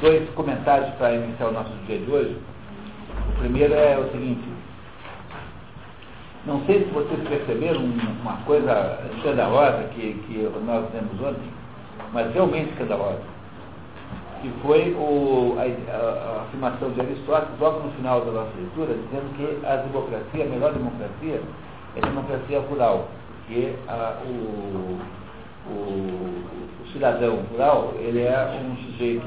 dois comentários para iniciar o nosso dia de hoje. O primeiro é o seguinte. Não sei se vocês perceberam uma coisa escandalosa que, que nós vimos ontem, mas realmente escandalosa, que foi o, a, a, a, afirmação de Aristóteles logo no final da nossa leitura, dizendo que a democracia, a melhor democracia, é a democracia rural, porque a, o, o, o cidadão rural ele é um sujeito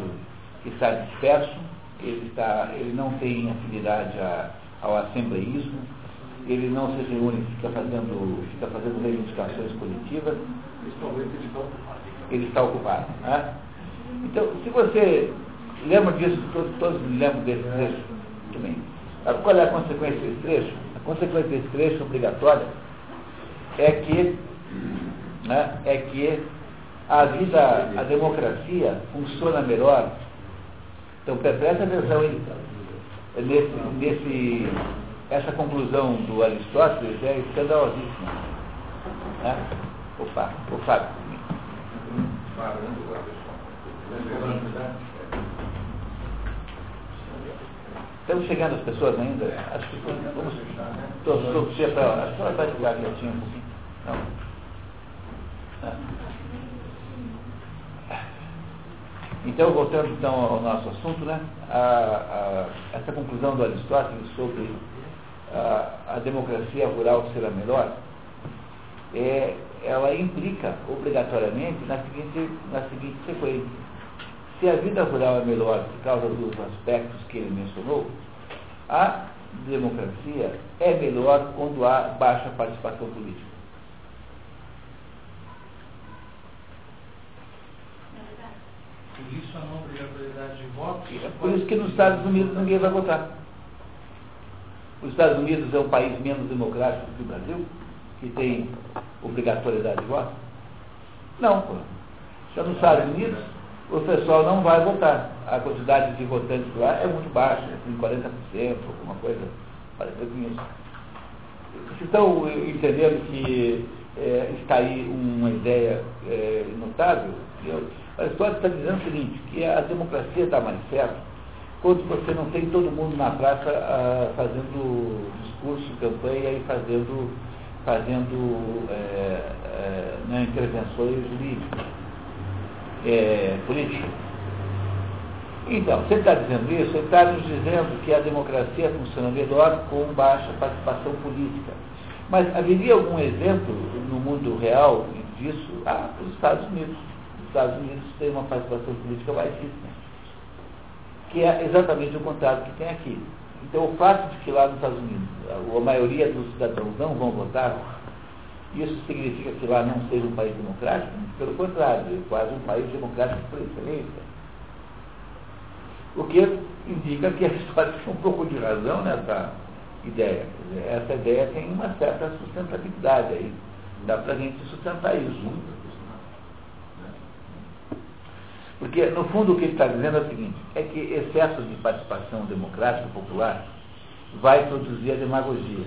está disperso, ele, está, ele não tem afinidade a, ao assembleísmo, ele não se reúne, fica fazendo, fica fazendo reivindicações coletivas. Ele está ocupado. Né? Então, se você lembra disso, todos, todos lembram desse trecho também. Qual é a consequência desse trecho? A consequência desse trecho obrigatória é que, né, é que a vida, a democracia funciona melhor então, presta atenção aí. Nesse, nesse, essa conclusão do Aristóteles é escandalosíssima. Né? Opa, o Fábio. Estamos chegando as pessoas ainda? Acho que vamos torcer para ela. Acho que ela vai ficar quietinha um pouquinho. Não. Não. Então, voltando então ao nosso assunto, né, a, a, essa conclusão do Aristóteles sobre a, a democracia rural ser a melhor, é, ela implica obrigatoriamente na seguinte, na seguinte sequência. Se a vida rural é melhor por causa dos aspectos que ele mencionou, a democracia é melhor quando há baixa participação política. Por isso a não obrigatoriedade de voto. É por isso que nos Estados Unidos ninguém vai votar. Os Estados Unidos é o país menos democrático que o Brasil, que tem obrigatoriedade de voto? Não, pô. Já nos Estados Unidos, o pessoal não vai votar. A quantidade de votantes lá é muito baixa, em 40%, alguma coisa parecida com isso. Vocês estão entendendo que é, está aí uma ideia é, notável? Aristóteles está dizendo o seguinte, que a democracia dá mais certo quando você não tem todo mundo na praça ah, fazendo discurso, campanha e fazendo, fazendo é, é, né, intervenções jurídicas, é, políticas. Então, você está dizendo isso, ele está nos dizendo que a democracia funciona melhor com baixa participação política. Mas haveria algum exemplo no mundo real disso? Ah, os Estados Unidos. Estados Unidos tem uma participação política baixíssima, que é exatamente o contrário que tem aqui. Então, o fato de que lá nos Estados Unidos a maioria dos cidadãos não vão votar, isso significa que lá não seja um país democrático? Pelo contrário, é quase um país democrático por excelência. O que indica que a história tem um pouco de razão nessa ideia. Essa ideia tem uma certa sustentabilidade aí. Dá para a gente sustentar isso. Porque, no fundo, o que ele está dizendo é o seguinte, é que excesso de participação democrática popular vai produzir a demagogia.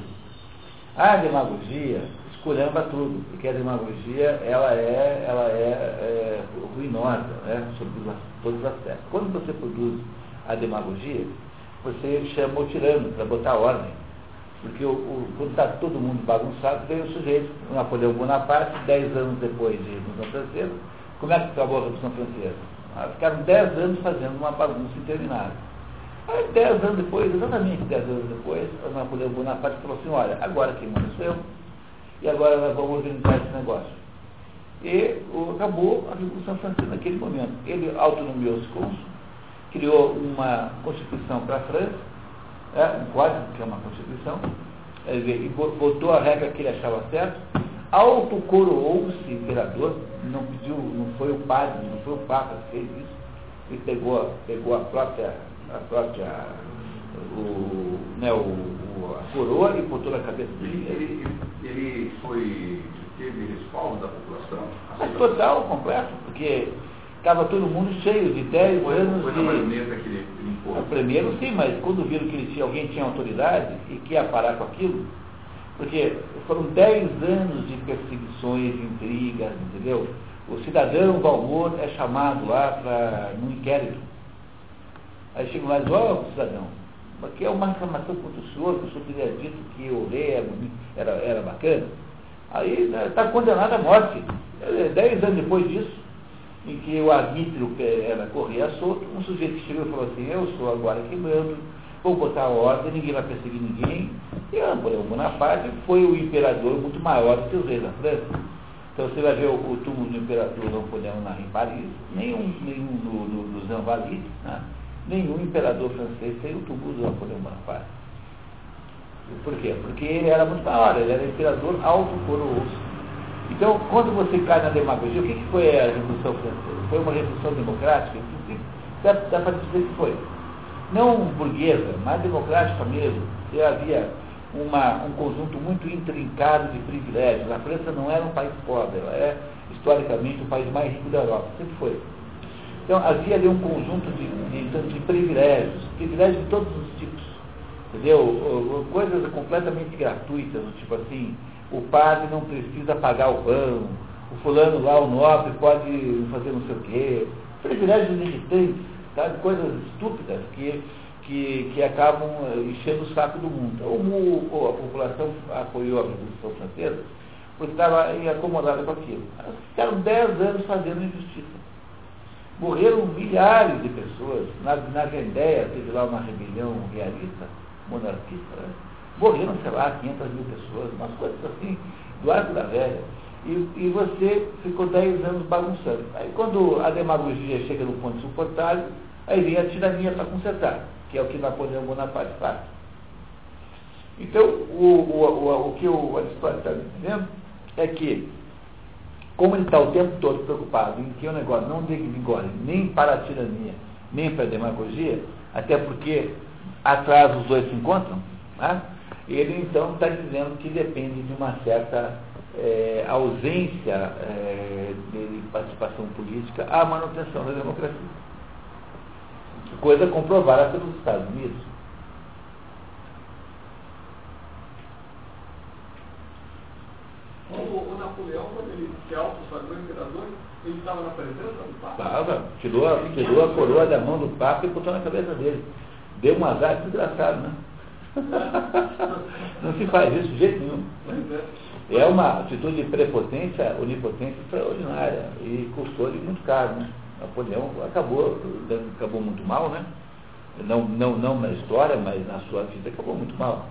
A demagogia esculhamba tudo, porque a demagogia ela é, ela é, é ruinosa né, sobre todos os aspectos. Quando você produz a demagogia, você chama o tirano para botar ordem. Porque o, o, quando está todo mundo bagunçado, vem o sujeito, o Napoleão Bonaparte, dez anos depois de Revolução Francesa, como é que acabou a Revolução Francesa? Ah, ficaram dez anos fazendo uma bagunça interminável. Aí, dez anos depois, exatamente dez anos depois, o Napoleão Bonaparte falou assim, olha, agora quem manda eu, e agora nós vamos organizar esse negócio. E acabou a Revolução Francesa naquele momento. Ele autonomiou-se cônsul, criou uma Constituição para a França, é, um código, que é uma Constituição, e botou a regra que ele achava certo, autocoroou-se imperador, não pediu, não foi o padre, não foi o Papa que fez isso, ele pegou, pegou a própria, a própria o, né, o, o, a coroa e botou na cabeça dele. Ele, ele foi, teve respaldo da população? Mas total, completo, porque estava todo mundo cheio de 10 foi, anos foi de. Que ele impôs. Primeiro sim, mas quando viram que ele tinha, alguém tinha autoridade e que ia parar com aquilo, porque foram dez anos de perseguições, intrigas, entendeu? O cidadão Valmor é chamado lá para um inquérito. Aí chegam lá e dizem, ó, oh, cidadão, aqui é uma reclamação contra o senhor, que o senhor teria dito que o rei era, era bacana. Aí está né, condenado à morte. É, dez anos depois disso, em que o arbítrio era correr solto, um sujeito chegou e falou assim, eu sou agora que mando, vou botar ordem, ninguém vai perseguir ninguém. E Napoleão Bonaparte foi o imperador muito maior do que os reis da França. Então você vai ver o, o túmulo do imperador Napoleão lá em Paris, nenhum, nenhum no, no Zanvali, né? nenhum imperador francês tem o túmulo do Napoleão Bonaparte. Por quê? Porque ele era muito maior, ele era imperador alto coroso. Então, quando você cai na demagogia, o que, que foi a Revolução Francesa? Foi uma revolução democrática? Dá, dá para dizer que foi. Não burguesa, mas democrática mesmo. E havia uma, um conjunto muito intrincado de privilégios. A França não era um país pobre, ela é historicamente o país mais rico da Europa, sempre foi. Então havia ali um conjunto de, de, de privilégios, privilégios de todos os tipos, entendeu? Coisas completamente gratuitas, tipo assim, o padre não precisa pagar o pão, o fulano lá, o nobre, pode fazer não sei o quê, privilégios limitantes, sabe? coisas estúpidas que que, que acabam eh, enchendo o saco do mundo. Ou, a população apoiou a Revolução Francesa porque estava acomodada com aquilo. Elas ficaram dez anos fazendo injustiça. Morreram milhares de pessoas. Na, na Vendéia teve lá uma rebelião realista, monarquista. Né? Morreram, sei lá, 500 mil pessoas, umas coisas assim, do arco da velha. E, e você ficou dez anos bagunçando. Aí quando a demagogia chega no ponto insuportável, aí vem a tirania para consertar que é o que Napoleão Bonaparte faz. Então, o, o, o, o que o Aristóteles está dizendo é que, como ele está o tempo todo preocupado em que o negócio não degringole nem para a tirania, nem para a demagogia, até porque atrás os dois se encontram, né? ele então está dizendo que depende de uma certa é, ausência é, de participação política à manutenção da democracia coisa comprovada pelos Estados Unidos. O, o Napoleão, quando ele se auto-sagrou imperador, ele estava na presença do Papa? Estava, tirou, tirou a coroa da mão do Papa e botou na cabeça dele. Deu um azar desgraçado, né? Não se faz isso de jeito nenhum. É. é uma atitude de prepotência, onipotência extraordinária e custou-lhe muito caro, né? Napoleão acabou, acabou muito mal, né? Não, não, não na história, mas na sua vida acabou muito mal.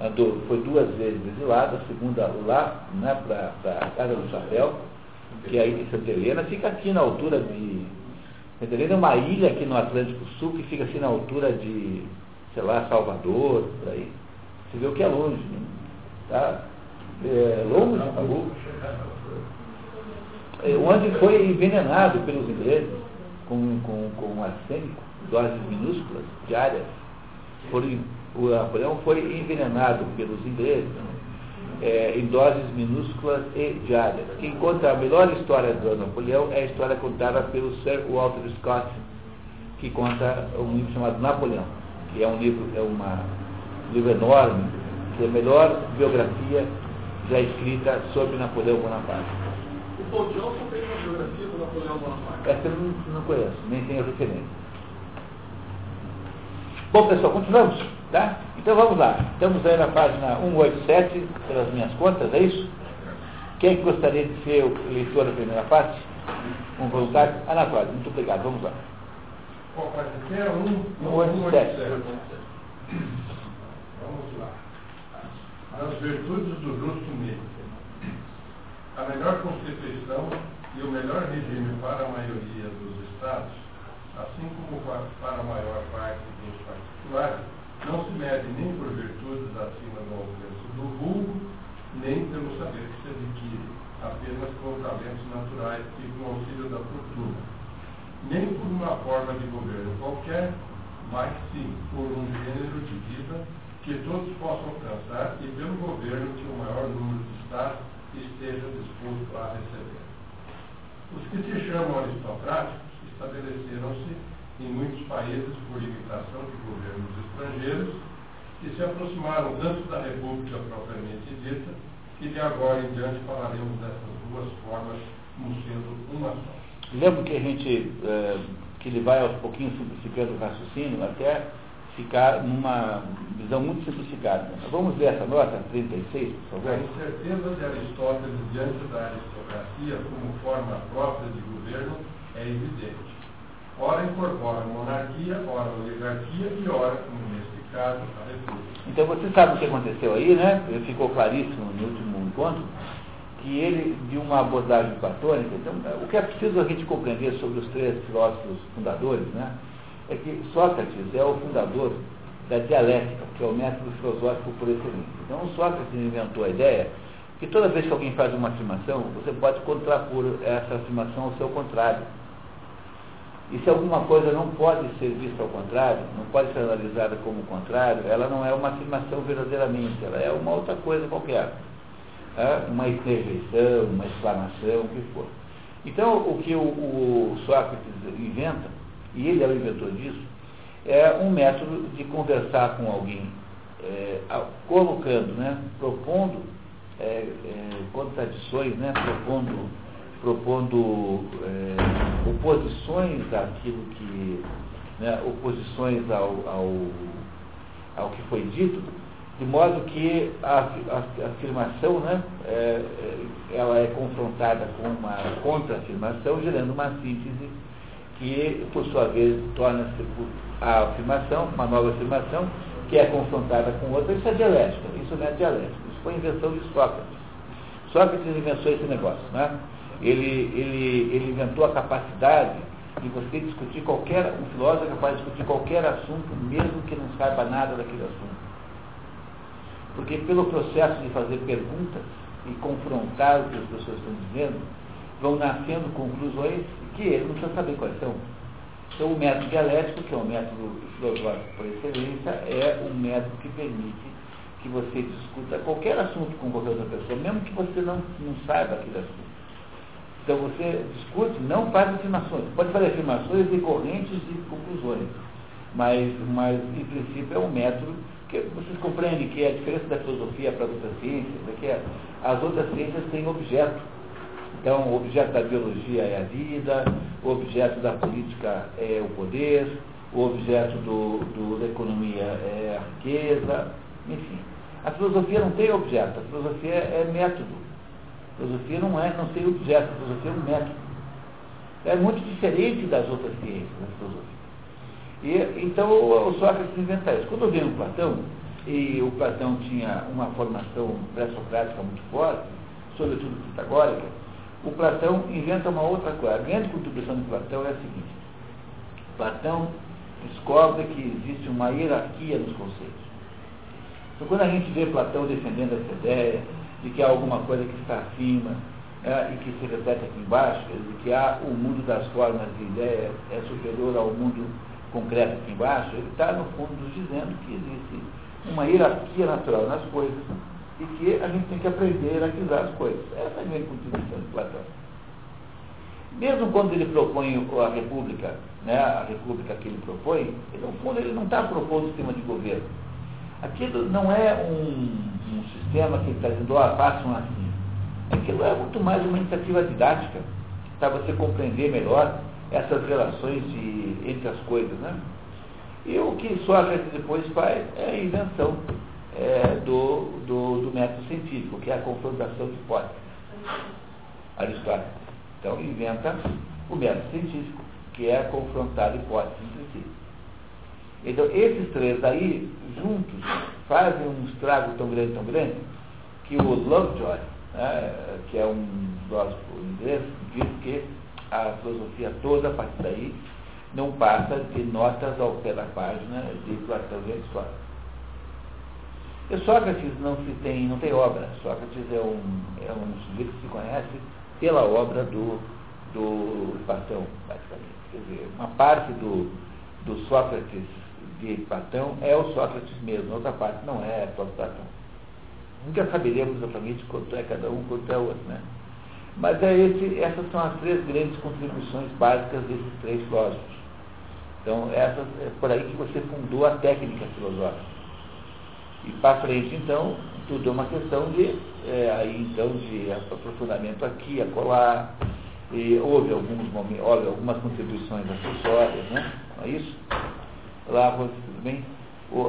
Andou, foi duas vezes exilado, a segunda lá né, para a Casa do Chapéu, que aí em Santa Helena fica aqui na altura de. Santa Helena é uma ilha aqui no Atlântico Sul que fica assim na altura de, sei lá, Salvador, por aí. Você vê o que é longe, né? Tá? É longe, acabou. É, onde foi envenenado pelos ingleses com, com, com arsênico, doses minúsculas, diárias. Por, o Napoleão foi envenenado pelos ingleses é, em doses minúsculas e diárias. Quem conta a melhor história do Napoleão é a história contada pelo Sir Walter Scott, que conta um livro chamado Napoleão, que é um livro, é uma, um livro enorme, que é a melhor biografia já escrita sobre Napoleão Bonaparte. Paul Johnson fez uma biografia do Napoleão Bonaparte. Essa eu não, não conheço, nem tenho referência. Bom, pessoal, continuamos? Tá? Então vamos lá. Estamos aí na página 187, pelas minhas contas, é isso? Quem gostaria de ser o leitor da primeira parte? Um voluntário? Anatório, muito obrigado. Vamos lá. Qual página que é? 187. Vamos lá. As virtudes do justo meio a melhor Constituição e o melhor regime para a maioria dos Estados, assim como para a maior parte dos particulares, não se mede nem por virtudes acima do alcance do vulgo, nem pelo saber que se adquire, apenas com talentos naturais e com auxílio da fortuna, nem por uma forma de governo qualquer, mas sim por um gênero de vida que todos possam alcançar e pelo governo que o maior número de Estados esteja disposto a receber. Os que se chamam aristocráticos estabeleceram-se em muitos países por imitação de governos estrangeiros que se aproximaram tanto da República propriamente dita que de agora em diante falaremos dessas duas formas como sendo uma só. Lembro que a gente é, que ele vai aos pouquinhos simplificando o raciocínio até ficar numa visão muito simplificada. Vamos ver essa nota 36, por favor. A incerteza de Aristóteles diante da aristocracia como forma própria de governo é evidente. Ora incorpora monarquia, ora oligarquia e ora, como neste caso, a república. Então você sabe o que aconteceu aí, né? Ficou claríssimo no último encontro que ele, de uma abordagem platônica, então, o que é preciso a gente compreender sobre os três filósofos fundadores, né? É que Sócrates é o fundador da dialética, que é o método filosófico por excelência. Então, Sócrates inventou a ideia que toda vez que alguém faz uma afirmação, você pode contrapor essa afirmação ao seu contrário. E se alguma coisa não pode ser vista ao contrário, não pode ser analisada como contrário, ela não é uma afirmação verdadeiramente, ela é uma outra coisa qualquer. É uma interjeição, uma exclamação, o que for. Então, o que o, o Sócrates inventa e ele é o inventor disso, é um método de conversar com alguém, é, colocando, né, propondo é, é, contradições, né, propondo, propondo é, oposições àquilo que, né, oposições ao, ao, ao que foi dito, de modo que a, a, a afirmação, né, é, é, ela é confrontada com uma contra-afirmação, gerando uma síntese que, por sua vez, torna-se a afirmação, uma nova afirmação, que é confrontada com outra. Isso é dialética, isso não é dialética. Isso foi invenção de Sócrates. Sócrates inventou esse negócio. Né? Ele, ele, ele inventou a capacidade de você discutir qualquer, um filósofo é capaz de discutir qualquer assunto, mesmo que não saiba nada daquele assunto. Porque pelo processo de fazer perguntas e confrontar o que as pessoas estão dizendo, vão nascendo conclusões que ele não precisa saber quais são. Então, o método dialético, que é um método filosófico por excelência, é um método que permite que você discuta qualquer assunto com qualquer outra pessoa, mesmo que você não, não saiba aquele assunto. Então, você discute, não faz afirmações. Pode fazer afirmações decorrentes de conclusões, mas, mas, em princípio, é um método que vocês compreendem que é a diferença da filosofia para as outras ciências é que as outras ciências têm objeto então, o objeto da biologia é a vida, o objeto da política é o poder, o objeto do, do, da economia é a riqueza, enfim. A filosofia não tem objeto, a filosofia é método. A filosofia não, é, não tem objeto, a filosofia é um método. É muito diferente das outras ciências, da filosofia. E, então, o Sócrates inventa isso. Quando veio o Platão, e o Platão tinha uma formação pré-socrática muito forte, sobretudo pitagórica, o Platão inventa uma outra coisa. A grande contribuição de Platão é a seguinte. Platão descobre que existe uma hierarquia nos conceitos. Então, quando a gente vê Platão defendendo essa ideia de que há alguma coisa que está acima é, e que se repete aqui embaixo, quer dizer, que há o mundo das formas de ideias é superior ao mundo concreto aqui embaixo, ele está, no fundo, nos dizendo que existe uma hierarquia natural nas coisas e que a gente tem que aprender a hierarquizar as coisas. Essa é a minha contribuição de Platão. Mesmo quando ele propõe a república, né, a república que ele propõe, ele, no fundo ele não está propondo um sistema de governo. Aquilo não é um, um sistema que ele está dizendo, ó, façam assim. Aquilo é muito mais uma iniciativa didática, para você compreender melhor essas relações de, entre as coisas. Né? E o que Sócrates depois faz é a invenção é, do, do, do, método científico, que é a confrontação de hipóteses. Aristóteles. Então, inventa o método científico, que é confrontar hipóteses entre si. Então, esses três aí, juntos, fazem um estrago tão grande, tão grande, que o Lovejoy, né, que é um filósofo inglês, diz que a filosofia toda, a partir daí, não passa de notas ao pé da página de Platão e Aristóteles. Sócrates não, se tem, não tem obra. Sócrates é um, é um sujeito que se conhece pela obra do, do Platão, basicamente. Quer dizer, uma parte do, do Sócrates de Platão é o Sócrates mesmo, outra parte não é, é próprio Platão. Nunca saberemos exatamente quanto é cada um, quanto é o outro, né? Mas é esse, essas são as três grandes contribuições básicas desses três filósofos. Então, essas, é por aí que você fundou a técnica filosófica. E para frente, então, tudo é uma questão de, é, aí, então, de aprofundamento aqui, acolá, E houve alguns momentos, houve algumas contribuições acessórias, né? Não é isso? Lá, tudo bem?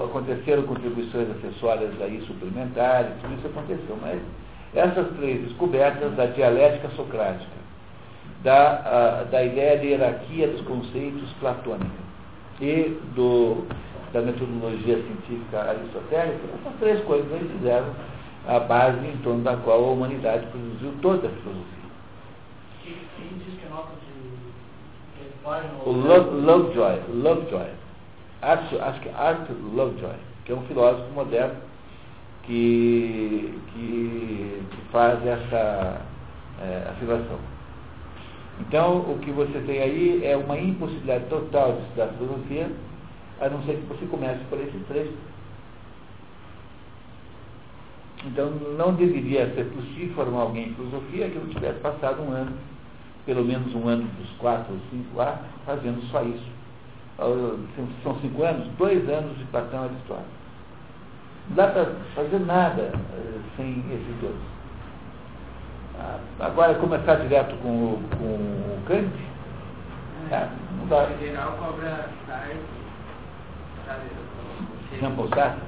Aconteceram contribuições acessórias aí suplementares, tudo isso aconteceu, mas essas três descobertas da dialética socrática, da, a, da ideia de hierarquia dos conceitos platônica e do, da metodologia científica aristotélica, essas três coisas aí fizeram a base em torno da qual a humanidade produziu toda a filosofia. Quem diz que a nota de. O Lovejoy, Lovejoy, acho que Arthur Lovejoy, que é um filósofo moderno que, que, que faz essa é, afirmação. Então, o que você tem aí é uma impossibilidade total de estudar filosofia, a não ser que você comece por esses três. Então, não deveria ser possível formar alguém em filosofia que não tivesse passado um ano, pelo menos um ano dos quatro ou cinco lá, fazendo só isso. São cinco anos, dois anos de Platão Aristóteles. Não dá para fazer nada eh, sem esses dois. Ah, agora, começar direto com, o, com o Kant, é, não dá. O cobra Sartre, sabe? Jean Paul Sartre?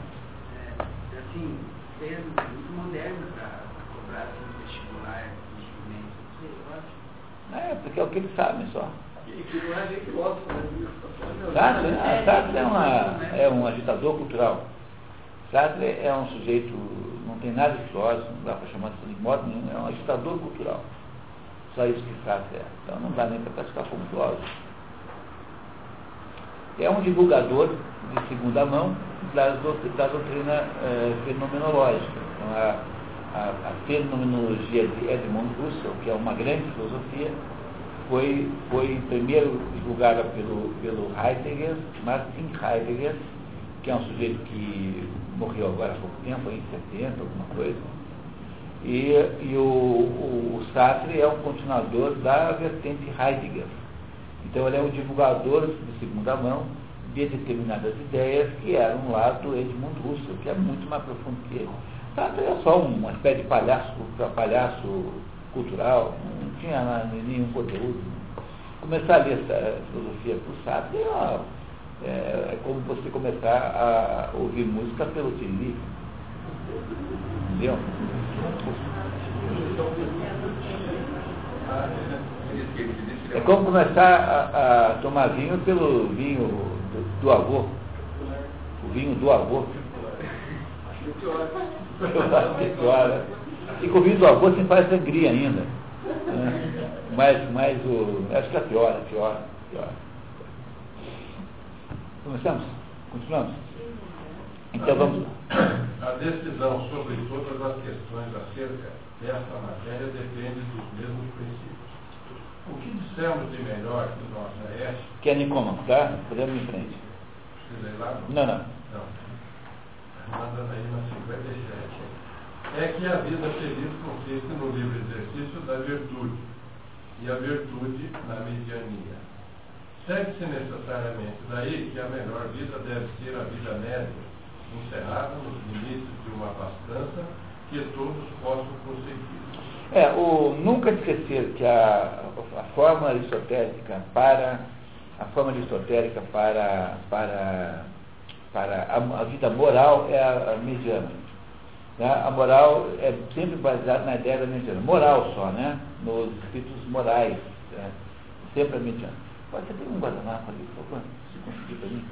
É, assim, ser muito moderno para cobrar assim, vestibular, investimento, sei, eu acho. É, porque é o que eles sabem só. E que não é nem filósofo, né? Sartre, ah, Sartre é, uma, é um agitador cultural. Sartre é um sujeito, não tem nada de filósofo, não dá para chamar de modo nenhum, é um agitador cultural. Só isso que Sartre é. Então não dá nem para classificar como filósofo. É um divulgador de segunda mão da, da doutrina eh, fenomenológica. Então, a, a, a, fenomenologia de Edmund Husserl, que é uma grande filosofia, foi, foi primeiro divulgada pelo, pelo Heidegger, Martin Heidegger, que é um sujeito que morreu agora há pouco tempo, em 70, alguma coisa. E, e o, o, o Sartre é um continuador da vertente Heidegger. Então ele é um divulgador de segunda mão de determinadas ideias que eram lá do Edmund Husserl, que é muito mais profundo que ele. Sartre é só uma espécie de palhaço, palhaço cultural, não tinha nenhum conteúdo. Começar a ler essa filosofia por Sartre é é, é como você começar a ouvir música pelo Tiririca. Entendeu? É como começar a, a, tomar vinho pelo vinho do, do avô. O vinho do avô. E com o vinho do avô você faz sangria ainda. Né? Mas, mas o. Acho que é pior, é pior, pior. Começamos? Continuamos? Então vamos. A decisão sobre todas as questões acerca desta matéria depende dos mesmos princípios. O que dissemos de melhor que nossa este? Quer incômodo, tá? Podemos em frente. Precisa ir lá? Não, não. Não. Manda aí na 57. É que a vida feliz consiste no livre exercício da virtude e a virtude na mediania. Segue-se necessariamente daí que a melhor vida deve ser a vida média, encerrada nos limites de uma abastança que todos possam conseguir. É, o, nunca esquecer que a, a forma aristotélica para a forma aristotélica para, para, para a, a vida moral é a, a mediana. Né? A moral é sempre baseada na ideia da mediana. Moral só, né? Nos escritos morais. Né? Sempre a mediana. Pode ter um guardanapo ali, por favor, se conseguir para mim.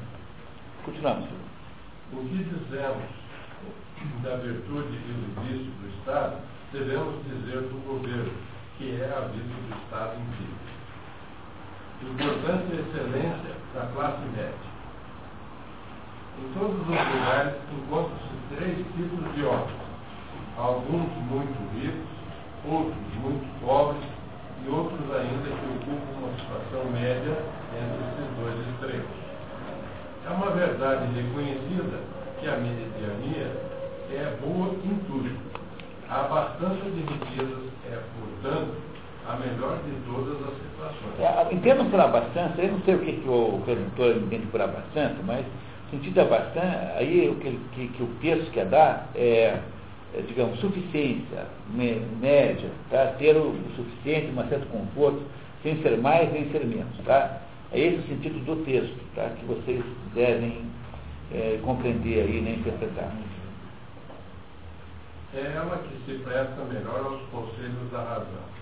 Continuamos. O que dizemos da virtude e do vício do Estado, devemos dizer do governo, que é a vida do Estado em si. Importância e excelência da classe média. Em todos os lugares encontram-se três tipos de homens. Alguns muito ricos, outros muito pobres e outros ainda que ocupam uma situação média entre esses dois extremos. É uma verdade reconhecida que a mediania é boa em tudo. A abastança de riquezas é, portanto, a melhor de todas as situações. É, entendo por abastança, eu não sei o que, que o redentor entende por abastança, mas no sentido da abastança, aí o que, que, que o texto quer dar é, é, digamos, suficiência média, tá? ter o, suficiente, um certo conforto, sem ser mais nem ser menos. Tá? É esse o sentido do texto tá? que vocês devem é, compreender aí, né, interpretar. É ela que se presta melhor aos conselhos da razão.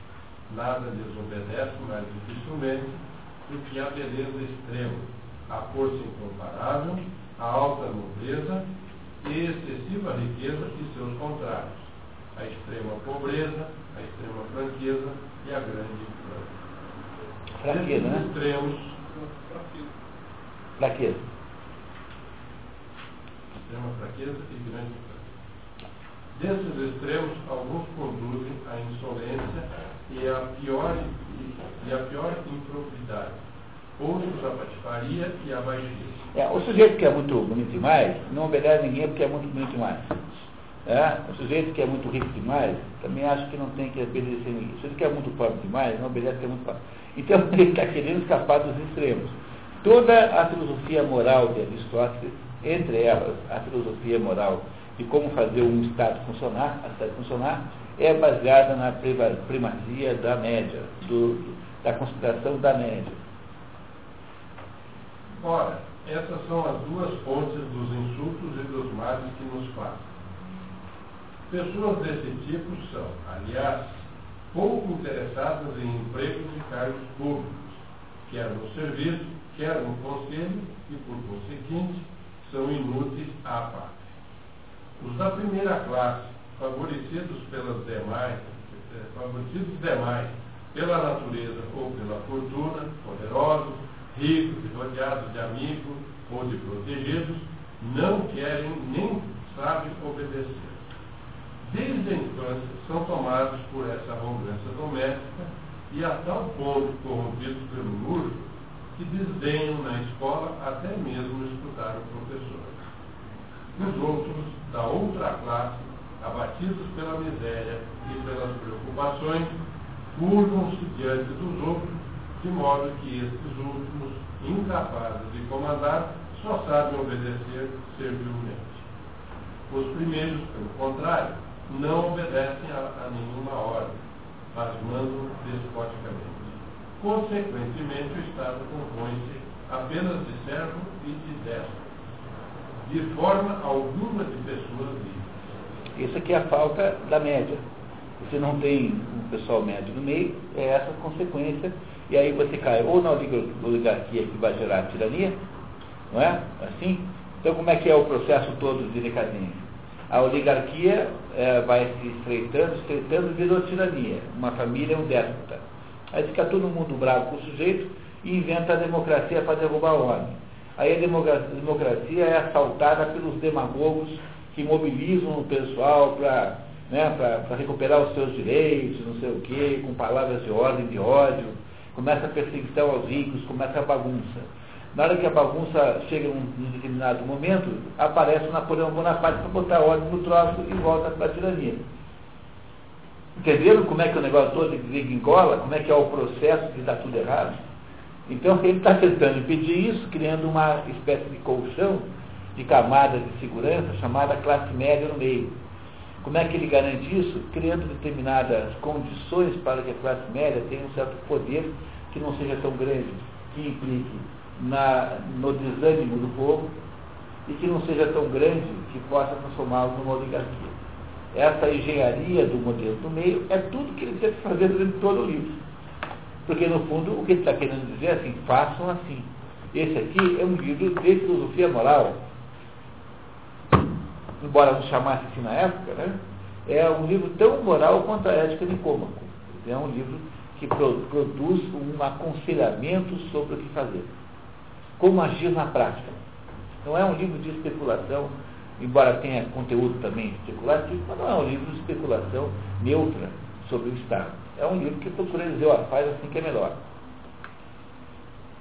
Nada lhes obedece mais dificilmente do que a beleza extrema, a força incomparável, a alta nobreza e excessiva riqueza e seus contrários, a extrema pobreza, a extrema franqueza e a grande franqueza. Fraqueza, né? extremos. Fraqueza. Extrema fraqueza e grande franqueza. Desses extremos, alguns conduzem à insolência e à pior, e, a pior improbidade. Outros à patifaria e à baixeza. É, o sujeito que é muito bonito demais não obedece ninguém porque é muito bonito demais. É? O sujeito que é muito rico demais também acha que não tem que obedecer ninguém. O sujeito que é muito pobre demais não obedece porque é muito pobre. Então ele está querendo escapar dos extremos. Toda a filosofia moral de Aristóteles, entre elas a filosofia moral de como fazer um Estado funcionar, a cidade funcionar, é baseada na primazia da média, do, da consideração da média. Ora, essas são as duas fontes dos insultos e dos males que nos fazem. Pessoas desse tipo são, aliás, pouco interessadas em empregos e cargos públicos, quer no serviço, quer no conselho, e por conseguinte, são inúteis à pátria. Os da primeira classe, favorecidos pelas demais, favorecidos demais pela natureza ou pela fortuna, poderosos, ricos, rodeados de amigos ou de protegidos, não querem nem sabem obedecer. Desde a infância são tomados por essa arrogância doméstica e a tal ponto corrompidos pelo luxo que desdenham na escola até mesmo escutar o professor. Os outros, da outra classe, abatidos pela miséria e pelas preocupações, curvam-se diante dos outros, de modo que estes últimos, incapazes de comandar, só sabem obedecer servilmente. Os primeiros, pelo contrário, não obedecem a, a nenhuma ordem, mas mandam despoticamente. Consequentemente, o Estado compõe-se apenas de servo e de destro de forma alguma de pessoas livres. Isso aqui é a falta da média. Você não tem um pessoal médio no meio, é essa a consequência, e aí você cai ou na oligarquia que vai gerar tirania, não é? Assim? Então como é que é o processo todo de decadência? A oligarquia é, vai se estreitando, estreitando, virou tirania. Uma família é um déspota. Aí fica todo mundo bravo com o sujeito e inventa a democracia para derrubar o homem. Aí a democracia é assaltada pelos demagogos que mobilizam o pessoal para né, recuperar os seus direitos, não sei o quê, com palavras de ordem, de ódio. Começa a perseguição aos ricos, começa a bagunça. Na hora que a bagunça chega em um determinado momento, aparece o Napoleão Bonaparte para botar ordem no troço e volta para a tirania. Entenderam como é que o negócio todo engola? Como é que é o processo de dar tudo errado? Então ele está tentando impedir isso, criando uma espécie de colchão de camadas de segurança chamada classe média no meio. Como é que ele garante isso? Criando determinadas condições para que a classe média tenha um certo poder que não seja tão grande, que implique na, no desânimo do povo e que não seja tão grande que possa transformá-lo numa oligarquia. Essa engenharia do modelo do meio é tudo que ele tenta fazer durante todo o livro. Porque, no fundo, o que ele está querendo dizer é assim, façam assim. Esse aqui é um livro de filosofia moral. Embora não chamasse assim na época, né? é um livro tão moral quanto a Ética de Cômaco. É um livro que produz um aconselhamento sobre o que fazer. Como agir na prática. Não é um livro de especulação, embora tenha conteúdo também especulativo, mas não é um livro de especulação neutra sobre o Estado. É um livro que procura dizer, ó, faz assim que é melhor.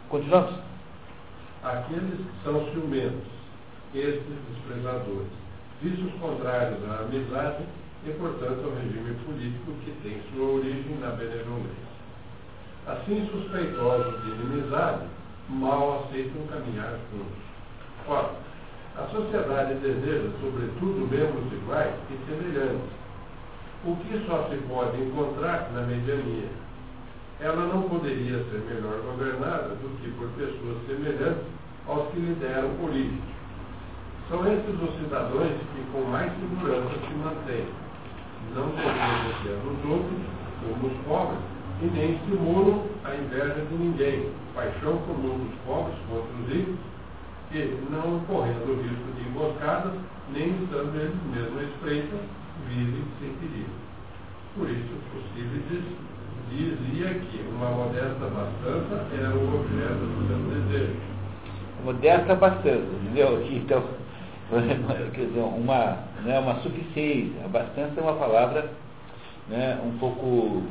Continuamos? Aqueles que são ciumentos, estes desprezadores, vícios contrários à amizade e, portanto, ao regime político que tem sua origem na benevolência. Assim, suspeitosos de inimizade, mal aceitam caminhar juntos. Ora, a sociedade deseja, sobretudo, membros iguais e semelhantes, o que só se pode encontrar na mediania. Ela não poderia ser melhor governada do que por pessoas semelhantes aos que lideram políticos. São esses os cidadãos que com mais segurança se mantêm. Não desejam nos outros, como os pobres, e nem estimulam a inveja de ninguém, paixão comum dos pobres contra os ricos, que, não correndo o risco de emboscadas, nem estando eles mesmos à espreita, vivem sem perigo. Por isso, Possíveis dizia que uma modesta bastança era o objeto do seu desejo. Modesta bastança, entendeu? Então, quer dizer, uma, né, uma suficiência. A bastança é uma palavra né, um pouco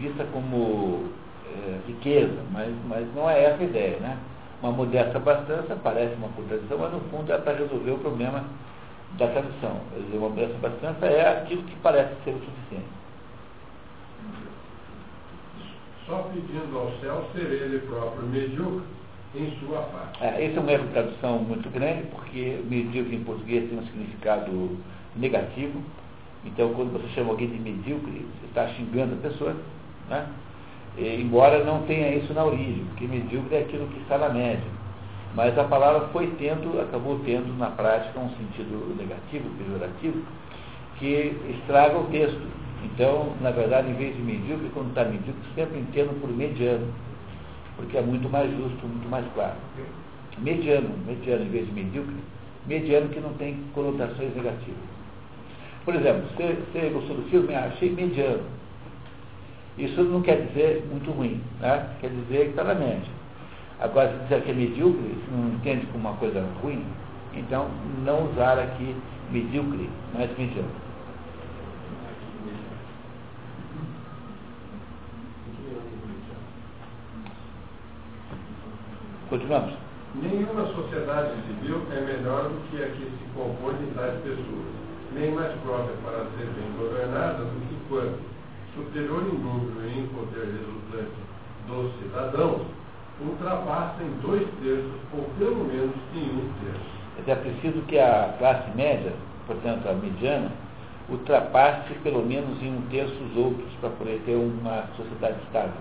vista como é, riqueza, mas, mas não é essa a ideia. Né? Uma modesta bastança parece uma contradição, mas no fundo é para resolver o problema da tradução. Dizer, uma modesta bastança é aquilo que parece ser o suficiente. Só pedindo ao céu ser ele próprio medíocre em sua parte. É, esse é um erro de tradução muito grande, porque medíocre em português tem um significado negativo. Então, quando você chama alguém de medíocre, você está xingando a pessoa, né? E, embora não tenha isso na origem, porque medíocre é aquilo que está na média. Mas a palavra foi tendo, acabou tendo na prática um sentido negativo, pejorativo, que estraga o texto. Então, na verdade, em vez de medíocre, quando está medíocre, sempre entendo por mediano, porque é muito mais justo, muito mais claro. Mediano, mediano em vez de medíocre, mediano que não tem conotações negativas. Por exemplo, você, gostou do filme? Ah, achei mediano. Isso não quer dizer muito ruim, né? quer dizer que está na média. Agora, se disser que é medíocre, se não entende como uma coisa ruim, então não usar aqui medíocre, mas mediano. Continuamos. Nenhuma sociedade civil é melhor do que a que se compõe de tais pessoas nem mais própria para ser bem governada do que quando, superior em número e em poder resultante dos cidadãos, ultrapassa em dois terços, ou pelo menos em um terço. É preciso que a classe média, portanto a mediana, ultrapasse pelo menos em um terço os outros para poder ter uma sociedade estável.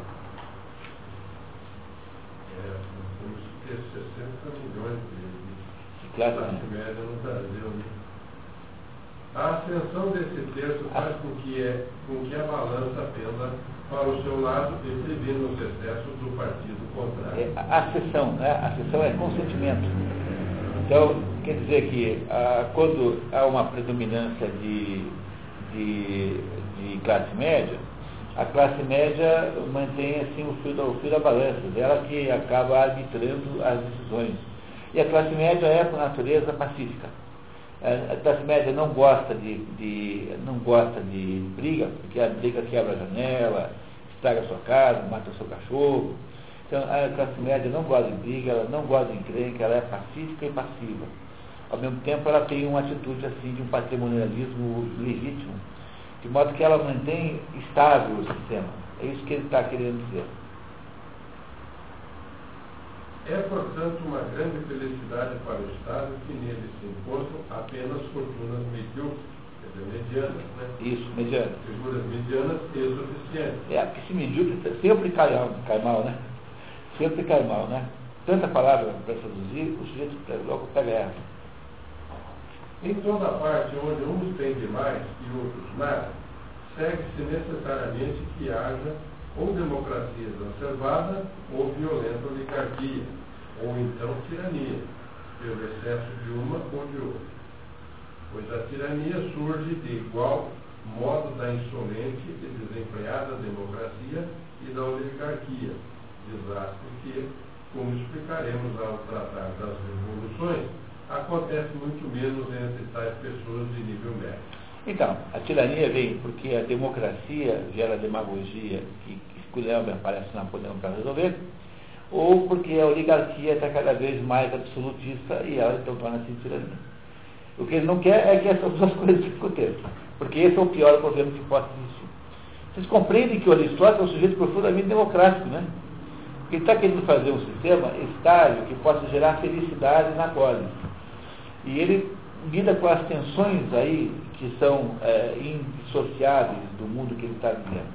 É, temos que ter 60 milhões de, de classe, classe média no Brasil. Né? A ascensão desse terço faz com que, é, com que a balança penda para o seu lado e prevendo os excessos do partido contrário. É, a acessão, né? A acessão é consentimento. Então, quer dizer que ah, quando há uma predominância de, de, de, classe média, a classe média mantém assim o fio, da, o fio da balança, dela que acaba arbitrando as decisões. E a classe média é, por natureza, pacífica. A classe média não gosta de, de, não gosta de briga, porque a briga quebra a janela, estraga a sua casa, mata o seu cachorro. Então a classe média não gosta de briga, ela não gosta de encrenca, ela é pacífica e passiva. Ao mesmo tempo ela tem uma atitude assim de um patrimonialismo legítimo, de modo que ela mantém estável o sistema. É isso que ele está querendo dizer. É, portanto, uma grande felicidade para o Estado que nele se encontram apenas fortunas medíocres, quer dizer, medianas, né? Isso, medianas. Figuras medianas e suficientes. É, porque se medíocre sempre cai, cai mal, né? Sempre cai mal, né? Tanta palavra para traduzir, o sujeito logo pega essa. Em toda parte onde uns têm demais e outros nada, segue-se necessariamente que haja ou democracia exacerbada ou violenta oligarquia, ou então tirania, pelo excesso de uma ou de outra. Pois a tirania surge de igual modo da insolente e desempreada democracia e da oligarquia, desastre que, como explicaremos ao tratar das revoluções, acontece muito menos entre tais pessoas de nível médio. Então, a tirania vem porque a democracia gera demagogia que esculhamba aparece na podemos para resolver, ou porque a oligarquia está cada vez mais absolutista e ela então torna-se tirania. O que ele não quer é que essas duas coisas aconteçam, porque esse é o pior governo que possa existir. Vocês compreendem que o Aristóteles é um sujeito profundamente democrático, né? Ele está querendo fazer um sistema estável que possa gerar felicidade na cólera. E ele lida com as tensões aí que são é, indissociáveis do mundo que ele está vivendo.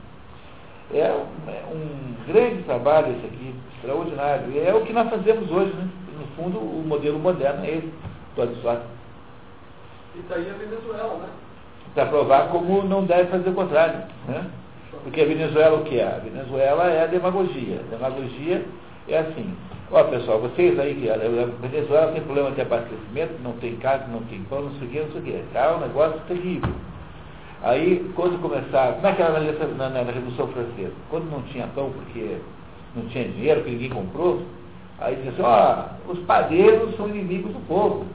É um, é um, grande trabalho esse aqui, extraordinário. E é o que nós fazemos hoje, né? No fundo, o modelo moderno é esse, do Aristóteles. E daí a Venezuela, né? Para provar como não deve fazer o contrário. Né? Porque a Venezuela o que é? A Venezuela é a demagogia. A demagogia é assim. Ó pessoal, vocês aí que a Venezuela tem problema de abastecimento, não tem casa, não tem pão, não sei o que, não sei o que. Tá um negócio terrível. Aí, quando começar, como é que era na, na, na Revolução Francesa? Quando não tinha pão porque não tinha dinheiro, porque ninguém comprou, aí dizia assim, ó, os padeiros são inimigos do povo.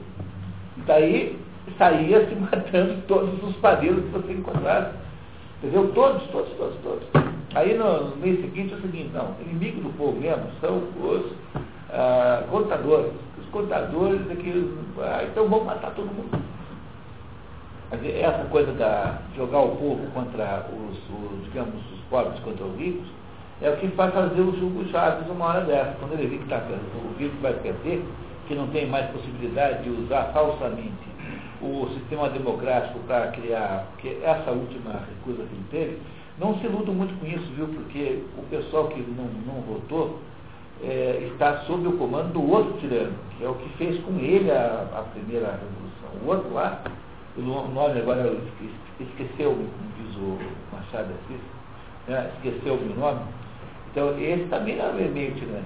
E daí saía se matando todos os padeiros que você encontrasse. Entendeu? Todos, todos, todos, todos. Aí no, mês seguinte é o seguinte, não, inimigo do povo mesmo são os ah, contadores. Os contadores é que. Ah, então vamos matar todo mundo. Essa coisa da jogar o povo contra os, os, digamos, os pobres contra os ricos, é o que vai fazer o Hugo Chaves uma hora dessa. Quando ele vê que tá, o rico vai perder, que não tem mais possibilidade de usar falsamente o sistema democrático para criar, porque essa última recusa que ele teve, não se iluda muito com isso, viu? Porque o pessoal que não, não votou é, está sob o comando do outro tirano, que é o que fez com ele a, a primeira revolução. O outro lá, o nome agora esqueceu, como diz o Machado Assis, né? esqueceu o meu nome. Então esse também é meio tirano.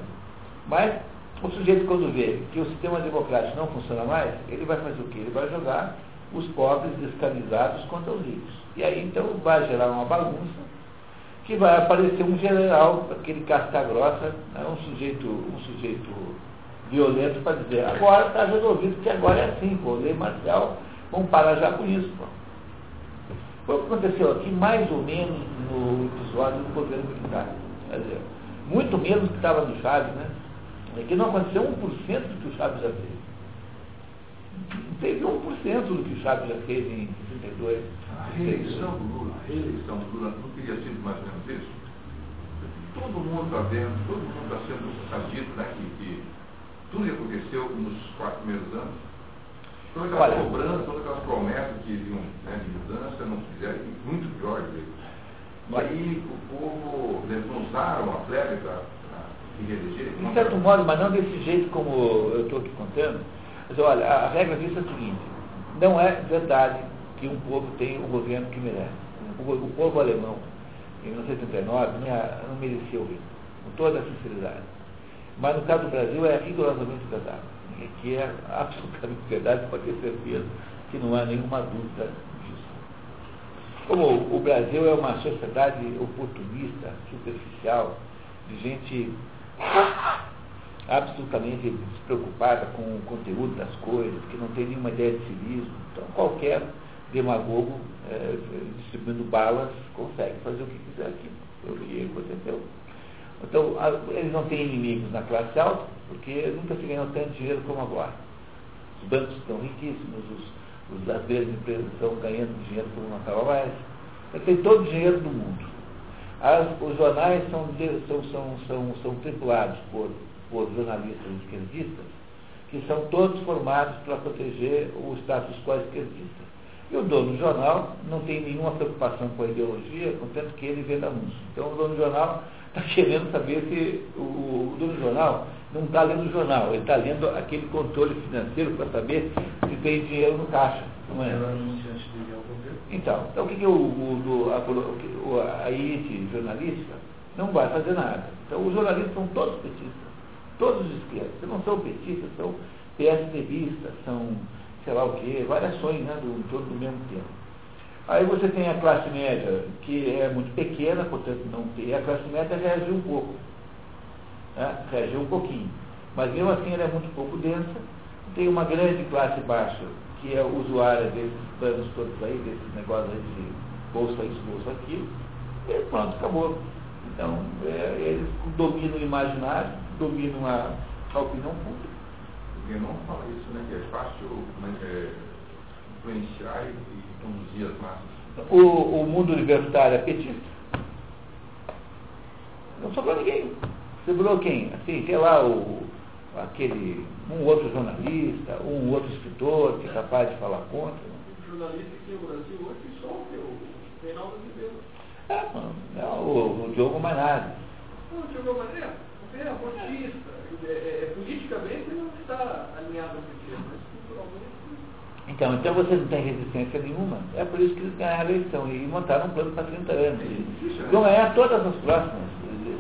Mas o sujeito, quando vê que o sistema democrático não funciona mais, ele vai fazer o quê? Ele vai jogar os pobres escravizados contra os ricos. E aí, então, vai gerar uma bagunça que vai aparecer um general, aquele casca grossa, né, um, sujeito, um sujeito violento para dizer, agora está resolvido, que agora é assim, pô, lei marcial, vamos parar já com isso. Pô. Foi o que aconteceu aqui, mais ou menos, no episódio do governo militar. Quer dizer, muito menos que estava no Chaves, né? É que não aconteceu 1% do que o Chaves já fez. Teve 1% do que o Chaves já fez em 62. A reeleição do Lula, a reeleição do Lula não teria sido mais ou menos isso? Todo mundo está vendo, todo mundo está sendo dito né, que, tudo que aconteceu nos quatro primeiros anos. Todas aquelas Olha, cobranças, todas aquelas promessas que iam né, de mudança, não fizeram, muito pior. Aí o povo, eles não usaram a plebe para de certo modo, mas não desse jeito como eu estou aqui contando. Mas olha, a regra disso é a seguinte, não é verdade que um povo tem o governo que merece. O, o povo alemão, em 1939, não merecia ouvir, com toda a sinceridade. Mas no caso do Brasil é rigorosamente verdade. Que é absolutamente verdade, pode ter certeza que não há nenhuma dúvida disso. Como o Brasil é uma sociedade oportunista, superficial, de gente absolutamente despreocupada com o conteúdo das coisas, que não tem nenhuma ideia de civismo. Então, qualquer demagogo é, distribuindo balas consegue fazer o que quiser aqui. O que aconteceu. Então, eles não têm inimigos na classe alta, porque nunca se ganhou tanto dinheiro como agora. Os bancos estão riquíssimos, os, os, as grandes empresas estão ganhando dinheiro como não estava mais. Tem todo o dinheiro do mundo. As, os jornais são, são, são, são, são tripulados por, por jornalistas esquerdistas, que são todos formados para proteger o status quo esquerdista. E o dono do jornal não tem nenhuma preocupação com a ideologia, contanto que ele vende anúncio. Então o dono do jornal está querendo saber se o, o, dono do jornal não está lendo o jornal, ele está lendo aquele controle financeiro para saber se tem dinheiro no caixa. Não é? Então, então o que, que o, o, a, a elite jornalística não vai fazer nada. Então os jornalistas são todos petistas, todos de esquerda. Se não são petistas, são PSDBistas, são sei lá o quê, variações né, do, todo do mesmo tempo. Aí você tem a classe média, que é muito pequena, portanto não tem. A classe média reagiu um pouco. Né, reagiu um pouquinho. Mas mesmo assim ela é muito pouco densa. Tem uma grande classe baixa, que é usuária desses planos todos aí, desses negócios aí de bolsa isso, bolsa aquilo, e pronto, acabou. Então, é, eles dominam o imaginário, dominam a, a opinião pública. O não fala isso, né? Que é fácil né, é, influenciar e, e, conduzir as massas. O, o mundo universitário é petista. Não sobrou ninguém. Sobrou quem? Assim, sei lá, o, aquele, um outro jornalista, um outro escritor que é capaz de falar contra. O jornalista aqui no Brasil hoje só o o Reinaldo Azevedo. É, não, o, o Diogo Manari. Não, o Diogo Manari é abortista. É, é, é, politicamente não está alinhado com mas culturalmente. Então, então você não tem resistência nenhuma. É por isso que eles ganharam a eleição e montaram um plano para 30 anos. Vão ganhar todas as próximas,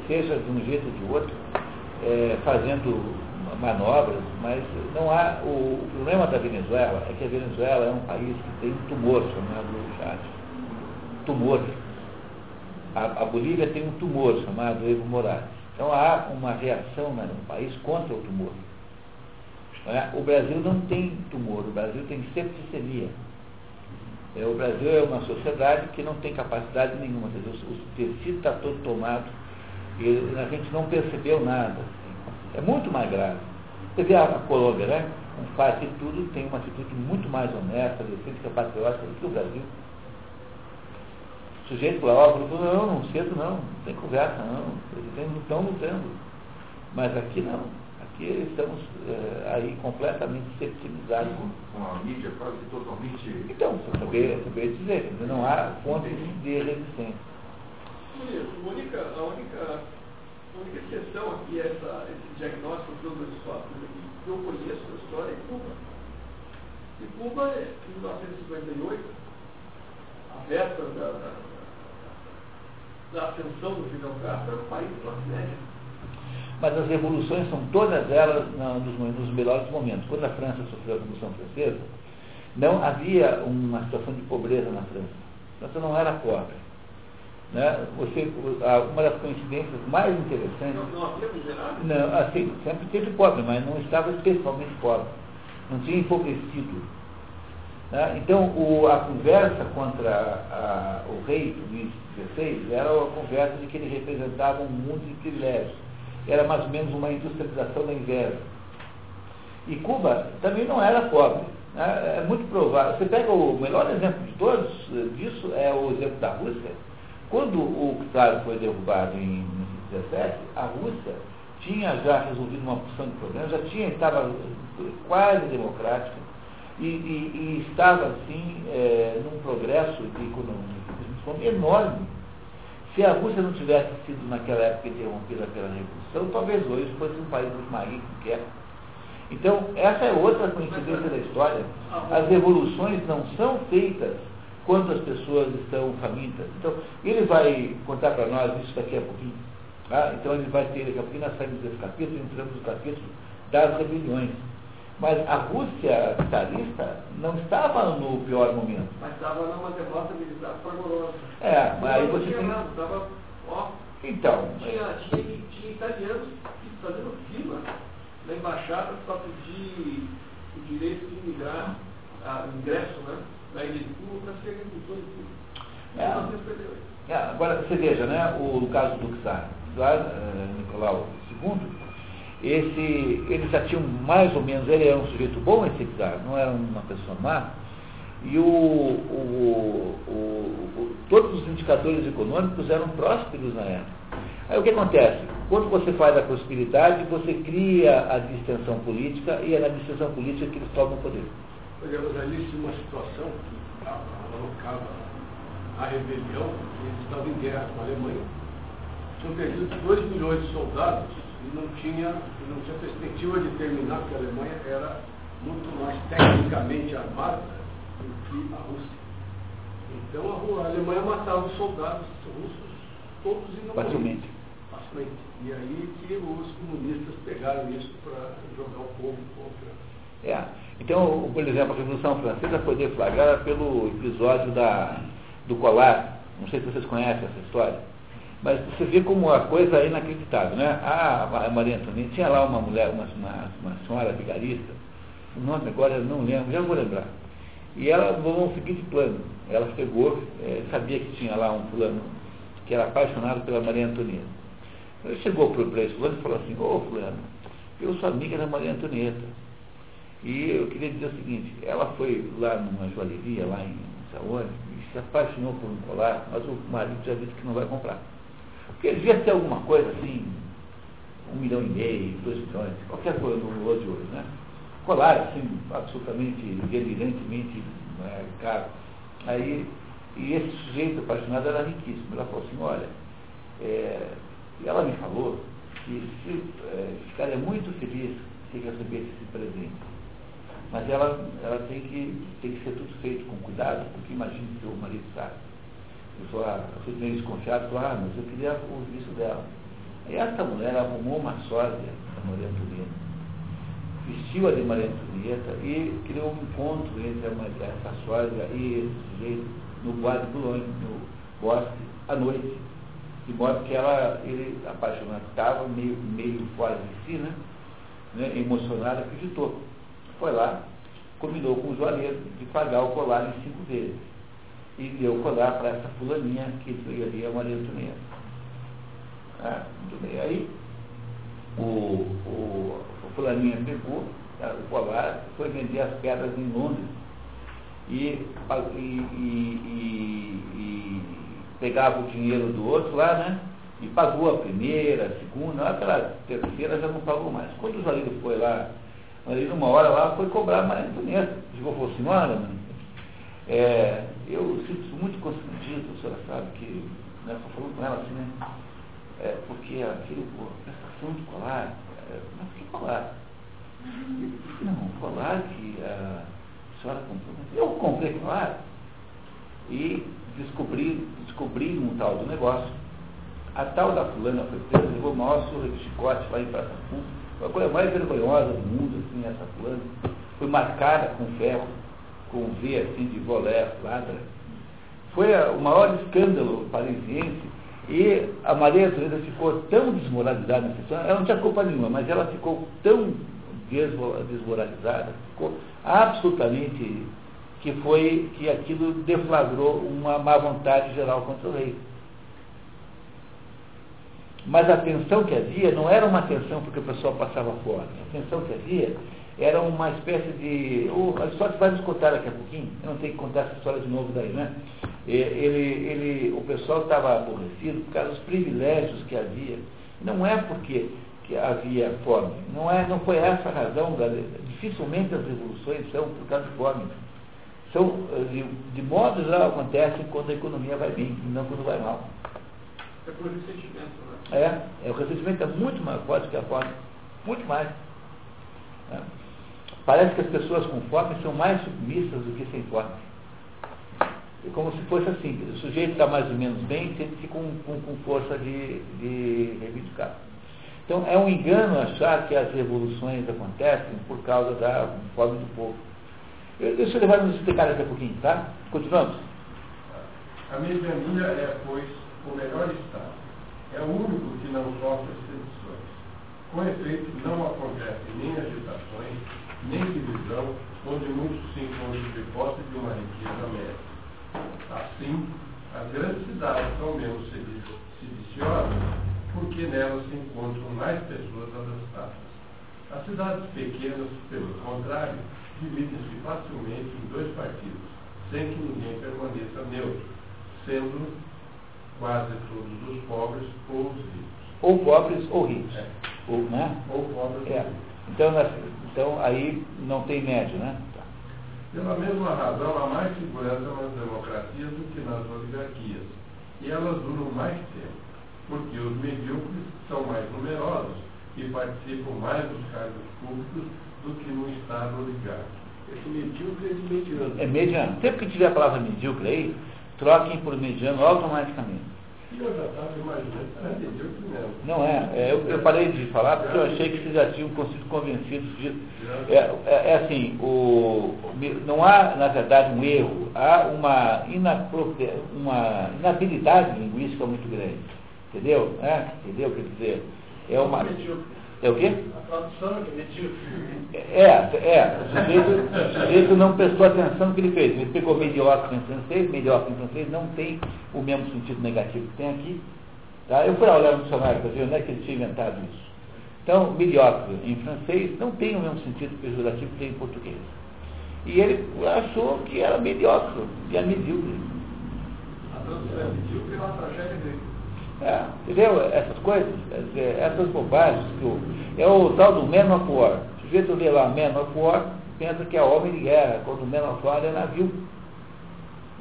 seja de um jeito ou de outro, é, fazendo manobras, mas não há. O, o, problema da Venezuela é que a Venezuela é um país que tem um tumor chamado Chade. Tumor. A, a, Bolívia tem um tumor chamado Evo Morales. Então há uma reação no país contra o tumor. É? O Brasil não tem tumor, o Brasil tem septicemia. É, o Brasil é uma sociedade que não tem capacidade nenhuma, quer dizer, o, o tecido está todo tomado e a gente não percebeu nada. É muito mais grave. Você vê a, a Colômbia, né? Faz de tudo, tem uma atitude muito mais honesta, decente, patriótica do que o Brasil. O sujeito lá, ó, falou, não, não cedo não, não tem conversa não, eles estão lutando. Mas aqui não porque estamos é, aí completamente septimizados. Com a mídia quase totalmente. Então, acabei de dizer, não há fontes de resistência. A única, a única, a única exceção aqui é essa, esse diagnóstico fatos que eu conheço da história é Cuba. E Cuba, em 1958, a véspera da, da, da ascensão do Fidel Castro, era um país de classe média mas as revoluções são todas elas nos, nos melhores momentos. Quando a França sofreu a Revolução Francesa, não havia uma situação de pobreza na França. A França não era pobre. Né? Você, uma das coincidências mais interessantes. Não, não havia miserável? Não, assim, sempre teve pobre, mas não estava especialmente pobre. Não tinha empobrecido. Né? Então, o, a conversa contra a, o rei Luís XVI era a conversa de que ele representava um mundo de privilégios era mais ou menos uma industrialização da inveja. E Cuba também não era pobre. Né? É muito provável. Você pega o melhor exemplo de todos eh, disso, é o exemplo da Rússia. Quando o czar foi derrubado em 1917, a Rússia tinha já resolvido uma porção de problemas, já tinha, estava quase democrática e, e, e estava, assim, é, num progresso de economia enorme se a Rússia não tivesse sido naquela época interrompida pela Revolução, talvez hoje fosse um país mais rico que é. Então, essa é outra coincidência da história. As revoluções não são feitas quando as pessoas estão famintas. Então, ele vai contar para nós isso daqui a pouquinho. Tá? Então, ele vai ter, daqui a pouquinho nós saímos desse capítulo, entramos no capítulo das rebeliões. Mas a Rússia czarista não estava no pior momento. Mas estava numa derrota militar farmorosa. É, mas aí você tem... Nada, tava, ó, então... Tinha, tinha, tinha italianos fazendo fila na embaixada para pedir o direito de imigrar, a, ingresso, né, na ilha de Cuba para ser agricultor de Cuba. É. É, agora, você veja, né, o, caso do Czar, uh, Nicolau II, esse, ele já tinha mais ou menos, ele era um sujeito bom, esse czar, não era uma pessoa má, e o, o, o, todos os indicadores econômicos eram prósperos na época. Aí o que acontece? Quando você faz a prosperidade, você cria a distensão política e é na distensão política que eles tomam o poder. Olha, mas ali tinha uma situação que alocava a rebelião, eles estavam em guerra com a Alemanha. Tinham perdido 2 milhões de soldados e não tinha, não tinha perspectiva de terminar, porque a Alemanha era muito mais tecnicamente armada do que a Rússia. Então a, Alemanha matava os soldados russos todos e não Facilmente. Facilmente. E aí que os comunistas pegaram isso para jogar o povo contra. É. Então, por exemplo, a Revolução Francesa foi deflagrada pelo episódio da, do colar. Não sei se vocês conhecem essa história. Mas você vê como a coisa é inacreditável, né? Ah, a Maria Antonieta tinha lá uma mulher, uma, uma, uma senhora vigarista, o nome agora eu não lembro, já vou lembrar. E ela levou o seguinte plano. Ela pegou, é, sabia que tinha lá um fulano que era apaixonado pela Maria Antonieta. Ele chegou para esse fulano e falou assim, ô oh, fulano, eu sou amiga da Maria Antonieta. E eu queria dizer o seguinte, ela foi lá numa joalheria, lá em Saúde, e se apaixonou por um colar, mas o marido já disse que não vai comprar. Porque devia ter alguma coisa assim, um milhão e meio, dois milhões, qualquer coisa no valor de hoje, né? Colar, assim, absolutamente, delirantemente né, caro. Aí, e esse sujeito apaixonado era riquíssimo. Ela falou assim, olha, é, ela me falou que se, é, ficaria muito feliz se recebesse esse presente. Mas ela, ela tem, que, tem que ser tudo feito com cuidado, porque imagine que o marido sabe. Eu sou, eu fui meio desconfiado, falou, ah, mas eu queria o visto dela. Aí essa mulher arrumou uma sósia da Maria Antonieta, vestiu-a de Maria Antonieta e criou um encontro entre a, essa sósia e esse sujeito no Bois de Boulogne, no bosque, à noite. De modo que ela, ele, apaixonado, estava meio, meio fora de si, né? né? emocionado, acreditou. Foi lá, combinou com o joalheiro de pagar o colar em cinco vezes. E deu o colar para essa fulaninha que ali a Maria Antonieta. Ah, muito bem. Aí o, o, o fulaninha pegou tá, o colar, foi vender as pedras em Londres e, e, e, e, pegava o dinheiro do outro lá, né? E pagou a primeira, a segunda, aquela terceira já não pagou mais. Quando o Zalino foi lá, ali numa hora lá, foi cobrar a Maria Antonieta. Chegou e falou, senhora, é, eu sinto muito constrangido, a senhora sabe que, né, falando com ela assim, né? é, porque aquele, a prestação de colar, é, mas que colar? Não, colar que a senhora comprou. Eu comprei colar e descobri, descobri um tal do negócio. A tal da fulana foi presa, levou o maior surra de chicote lá em Praça Pública. Foi a coisa mais vergonhosa do mundo, assim, essa fulana. Foi marcada com ferro, com V assim de bolé, ladra. Foi o maior escândalo parisiense e a Maria Antonieta ficou tão desmoralizada nessa situação, ela não tinha culpa nenhuma, mas ela ficou tão desmoralizada, ficou absolutamente que foi que aquilo deflagrou uma má vontade geral contra o rei. Mas a tensão que havia não era uma tensão porque o pessoal passava fora. A tensão que havia era uma espécie de. A história vai nos contar daqui a pouquinho, eu não tenho que contar essa história de novo daí, né? Ele, ele, o pessoal estava aborrecido por causa dos privilégios que havia. Não é porque que havia fome, não, é, não foi essa a razão, da, dificilmente as revoluções são por causa de fome. São, de, de modo geral, acontecem quando a economia vai bem, não quando vai mal. É por ressentimento, né? É, é, o ressentimento é muito mais forte que a fome, muito mais. Né? Parece que as pessoas com fome são mais submissas do que sem fome. É como se fosse assim, o sujeito está mais ou menos bem, sente-se com, com, com, força de, de reivindicar. Então é um engano achar que as revoluções acontecem por causa da fome do povo. Eu, deixa eu levar nos explicar daqui a pouquinho, tá? Continuamos. A mediania é, pois, o melhor estado. É o único que não sofre sedições. Com efeito, não acontecem nem agitações, nem divisão, onde muitos se encontram de posse de uma riqueza média. Assim, as grandes cidades são menos sediciosas, porque nelas se encontram mais pessoas abastadas. As cidades pequenas, pelo contrário, dividem-se facilmente em dois partidos, sem que ninguém permaneça neutro, sendo quase todos os pobres ou os ricos. Ou pobres ou ricos. É. Ou, né? ou pobres é. ou ricos. Então, então aí não tem médio, né? Tá. Pela mesma razão, há mais segurança nas democracias do que nas oligarquias. E elas duram mais tempo, porque os medíocres são mais numerosos e participam mais dos cargos públicos do que no Estado oligárquico. Esse medíocre é de mediano. É mediano. Sempre que tiver a palavra medíocre aí, troquem por mediano automaticamente. Não é. é eu, eu, parei de falar porque eu achei que vocês já tinham sido convencidos disso. É, é, é, assim, o, não há, na verdade, um erro, há uma, uma inabilidade linguística muito grande. Entendeu? É, entendeu? Quer dizer, é uma. É o quê? A tradução é. É, é. O sujeito, o sujeito não prestou atenção no que ele fez. Ele pegou mediocre em francês, mediocre em francês não tem o mesmo sentido negativo que tem aqui. Tá? Eu fui olhar no dicionário para ver onde é que ele tinha inventado isso. Então, mediocre em francês não tem o mesmo sentido pejorativo que tem em português. E ele achou que era mediocre, e é medíocre. A tradução é medíocre é uma tragédia dele. É, entendeu? Essas coisas, essas bobagens que é o tal do Man of War. O sujeito lê lá Man of War, pensa que é homem de guerra, quando Man of War é navio.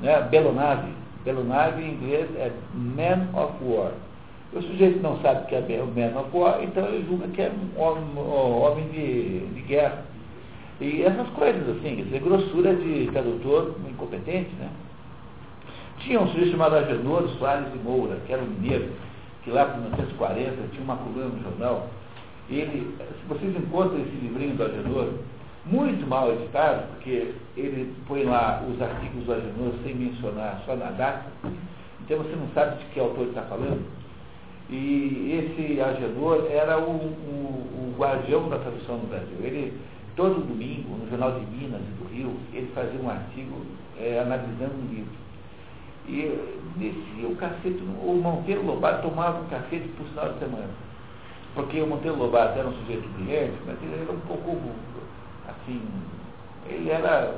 Né? Belonave. Belonave em inglês é Man of War. O sujeito não sabe que é o Man of War, então ele julga que é um homem, homem de, de guerra. E essas coisas assim, dizer, grossura de tradutor incompetente, né? Tinha um sujeito chamado Agenor Soares de Moura, que era um mineiro, que lá por 1940 tinha uma coluna no jornal. Ele, se vocês encontram esse livrinho do Agenor, muito mal editado, porque ele põe lá os artigos do Agenor sem mencionar só na data, então você não sabe de que autor está falando. E esse Agenor era o, o, o guardião da tradução no Brasil. Ele, todo domingo, no Jornal de Minas e do Rio, ele fazia um artigo é, analisando um livro. E descia o cacete, o Monteiro Lobato tomava um cacete por final de semana. Porque o Monteiro Lobato era um sujeito brilhante, mas ele era um pouco, assim, ele era,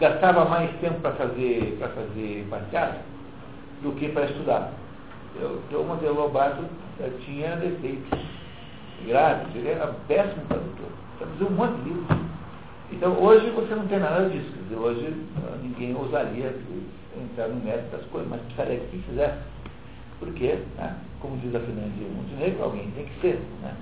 gastava mais tempo para fazer, para fazer passeata do que para estudar. Então o Monteiro Lobato tinha defeitos graves, ele era péssimo tradutor. Traduziu um monte de livros. Então hoje você não tem nada disso. Quer dizer, hoje ninguém ousaria entrar no mérito das coisas, mas precisaria que fizesse. Porque, né, como diz a Fernandinha Montenegro, alguém tem que ser. Né?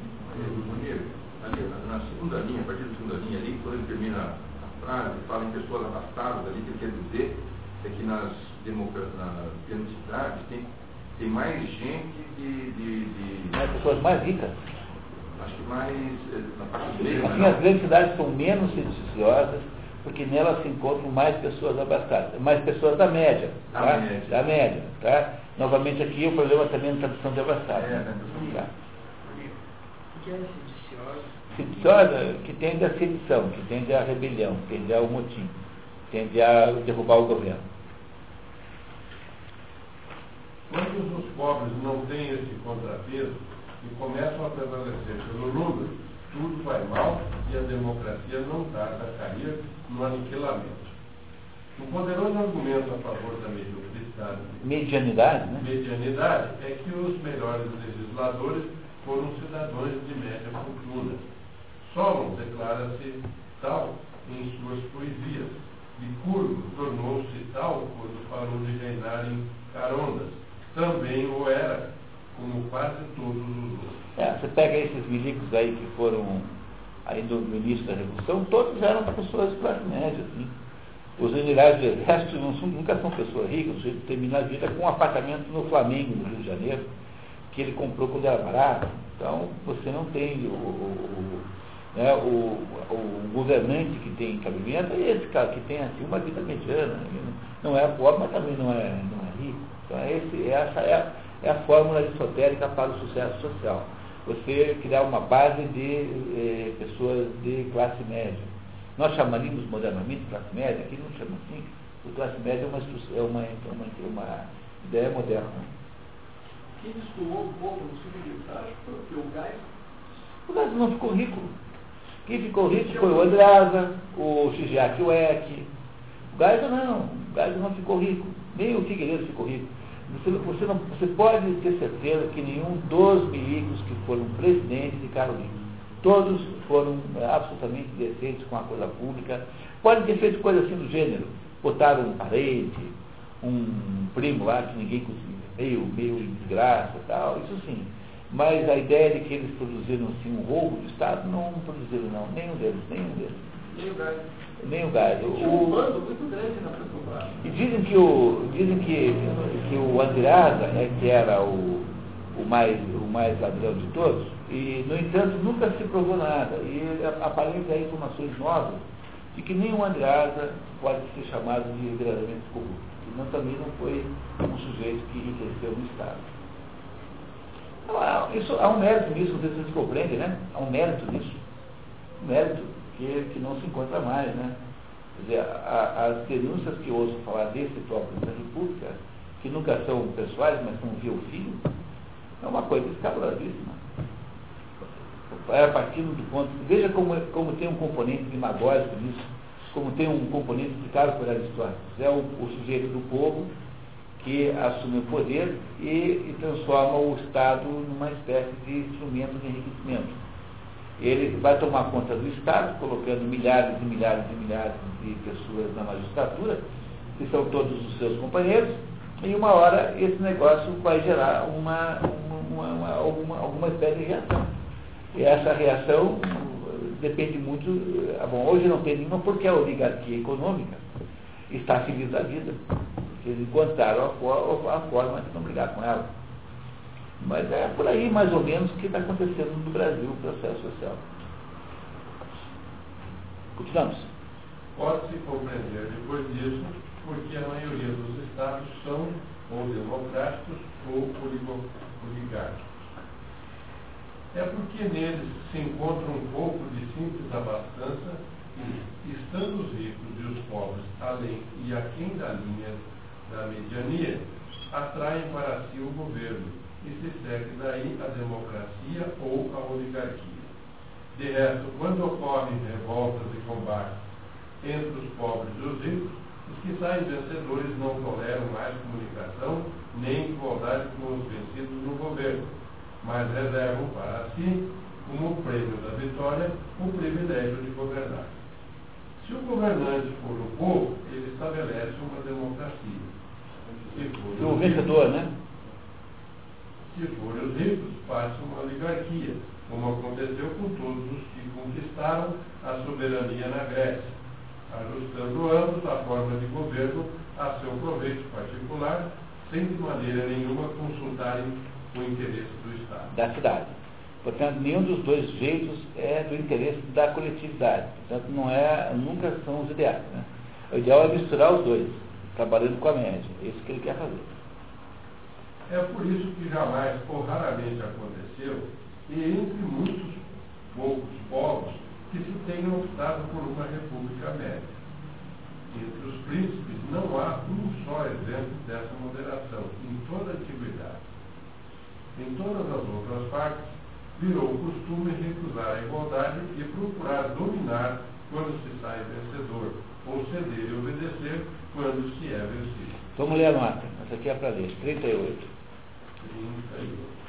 Ali, na segunda linha, a partir da segunda linha ali, quando ele termina a frase, fala em pessoas abastadas ali, que quer dizer é que nas, nas grandes cidades tem, tem mais gente de, de, de... Mais pessoas mais ricas. Acho que mais eh, na parte do meio. Assim, né? as grandes cidades são menos sediciosas, porque nelas se encontram mais pessoas abastadas, mais pessoas da média. Da tá? média. Da média. Tá? Novamente aqui o problema também na tradução de abastado. É, né? né? Tá. O que é sediciosa? Sediciosa que tende à sedição, que tende à rebelião, que tende ao motim, tende a derrubar o governo. Quando os pobres não têm esse contrapeso e começam a prevalecer pelo número, tudo vai mal e a democracia não tarda a cair no aniquilamento. Um poderoso argumento a favor da mediocridade, Medianidade, né? medianidade é que os melhores legisladores foram cidadãos de média fortuna. Solon declara-se tal em suas poesias. Licurgo tornou-se tal quando parou de reinar em Carondas. Também o era, como quase todos os outros. É, você pega esses milicos aí que foram aí no início da Revolução, todos eram pessoas de classe média, assim. Os generais do exército são, nunca são pessoas ricas, o termina a vida com um apartamento no Flamengo, no Rio de Janeiro, que ele comprou quando era barato. Então, você não tem o, o, né, o, o governante que tem cabimento, é esse cara que tem assim, uma vida mediana. Ele não é pobre, mas também não é, não é rico. Então, é esse, essa é é a fórmula aristotélica para o sucesso social. Você criar uma base de eh, pessoas de classe média. Nós chamaríamos modernamente classe média, aqui não chama assim, o classe média é uma, é uma, é uma, uma ideia moderna. Quem destoou um pouco no segundo estágio foi o que? O Gás? O Brasil não ficou rico. Quem ficou rico foi o Andrasa, o Shigeaki Ueki. O Geisel não, o Geisel não ficou rico. Nem o Figueiredo ficou rico. Você, você, não, você pode ter certeza que nenhum dos milicos que foram presidentes ficaram ricos. Todos foram é, absolutamente decentes com a coisa pública. Podem ter feito coisa assim do gênero. Botaram um parente, um primo lá que ninguém conseguia, meio, meio em desgraça e tal, isso sim. Mas a ideia de que eles produziram assim, um roubo do Estado, não produziram não, nenhum deles, nenhum deles. Nem o Nem o um O, e dizem que o, dizem que, que o Andreasa é que era o, o, mais, o mais ladrão de todos, e, no entanto, nunca se provou nada. E aparecem aí informações novas de que nem o Andreasa pode ser chamado de verdadeiramente corrupto. E não, também não foi um sujeito que enriqueceu no Estado. Então, há, isso, há um mérito nisso, vocês compreendem, né? Há um mérito nisso. Um mérito que, que não se encontra mais, né? Quer dizer, a- as denúncias que ouço falar desse próprio da República, que nunca são pessoais, mas são via o é uma coisa escabrosíssima. É partindo do ponto. Veja como, como tem um componente demagógico nisso, como tem um componente explicado por Aristóteles. É o, o sujeito do povo que assume o poder e, e transforma o Estado numa espécie de instrumento de enriquecimento. Ele vai tomar conta do Estado, colocando milhares e milhares e milhares de pessoas na magistratura, que são todos os seus companheiros, e uma hora esse negócio vai gerar uma, uma, uma, alguma, alguma espécie de reação. E essa reação depende muito. Eh, bom, hoje não tem nenhuma porque a oligarquia econômica está feliz da vida. Eles encontraram a, a forma de não brigar com ela. Mas é por aí mais ou menos que está acontecendo no Brasil o processo social. Continuamos. Pode-se compreender depois disso porque a maioria dos estados são ou democráticos ou oligárquicos. É porque neles se encontra um pouco de simples abastança e, estando os ricos e os pobres além e aquém da linha da mediania, atraem para si o governo e se segue daí a democracia ou a oligarquia. De resto, quando ocorrem revoltas e combates entre os pobres e os ricos, os que saem vencedores não toleram mais comunicação nem igualdade com os vencidos no governo, mas reservam para si, como prêmio da vitória, o privilégio de governar. Se o governante for o povo, ele estabelece uma democracia. Se for o vencedor, né? Se forem os ricos, faz uma oligarquia, como aconteceu com todos os que conquistaram a soberania na Grécia ajustando ambos a forma de governo a seu proveito particular, sem de maneira nenhuma consultarem o interesse do Estado. Da cidade. Portanto, nenhum dos dois jeitos é do interesse da coletividade. Portanto, não é, nunca são os ideais. Né? O ideal é misturar os dois, trabalhando com a média. É isso que ele quer fazer. É por isso que jamais ou raramente aconteceu, e entre muitos poucos povos, que se tenha optado por uma república média. Entre os príncipes não há um só exemplo dessa moderação em toda a antiguidade. Em todas as outras partes, virou o costume recusar a igualdade e procurar dominar quando se sai vencedor, ou ceder e obedecer quando se é vencido. Vamos ler a nota. Essa aqui é para ler. 38. 38.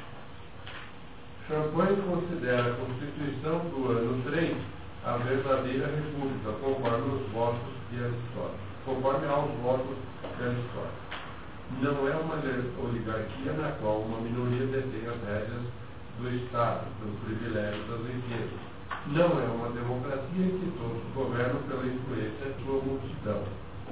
Champagne considera a Constituição do ano 3 a verdadeira república, conforme os votos de Aristóteles, conforme aos votos de Aristóteles. Não é uma oligarquia na qual uma minoria detém as rédeas do Estado, pelo privilégio das riquezas. Não é uma democracia em que todos governam pela influência de sua multidão.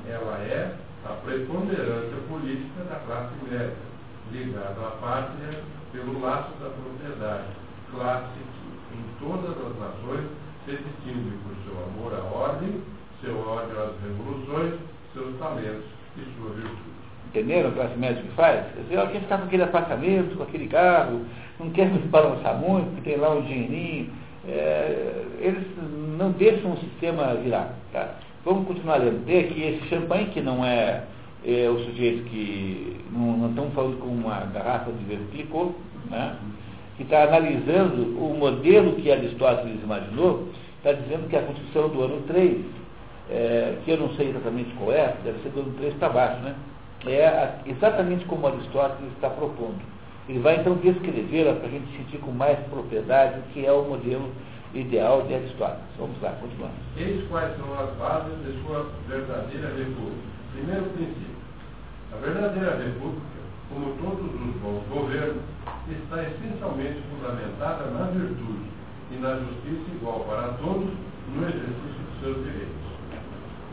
Ela é a preponderância política da classe média, ligada à pátria pelo laço da propriedade, classe que, em todas as nações, se distingue por seu amor à ordem, seu ódio às revoluções, seus talentos e sua virtude. Entenderam a classe média que faz? Alguém está com aquele apartamento, com aquele carro, não quer se balançar muito, porque tem lá um dinheirinho. É, eles não deixam o sistema virar. Tá? Vamos continuar lendo. Tem aqui esse champanhe, que não é é, o sujeito que não, não estamos falando com uma garrafa de verclicô, né, que está analisando o modelo que Aristóteles imaginou, está dizendo que a Constituição do ano 3, é, que eu não sei exatamente qual é, deve ser do ano 3 para baixo, né, é exatamente como Aristóteles está propondo. Ele vai então descrevê-la para a gente sentir com mais propriedade o que é o modelo ideal de Aristóteles. Vamos lá, continuando. Eis quais são as bases de sua verdadeira república Primeiro princípio. A verdadeira república, como todos os bons governos, está essencialmente fundamentada na virtude e na justiça igual para todos no exercício de seus direitos.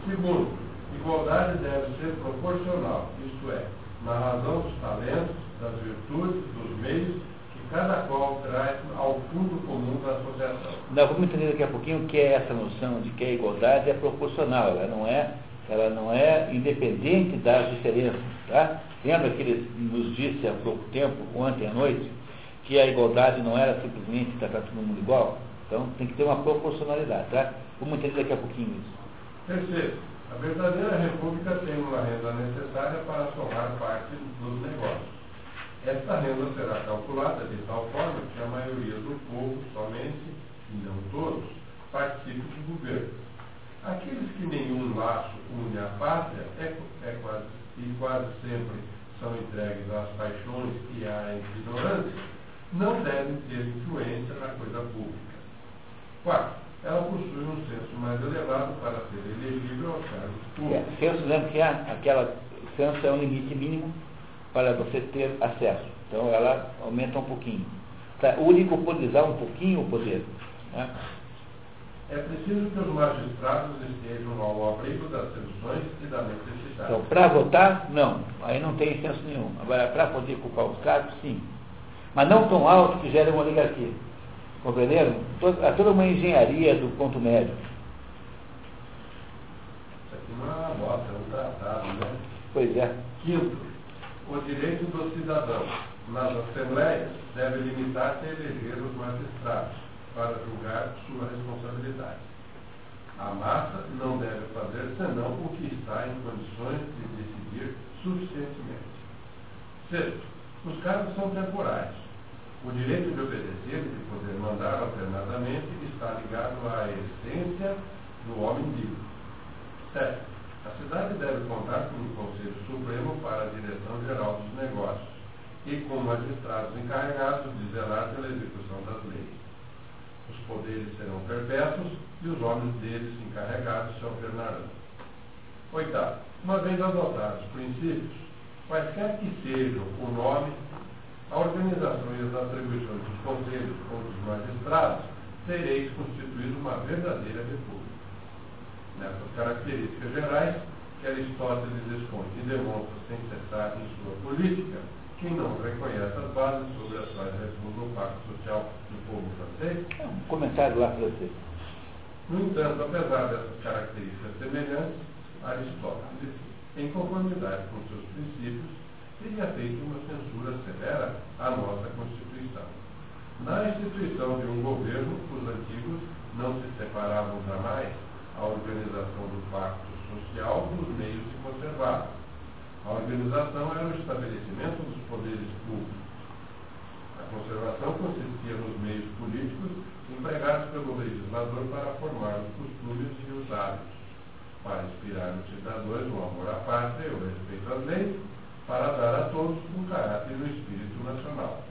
Segundo, igualdade deve ser proporcional, isto é, na razão dos talentos, das virtudes, dos meios que cada qual traz ao fundo comum da associação. Nós vamos entender daqui a pouquinho o que é essa noção de que a igualdade é proporcional, ela não é ela não é independente das diferenças. Tá? Lembra que ele nos disse há pouco tempo, ontem à noite, que a igualdade não era simplesmente tratar todo mundo igual? Então tem que ter uma proporcionalidade. Tá? Vamos entender daqui a pouquinho isso. Terceiro, a verdadeira república tem uma renda necessária para somar parte dos negócios. Esta renda será calculada de tal forma que a maioria do povo, somente, e não todos, participe do governo Aqueles que nenhum laço une à pátria é, é quase, e quase sempre são entregues às paixões e à ignorância, não devem ter influência na coisa pública. Quarto, ela possui um senso mais elevado para ser elegível aos cargos É, públicos. censo, lembra que há aquela censo é um limite mínimo para você ter acesso. Então ela aumenta um pouquinho. Para unicorporizar um pouquinho o poder. né? É preciso que os magistrados estejam ao abrigo das seduções e da necessidade. Então, para votar, não. Aí não tem senso nenhum. Agora, para poder ocupar os cargos, sim. Mas não tão alto que gere uma oligarquia. Compreenderam? Há toda uma engenharia do ponto médio. Isso aqui não é uma nota, é um tratado, né? Pois é. Quinto, o direito do cidadão nas assembleias deve limitar-se a eleger os magistrados para julgar sua responsabilidade. A massa não deve fazer senão o que está em condições de decidir suficientemente. Sexto, os cargos são temporários. O direito de obedecer e de poder mandar alternadamente está ligado à essência do homem livre. Sétimo, a cidade deve contar com um Conselho Supremo para a direção geral dos negócios e com magistrados encarregados de zelar pela execução das leis. Poderes serão perpétuos e os homens deles encarregados se alternarão. Oitavo, uma vez adotados os princípios, quaisquer que sejam o nome, a organização e as atribuições dos conselhos ou dos magistrados, tereis constituído uma verdadeira república. Nessas características gerais, que Aristóteles expõe e demonstra sem cessar em sua política, quem não reconhece as bases sobre as quais repousa o pacto social povo francês, É um comentário lá para você. no entanto, apesar dessas características semelhantes, Aristóteles, em conformidade com seus princípios, teria feito uma censura severa à nossa Constituição. Na instituição de um governo, os antigos não se separavam jamais a organização do pacto social dos meios de conservá-lo. A organização era o estabelecimento dos poderes públicos. Conservação consistia nos meios políticos empregados pelo legislador para formar os costumes e os hábitos, para inspirar nos cidadãos o amor à pátria e o respeito às leis, para dar a todos um caráter e um espírito nacional.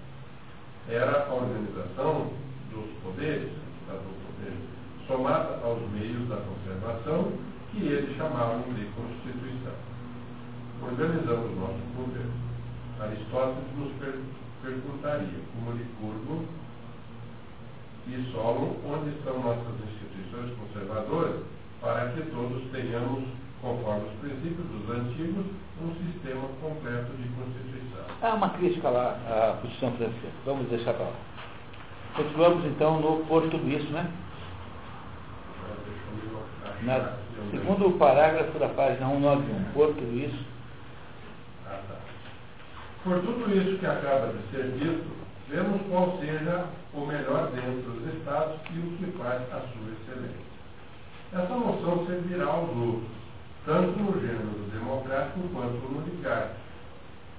Era a organização dos poderes, das poderes, somada aos meios da conservação, que eles chamavam de Constituição. Organizamos nosso governo. Aristóteles nos per perguntaria, como de curvo e solo, onde estão nossas instituições conservadoras, para que todos tenhamos, conforme os princípios dos antigos, um sistema completo de constituição. Há uma crítica lá à Constituição Francesa. Vamos deixar para lá. Continuamos então no por tudo isso, né? Na, segundo parágrafo da página 191, por tudo isso. Por tudo isso que acaba de ser dito, vemos qual seja o melhor dentro dos Estados e o que faz a sua excelência. Essa noção servirá aos outros, tanto no gênero democrático quanto no oligárquico,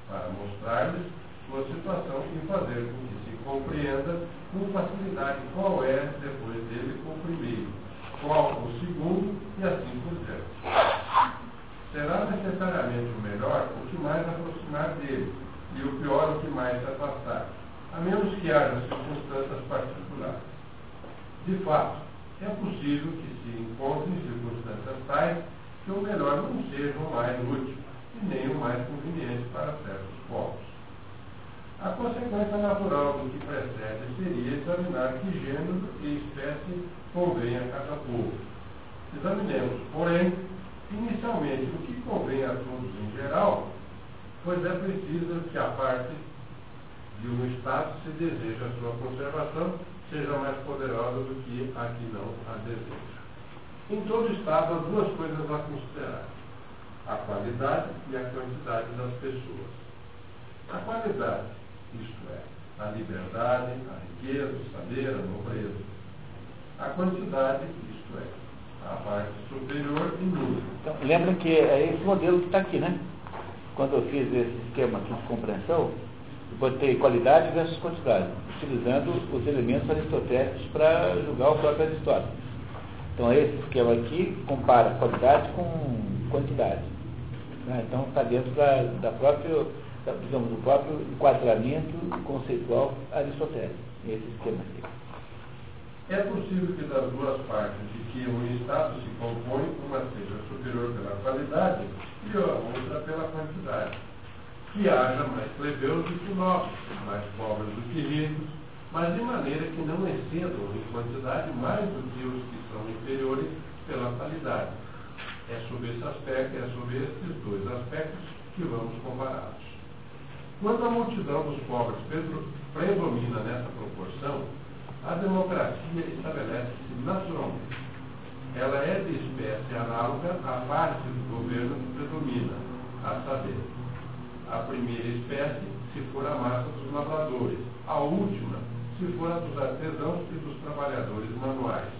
para mostrar-lhes sua situação e fazer com que se compreenda com facilidade qual é, depois dele, o primeiro, qual o segundo e assim por diante será necessariamente o melhor o que mais aproximar dele, e o pior o que mais se afastar, a menos que haja circunstâncias particulares. De fato, é possível que se encontrem circunstâncias tais que o melhor não seja o mais útil e nem o mais conveniente para certos povos. A consequência natural do que precede seria examinar que gênero e espécie convém a cada povo. Examinemos, porém, inicialmente o que convém a todos em geral, pois é preciso que a parte de um Estado se deseja a sua conservação seja mais poderosa do que a que não a deseja. Em todo Estado há duas coisas a considerar: a qualidade e a quantidade das pessoas. A qualidade, isto é, a liberdade, a riqueza, o saber, a nobreza. A quantidade, isto é, a parte superior e número. Então, lembra que é esse modelo que está aqui, né? Quando eu fiz esse esquema aqui de compreensão, botei qualidade versus quantidade, utilizando os elementos aristotélicos para julgar o próprio Aristóteles. Então, esse esquema aqui compara qualidade com quantidade. né? Então, está dentro da, da própria digamos, o próprio enquadramento conceitual aristotélico, nesse esquema aqui. É possível que das duas partes de que um Estado se compõe, uma seja superior pela qualidade e outra pela quantidade. Que haja mais plebeus do que nobres, mais pobres do que ricos, mas de maneira que não excedam em quantidade mais do que os que são inferiores pela qualidade. É sobre esse aspecto, é sobre esses dois aspectos que vamos compará-los. Quando a multidão dos pobres predomina nessa proporção, a democracia estabelece-se naturalmente. Ela é de espécie análoga à parte do governo que predomina, a saber, a primeira espécie, se for a massa dos lavradores, a última, se for a dos artesãos e dos trabalhadores manuais,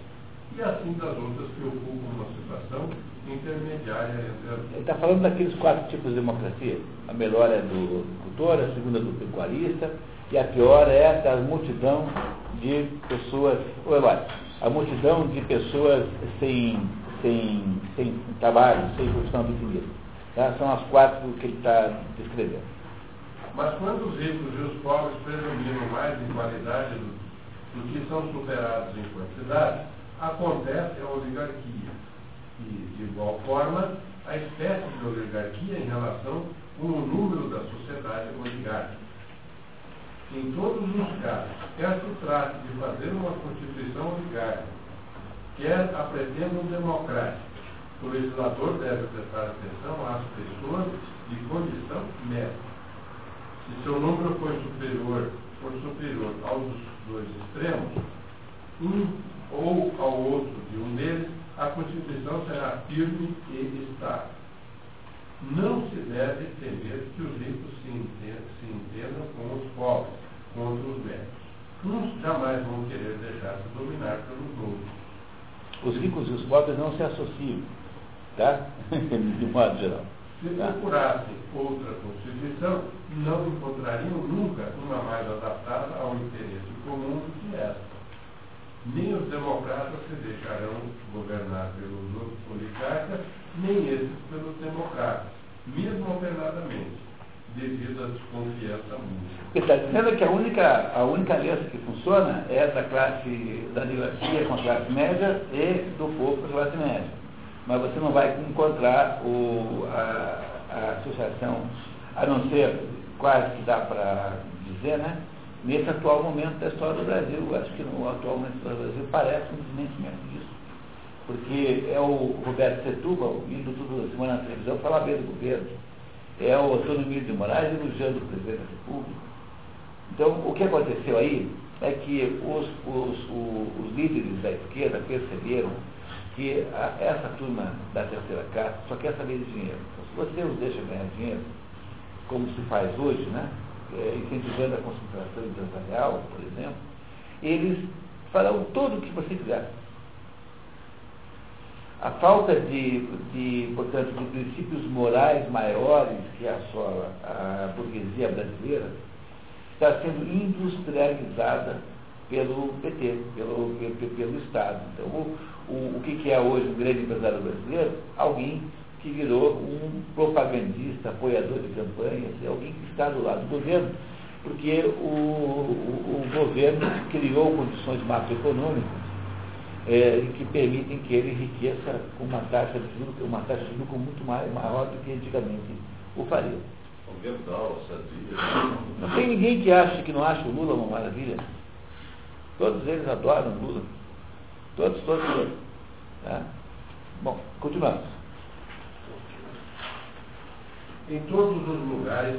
e assim das outras que ocupam uma situação intermediária entre as Ele está falando daqueles quatro tipos de democracia. A melhor é do agricultor, a segunda é do pecuarista, e a pior é da multidão de pessoas, ou melhor, a multidão de pessoas sem, sem, sem trabalho, sem profissão definida. Tá? São as quatro que ele está descrevendo. Mas quando os ricos e os pobres predominam mais em qualidade do, do que são superados em quantidade, acontece a oligarquia. E, de igual forma, a espécie de oligarquia em relação com o número da sociedade oligárquica. Em todos os casos, quer se trate de fazer uma constituição oligárquica, quer a pretendam democrática, o legislador deve prestar atenção às pessoas de condição média. Se seu número for superior, for superior aos dois extremos, um ou ao outro de um deles, a Constituição será firme e estável. Não se deve temer que os ricos se entendam, se entendam com os pobres, contra os médicos. Uns jamais vão querer deixar-se dominar pelos outros. Os ricos e os pobres não se associam, tá? de modo geral. Se procurassem outra Constituição, não encontrariam nunca uma mais adaptada ao interesse comum do que esta. Nem os democratas se deixarão governar pelos oligarcas, nem esses pelos democratas, mesmo alternadamente, devido à desconfiança mútua. Ele está dizendo que a única, a única aliança que funciona é da classe da oligarquia com a classe média e do povo com a classe média. Mas você não vai encontrar o, a, a associação, a não ser quase que dá para dizer, né? Nesse atual momento da história do Brasil, acho que no atual momento da história do Brasil parece um desmentimento disso. Porque é o Roberto Setúbal, indo toda semana na televisão, falar bem do governo. É o Antônio de Moraes elogiando o presidente da República. Então, o que aconteceu aí é que os, os, os, os líderes da esquerda perceberam que a, essa turma da terceira classe só quer saber de dinheiro. Então, se você os deixa ganhar dinheiro, como se faz hoje, né? É, incentivando a concentração empresarial, por exemplo, eles farão tudo o que você quiser. A falta de, de, portanto, de princípios morais maiores que assola a burguesia brasileira está sendo industrializada pelo PT, pelo, pelo, pelo Estado. Então, o, o, o que, é hoje um grande empresário brasileiro? Alguém que virou um propagandista, apoiador de campanhas, é alguém que está do lado do governo, porque o, o, o governo criou condições macroeconômicas é, que permitem que ele enriqueça com uma taxa de juros, uma taxa de lucro muito mais, maior do que antigamente o faria. Não tem ninguém que ache que não acha o Lula uma maravilha. Todos eles adoram o Lula. Todos, todos, todos. Tá? Bom, continuamos. Em todos os lugares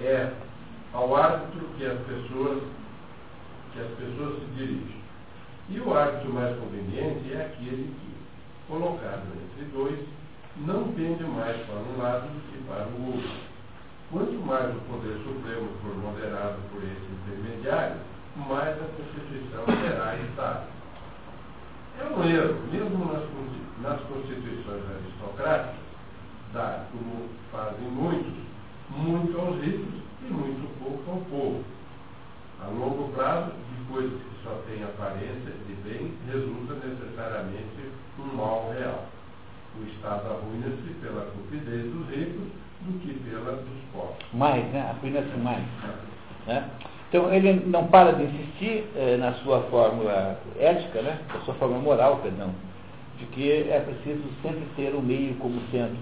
é ao árbitro que as pessoas, que as pessoas se dirigem. E o árbitro mais conveniente é aquele que, colocado entre dois, não pende mais para um lado do que para o outro. Quanto mais o Poder Supremo for moderado por esse intermediário, mais a Constituição será estável. É um erro, mesmo nas, nas constituições aristocráticas, dar, como fazem muitos, muito aos ricos e muito pouco ao povo. A longo prazo, de coisas que só têm aparência de bem, resulta necessariamente um mal real. O Estado arruina-se pela cupidez dos ricos do que pela dos pobres. Mais, né? Arruina-se mais. Né? Então ele não para de insistir eh, na sua fórmula ética, né? na sua fórmula moral, perdão, de que é preciso sempre ter o meio como centro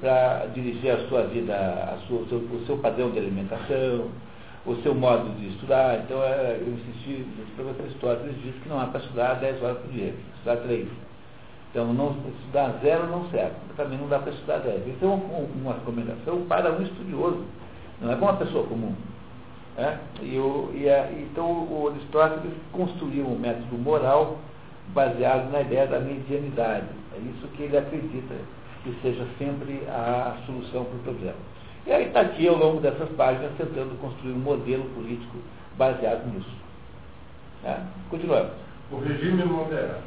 para dirigir a sua vida, a sua, o, seu, o seu padrão de alimentação, o seu modo de estudar. Então, é, eu insisti para você, Aristóteles diz que não há para estudar 10 horas por dia, estudar 3. Então, não, estudar zero não serve, também não dá para estudar 10. Isso é uma recomendação para um estudioso, não é para uma pessoa comum. É? E o, e a, então, o Aristóteles construiu um método moral baseado na ideia da medianidade. É isso que ele acredita que seja sempre a solução para o problema. E aí está aqui, ao longo dessas páginas, tentando construir um modelo político baseado nisso. É? Continuamos. O regime moderado.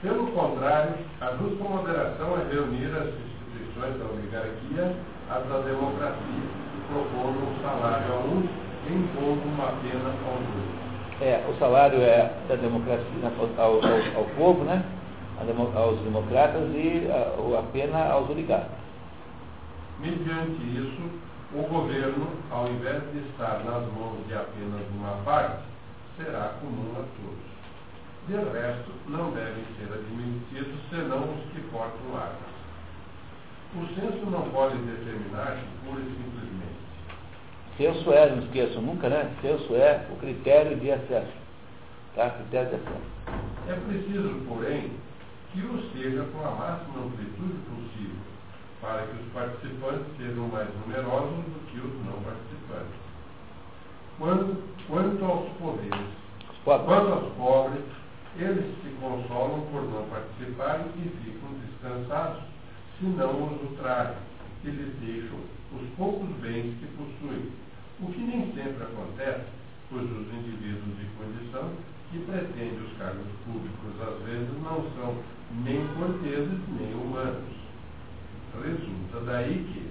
Pelo contrário, a justa moderação é reunir as instituições da oligarquia às da democracia, propondo um salário a um e impondo uma pena ao outro. É, o salário é da democracia ao, ao, ao povo, né? Aos democratas e a, a pena aos oligarcas. Mediante isso, o governo, ao invés de estar nas mãos de apenas uma parte, será comum a todos. De resto, não devem ser admitidos senão os que portam armas. O censo não pode determinar-se pura e simplesmente. Censo é, não esqueçam nunca, né? Censo é o critério de acesso. Tá? Critério de acesso. É preciso, porém, que o seja com a máxima amplitude possível, para que os participantes sejam mais numerosos do que os não participantes. Quanto, quanto aos poderes, quanto aos pobres, eles se consolam por não participarem e ficam descansados, se não os ultrajem, e lhes deixam os poucos bens que possuem, o que nem sempre acontece, pois os indivíduos de condição que pretendem os cargos públicos às vezes não são nem corteses nem humanos. Resulta daí que,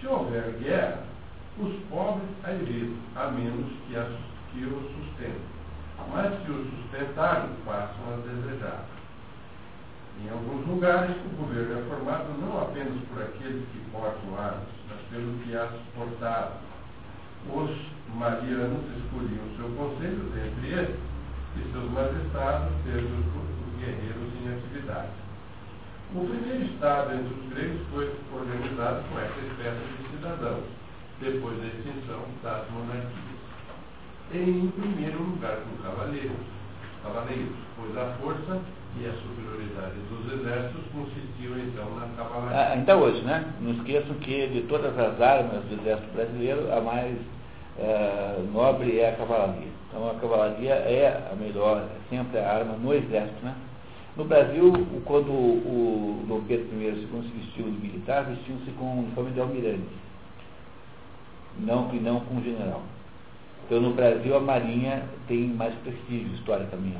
se houver guerra, os pobres a evitam, a menos que, as, que os sustentem. Mas se os sustentarem, passam a desejar. Em alguns lugares, o governo é formado não apenas por aqueles que portam armas, mas pelo que as portaram. Os marianos escolhiam seu conselho dentre eles, e seus magistrados sendo os guerreiros em atividade. O primeiro Estado entre os gregos foi organizado com essa espécie de cidadãos, depois da extinção das monarquias. em primeiro lugar com cavaleiros, cavaleiros, pois a força e a superioridade dos exércitos consistiam então na cavalaria. Ah, ainda hoje, né? Não esqueçam que de todas as armas do exército brasileiro, a mais é, nobre é a cavalaria. Então a cavalaria é a melhor, é sempre a arma no exército. Né? No Brasil, quando o, Dom Pedro I se vestiu de militar, vestiu-se com o uniforme de almirante, não, e não com general. Então no Brasil a marinha tem mais prestígio historicamente.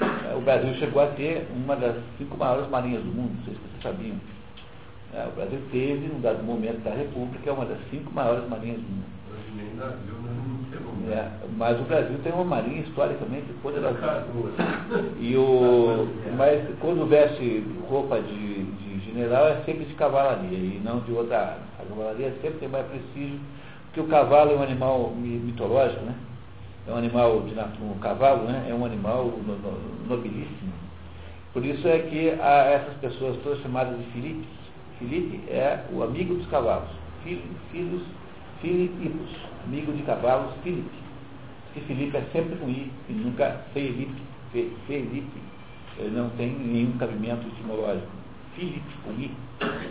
É, o Brasil chegou a ter uma das cinco maiores marinhas do mundo, não sei se vocês sabiam. É, o Brasil teve, num dado momento da República, uma das cinco maiores marinhas do mundo. É, mas o Brasil tem uma marinha historicamente poderosa. E o, mas quando veste roupa de, de general é sempre de cavalaria e não de outra arma. A cavalaria sempre tem mais prestígio, porque o cavalo é um animal mitológico, né? É um animal, de, um cavalo né? é um animal nobilíssimo. Por isso é que essas pessoas todas chamadas de Filipe, Filipe é o amigo dos cavalos, filho, filhos Filipos, amigo de cavalos, Filipe. Porque Filipe é sempre com I, e nunca Felipe. Felipe. Ele não tem nenhum cabimento etimológico. Filipe, com I,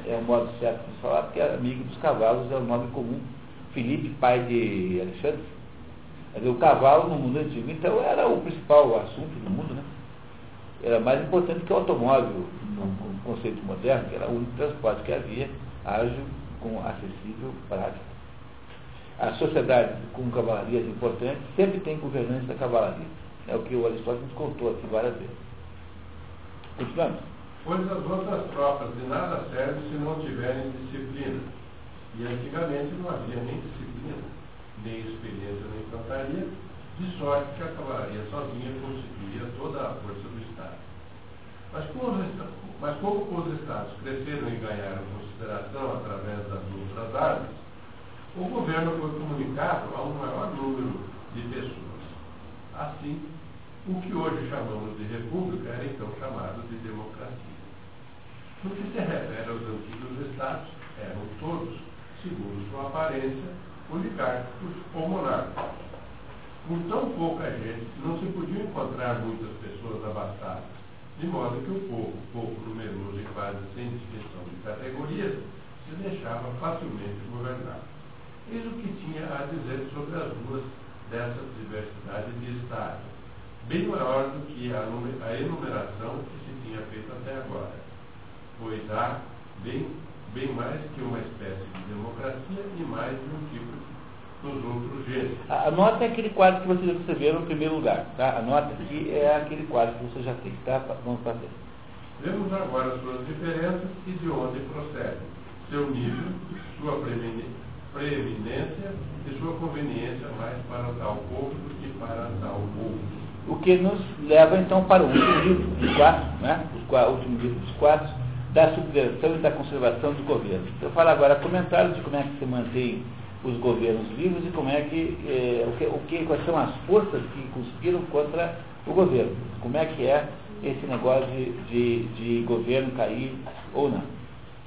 é o modo certo de falar, porque amigo dos cavalos é o nome comum. Filipe, pai de Alexandre. O cavalo no mundo antigo, então, era o principal assunto do mundo, né? Era mais importante que o automóvel, no conceito moderno, que era o único transporte que havia, ágil, com acessível, prático a sociedade com cavalarias importantes sempre tem governantes da cavalaria. É o que o Aristóteles contou aqui várias vezes. Continuamos. Pois as outras tropas de nada servem se não tiverem disciplina. E antigamente não havia nem disciplina, nem experiência na infantaria, de sorte que a cavalaria sozinha constituía toda a força do Estado. Mas como, mas como os estados cresceram e ganharam consideração através das outras armas, o governo foi comunicado a um maior número de pessoas. Assim, o que hoje chamamos de república era então chamado de democracia. No que se refere aos antigos estados, eram todos, segundo sua aparência, oligárquicos ou monárquicos. Com tão pouca gente, não se podiam encontrar muitas pessoas abastadas, de modo que o povo, pouco numeroso e quase sem distinção de categorias, se deixava facilmente governar. Eis o que tinha a dizer sobre as duas dessa diversidade de estados, bem maior do que a nume- a enumeração que se tinha feito até agora, pois há bem, bem mais que uma espécie de democracia e mais de um tipo dos outros gêneros. Anota aquele quadro que vocês receberam no primeiro lugar, tá? Anota que é aquele quadro que você já tem, tá? Vamos fazer. Vemos agora suas diferenças e de onde procedem, seu nível, sua preemine- preeminência e sua conveniência mais para tal povo do que para tal povo. O que nos leva então para o último livro, os quatro, né? O último livro dos quatro, da subversão e da conservação dos governos. Eu falo agora comentários de como é que se mantém os governos vivos e como é que, eh, o que, o que, quais são as forças que conspiram contra o governo. Como é que é esse negócio de, de, de governo cair ou não.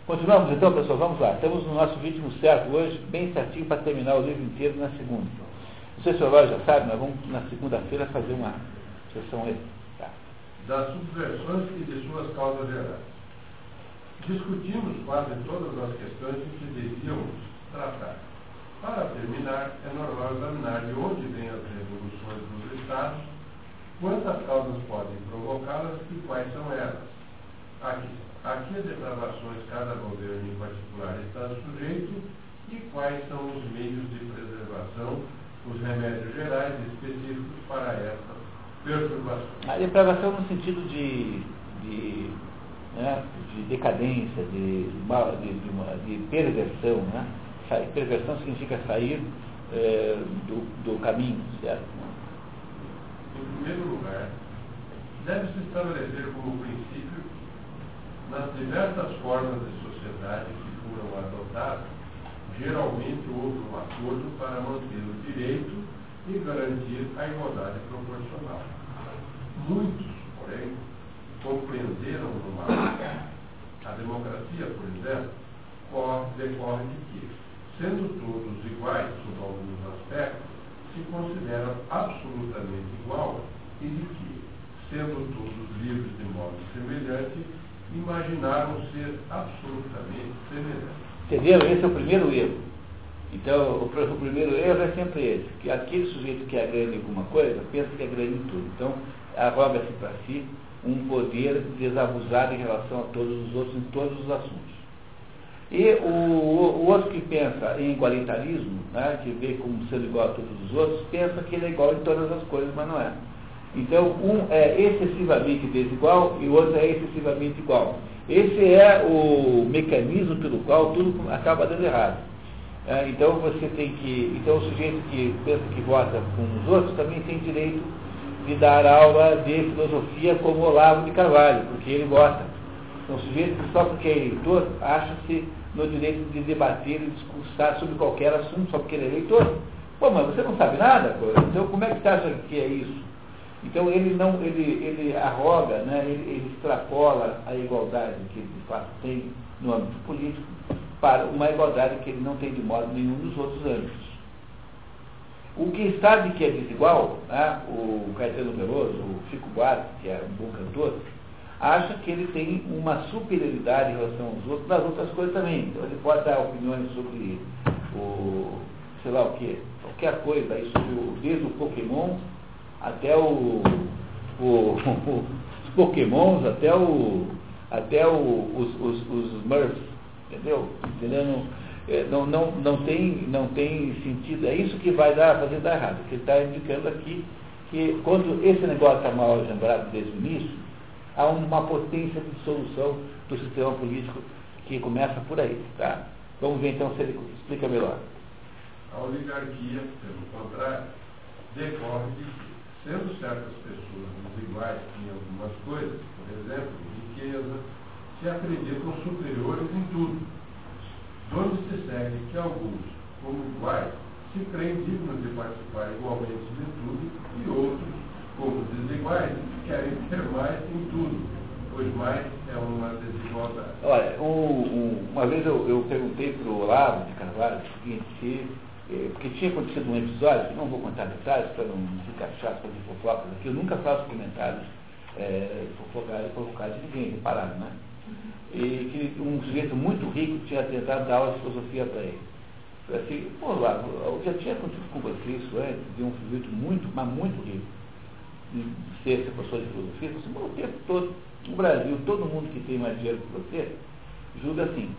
Continuamos então, pessoal, vamos lá. Estamos no nosso ritmo certo hoje, bem certinho para terminar o livro inteiro na segunda. Não sei se o Eloy já sabe, nós vamos na segunda-feira fazer uma sessão. Tá. das subversões e de suas causas gerais. Discutimos quase todas as questões que devíamos tratar. Para terminar, é normal examinar de onde vêm as revoluções dos Estados, quantas causas podem provocá-las e quais são elas. Aqui, aqui as depravações cada governo em particular está sujeito e quais são os meios de preservação, os remédios gerais específicos para essas perturbações. A depravação no sentido de, de, né, de decadência, de, de, de, perversão. Né? Perversão significa sair eh, do, do caminho, certo? Em primeiro lugar, deve-se estabelecer como princípio, nas diversas formas de sociedade que foram adotadas, geralmente houve um acordo para manter o direito e garantir a igualdade proporcional. Muitos, porém, compreenderam no mal. A democracia, por exemplo, corre- decorre de que, sendo todos iguais sob alguns aspectos, se consideram absolutamente igual e de que, sendo todos livres de modo semelhante, imaginaram ser absolutamente semelhantes. Entendeu? Esse é o primeiro erro. Então, o, o primeiro erro é sempre esse, que aquele sujeito que é grande em alguma coisa, pensa que é grande em tudo. Então, arroga-se para si um poder desabusado em relação a todos os outros, em todos os assuntos. E o, o- o outro que pensa em igualitarismo, né, que vê como sendo igual a todos os outros, pensa que ele é igual em todas as coisas, mas não é. Então, um é excessivamente desigual e o outro é excessivamente igual. Esse é o mecanismo pelo qual tudo acaba dando errado. É, então você tem que. Então o sujeito que pensa que vota com os outros também tem direito de dar aula de filosofia como Olavo de Carvalho, porque ele gosta. Então o sujeito que só porque é eleitor acha-se no direito de debater e discursar sobre qualquer assunto, só porque ele é eleitor. Pô, mas você não sabe nada, pô. então como é que você acha que é isso? Então ele não, ele, ele arroga, né, ele, ele extrapola a igualdade que ele de fato tem no âmbito político para uma igualdade que ele não tem de modo nenhum nos outros âmbitos. O que sabe que é desigual, né, o Caetano Veloso, o Chico Buarque, que é um bom cantor, acha que ele tem uma superioridade em relação aos outros, das outras coisas também. Então ele pode dar opiniões sobre o, sei lá o que, qualquer coisa, aí sobre o, desde o Pokémon até o, o, os Pokémons, até o até os, os, os Smurfs, entendeu? Entendendo? É, Não, não, não, tem, não tem sentido. É isso que vai dar, fazer dar errado. Ele está indicando aqui que quando esse negócio está mal lembrado desde o início, há uma potência de solução do sistema político que começa por aí. Tá? Vamos ver então se ele explica melhor. A oligarquia, pelo contrário, decorre de Sendo certas pessoas desiguais em algumas coisas, por exemplo, riqueza, se acreditam superiores em tudo. Donde se segue que alguns, como iguais, se creem dignos de participar igualmente de tudo, e outros, como desiguais, querem ter mais em tudo, pois mais é uma desigualdade. Olha, um, um, uma vez eu, eu perguntei para o Olavo de Carvalho o seguinte, se, porque tinha acontecido um episódio, não vou contar detalhes para não ficar chato fazer fofocas aqui, eu nunca faço comentários é, fofocar de ninguém, repararam, né? E que um sujeito muito rico tinha tentado dar aula de filosofia para ele. Eu assim, pô, Olavo, já tinha acontecido com você isso antes, de um sujeito muito, mas muito rico, de ser professor de filosofia, você, assim, o tempo todo no Brasil, todo mundo que tem mais dinheiro que você, julga assim.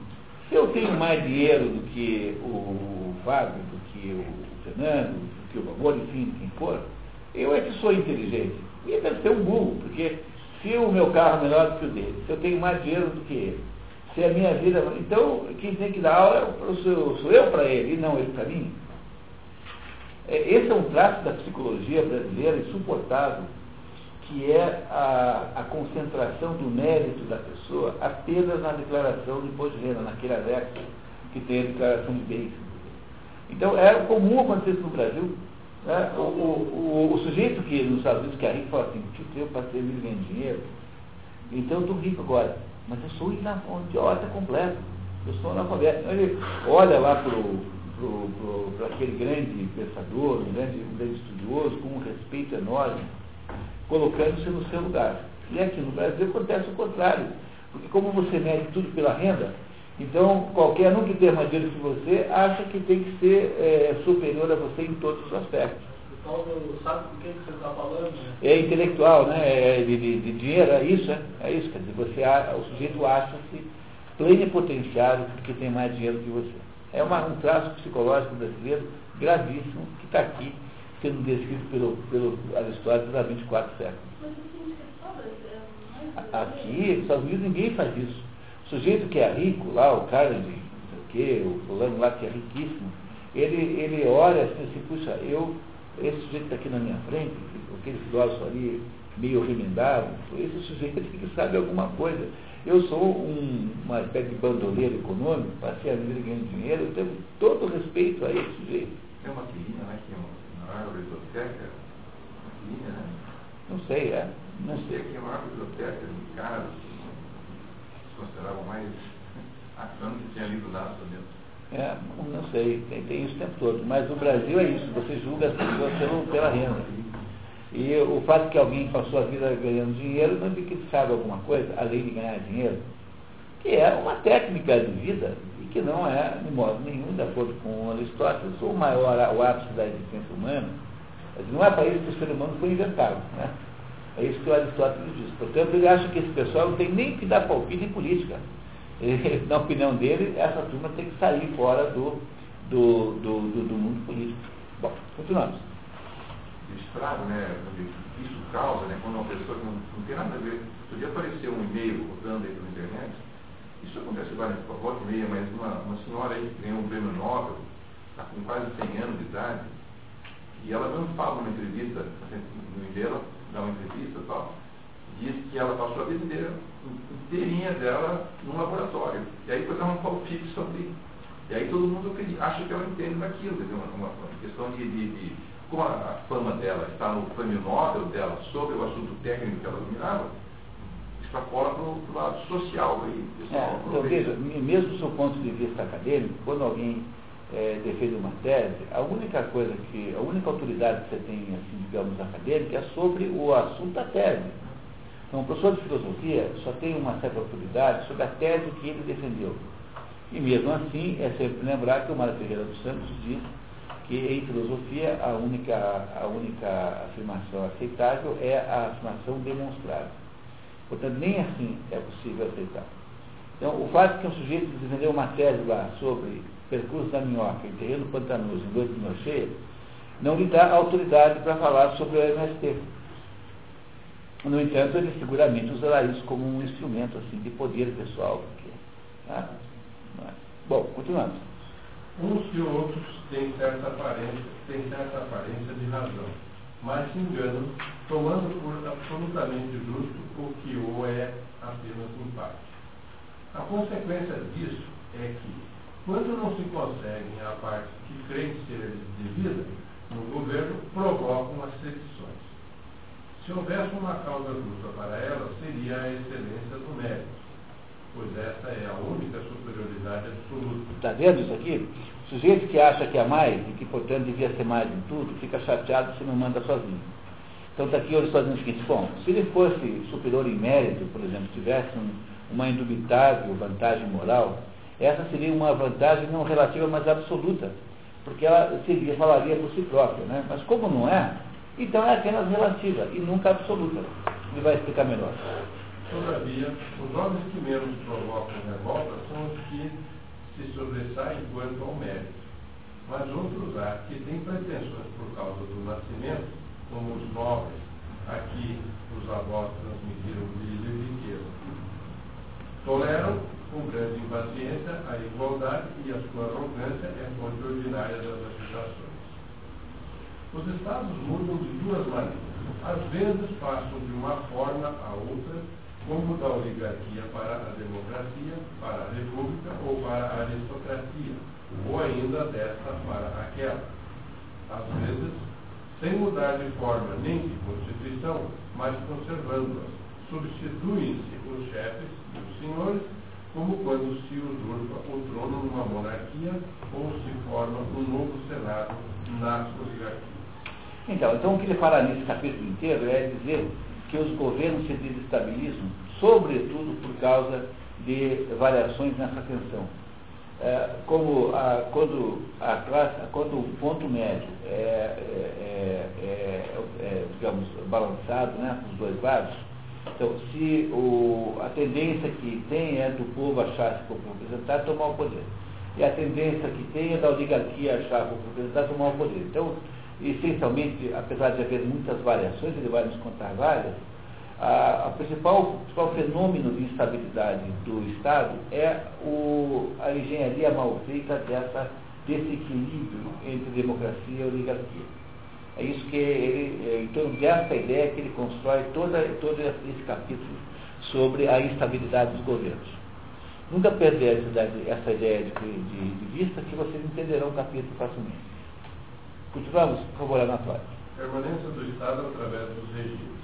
Eu tenho mais dinheiro do que o Fábio, do que o Fernando, do que o Valor, enfim, quem for, eu é que sou inteligente. E deve ser um burro, porque se o meu carro é melhor do que o dele, se eu tenho mais dinheiro do que ele, se a minha vida. Então, quem tem que dar aula sou, sou eu para ele, e não ele para mim. É, esse é um traço da psicologia brasileira insuportável que é a, a, concentração do mérito da pessoa apenas na declaração de imposto de renda, naquele anexo que tem a declaração de bens. Então, é comum acontecer no Brasil. Né? O, o, o, o, sujeito que nos Estados Unidos que é rico fala assim, tipo, eu passei mil ganhando dinheiro, então eu estou rico agora. Mas eu sou idiota completo. Eu sou analfabeto. Ele olha lá para aquele grande pensador, um grande, um grande estudioso, com um respeito enorme colocando-se no seu lugar. E aqui no Brasil acontece o contrário, porque como você mede tudo pela renda, então qualquer um que tenha mais dinheiro que você acha que tem que ser é, superior a você em todos os aspectos. Sabe quem que você está falando? Né? É intelectual, né? É de, de, de, dinheiro, é isso, é, é isso. Quer dizer, você, o sujeito acha-se plenipotenciário porque tem mais dinheiro que você. É uma, um traço psicológico brasileiro gravíssimo que está aqui sendo descrito pelo, pelo Aristóteles há 24 séculos. Aqui, nos Estados Unidos, ninguém faz isso. O sujeito que é rico, lá, o cara de o quê, o fulano lá que é riquíssimo, ele, ele olha assim, assim, puxa, eu, esse sujeito está aqui na minha frente, aquele filósofo ali meio remendado, esse sujeito que sabe alguma coisa. Eu sou um, uma espécie de bandoleiro econômico, passei a vida ganhando dinheiro, eu tenho todo o respeito a esse sujeito. Tem uma filhinha, né, que é uma maior biblioteca, né? Não sei, é. Não sei. Aqui é a maior biblioteca de casa, se considerava mais achando que tinha lido nada mesmo. É, não sei, tem, tem isso o tempo todo. Mas no Brasil é isso, você julga as pessoas pelo, pela renda. E o fato que alguém passou a vida ganhando dinheiro não indica que sabe alguma coisa, além de ganhar dinheiro, que é uma técnica de vida que não é, de modo nenhum, de acordo com Aristóteles, o maior, o ápice da existência humana. Não é para isso que o ser humano foi inventado. Né? É isso que o Aristóteles diz. Portanto, ele acha que esse pessoal não tem nem que dar palpite em política. Ele, na opinião dele, essa turma tem que sair fora do, do, do, do, do mundo político. Bom, continuamos. Estrago, né? Isso causa, né? Quando uma pessoa que não, não tem nada a ver. Podia aparecer um e-mail rodando aí pela internet isso acontece várias volta e meia, mas uma, uma senhora aí que ganhou um prêmio Nobel, está com quase 100 anos de idade, e ela não fala numa entrevista, no dela, dá uma entrevista e tal, diz que ela passou a vida inteira, inteirinha dela num laboratório. E aí depois dá um palpite sobre. E aí todo mundo acha que ela entende daquilo, quer dizer, uma, uma, questão de, de, de, como a, fama dela está no prêmio Nobel dela sobre o assunto técnico que ela dominava, extrapola para o lado social. Aí, é, então, veja, mesmo do seu ponto de vista acadêmico, quando alguém é, defende uma tese, a única coisa que, a única autoridade que você tem, assim, digamos, acadêmica é sobre o assunto da tese. Então, o professor de filosofia só tem uma certa autoridade sobre a tese que ele defendeu. E mesmo assim, é sempre lembrar que o Mário Ferreira dos Santos diz que em filosofia a única, a única afirmação aceitável é a afirmação demonstrável. Portanto, nem assim é possível aceitar. Então, o fato de que um sujeito desenvolveu uma tese lá sobre percurso da minhoca em terreno pantanoso em dois de lua cheia, não lhe dá autoridade para falar sobre o MST. No entanto, ele seguramente usará isso como um instrumento assim, de poder pessoal. Porque, tá? É? Bom, continuando. Uns e outros têm certa aparência, têm certa aparência de razão mas se enganam, tomando por absolutamente justo o que o é apenas em parte. A consequência disso é que, quando não se conseguem a parte que creem ser devida no governo, provocam as sedições. Se houvesse uma causa justa para elas, seria a excelência do mérito, pois essa é a única superioridade absoluta. Está vendo isso aqui? O sujeito que acha que é mais e que, portanto, devia ser mais em tudo, fica chateado se não manda sozinho. Então está aqui está dizendo o seguinte, bom, se ele fosse superior em mérito, por exemplo, tivesse um, uma indubitável vantagem moral, essa seria uma vantagem não relativa, mas absoluta, porque ela seria, falaria por si própria, né? Mas como não é, então é apenas relativa e nunca absoluta. Ele vai explicar melhor. Todavia, os homens que menos provocam revolta são os que se sobressaem quanto ao mérito. Mas outros há que têm pretensões por causa do nascimento, como os nobres, a que os avós transmitiram brilho e riqueza. Toleram com grande impaciência a igualdade e a sua arrogância é fonte ordinária das agitações. Os estados mudam de duas maneiras. Às vezes passam de uma forma a outra, como da oligarquia para a democracia, para a república ou para a aristocracia, ou ainda desta para aquela. Às vezes, sem mudar de forma nem de constituição, mas conservando-as, substituem-se os chefes e os senhores, como quando se usurpa o trono numa monarquia ou se forma um novo senado na oligarquia. Então, então o que ele fala nesse capítulo inteiro é dizer que os governos se desestabilizam, sobretudo por causa de variações nessa tensão. É, como a, quando, a classe, quando o ponto médio é, é, é, é, é digamos, balançado né, dos dois lados, então, se o, a tendência que tem é do povo achar se for representado, tomar o poder. E a tendência que tem é da oligarquia achar se for representado, tomar o poder. Então, essencialmente, apesar de haver muitas variações, ele vai nos contar várias, a, a principal, principal fenômeno de instabilidade do Estado é o, a engenharia mal feita dessa, desse equilíbrio entre democracia e oligarquia. É isso que ele, é, em torno dessa ideia que ele constrói toda, todo esse capítulo sobre a instabilidade dos governos. Nunca perder essa ideia de, de, de vista que vocês entenderão o capítulo facilmente. Continuamos, por favor, anatório. Permanência do Estado através dos regimes.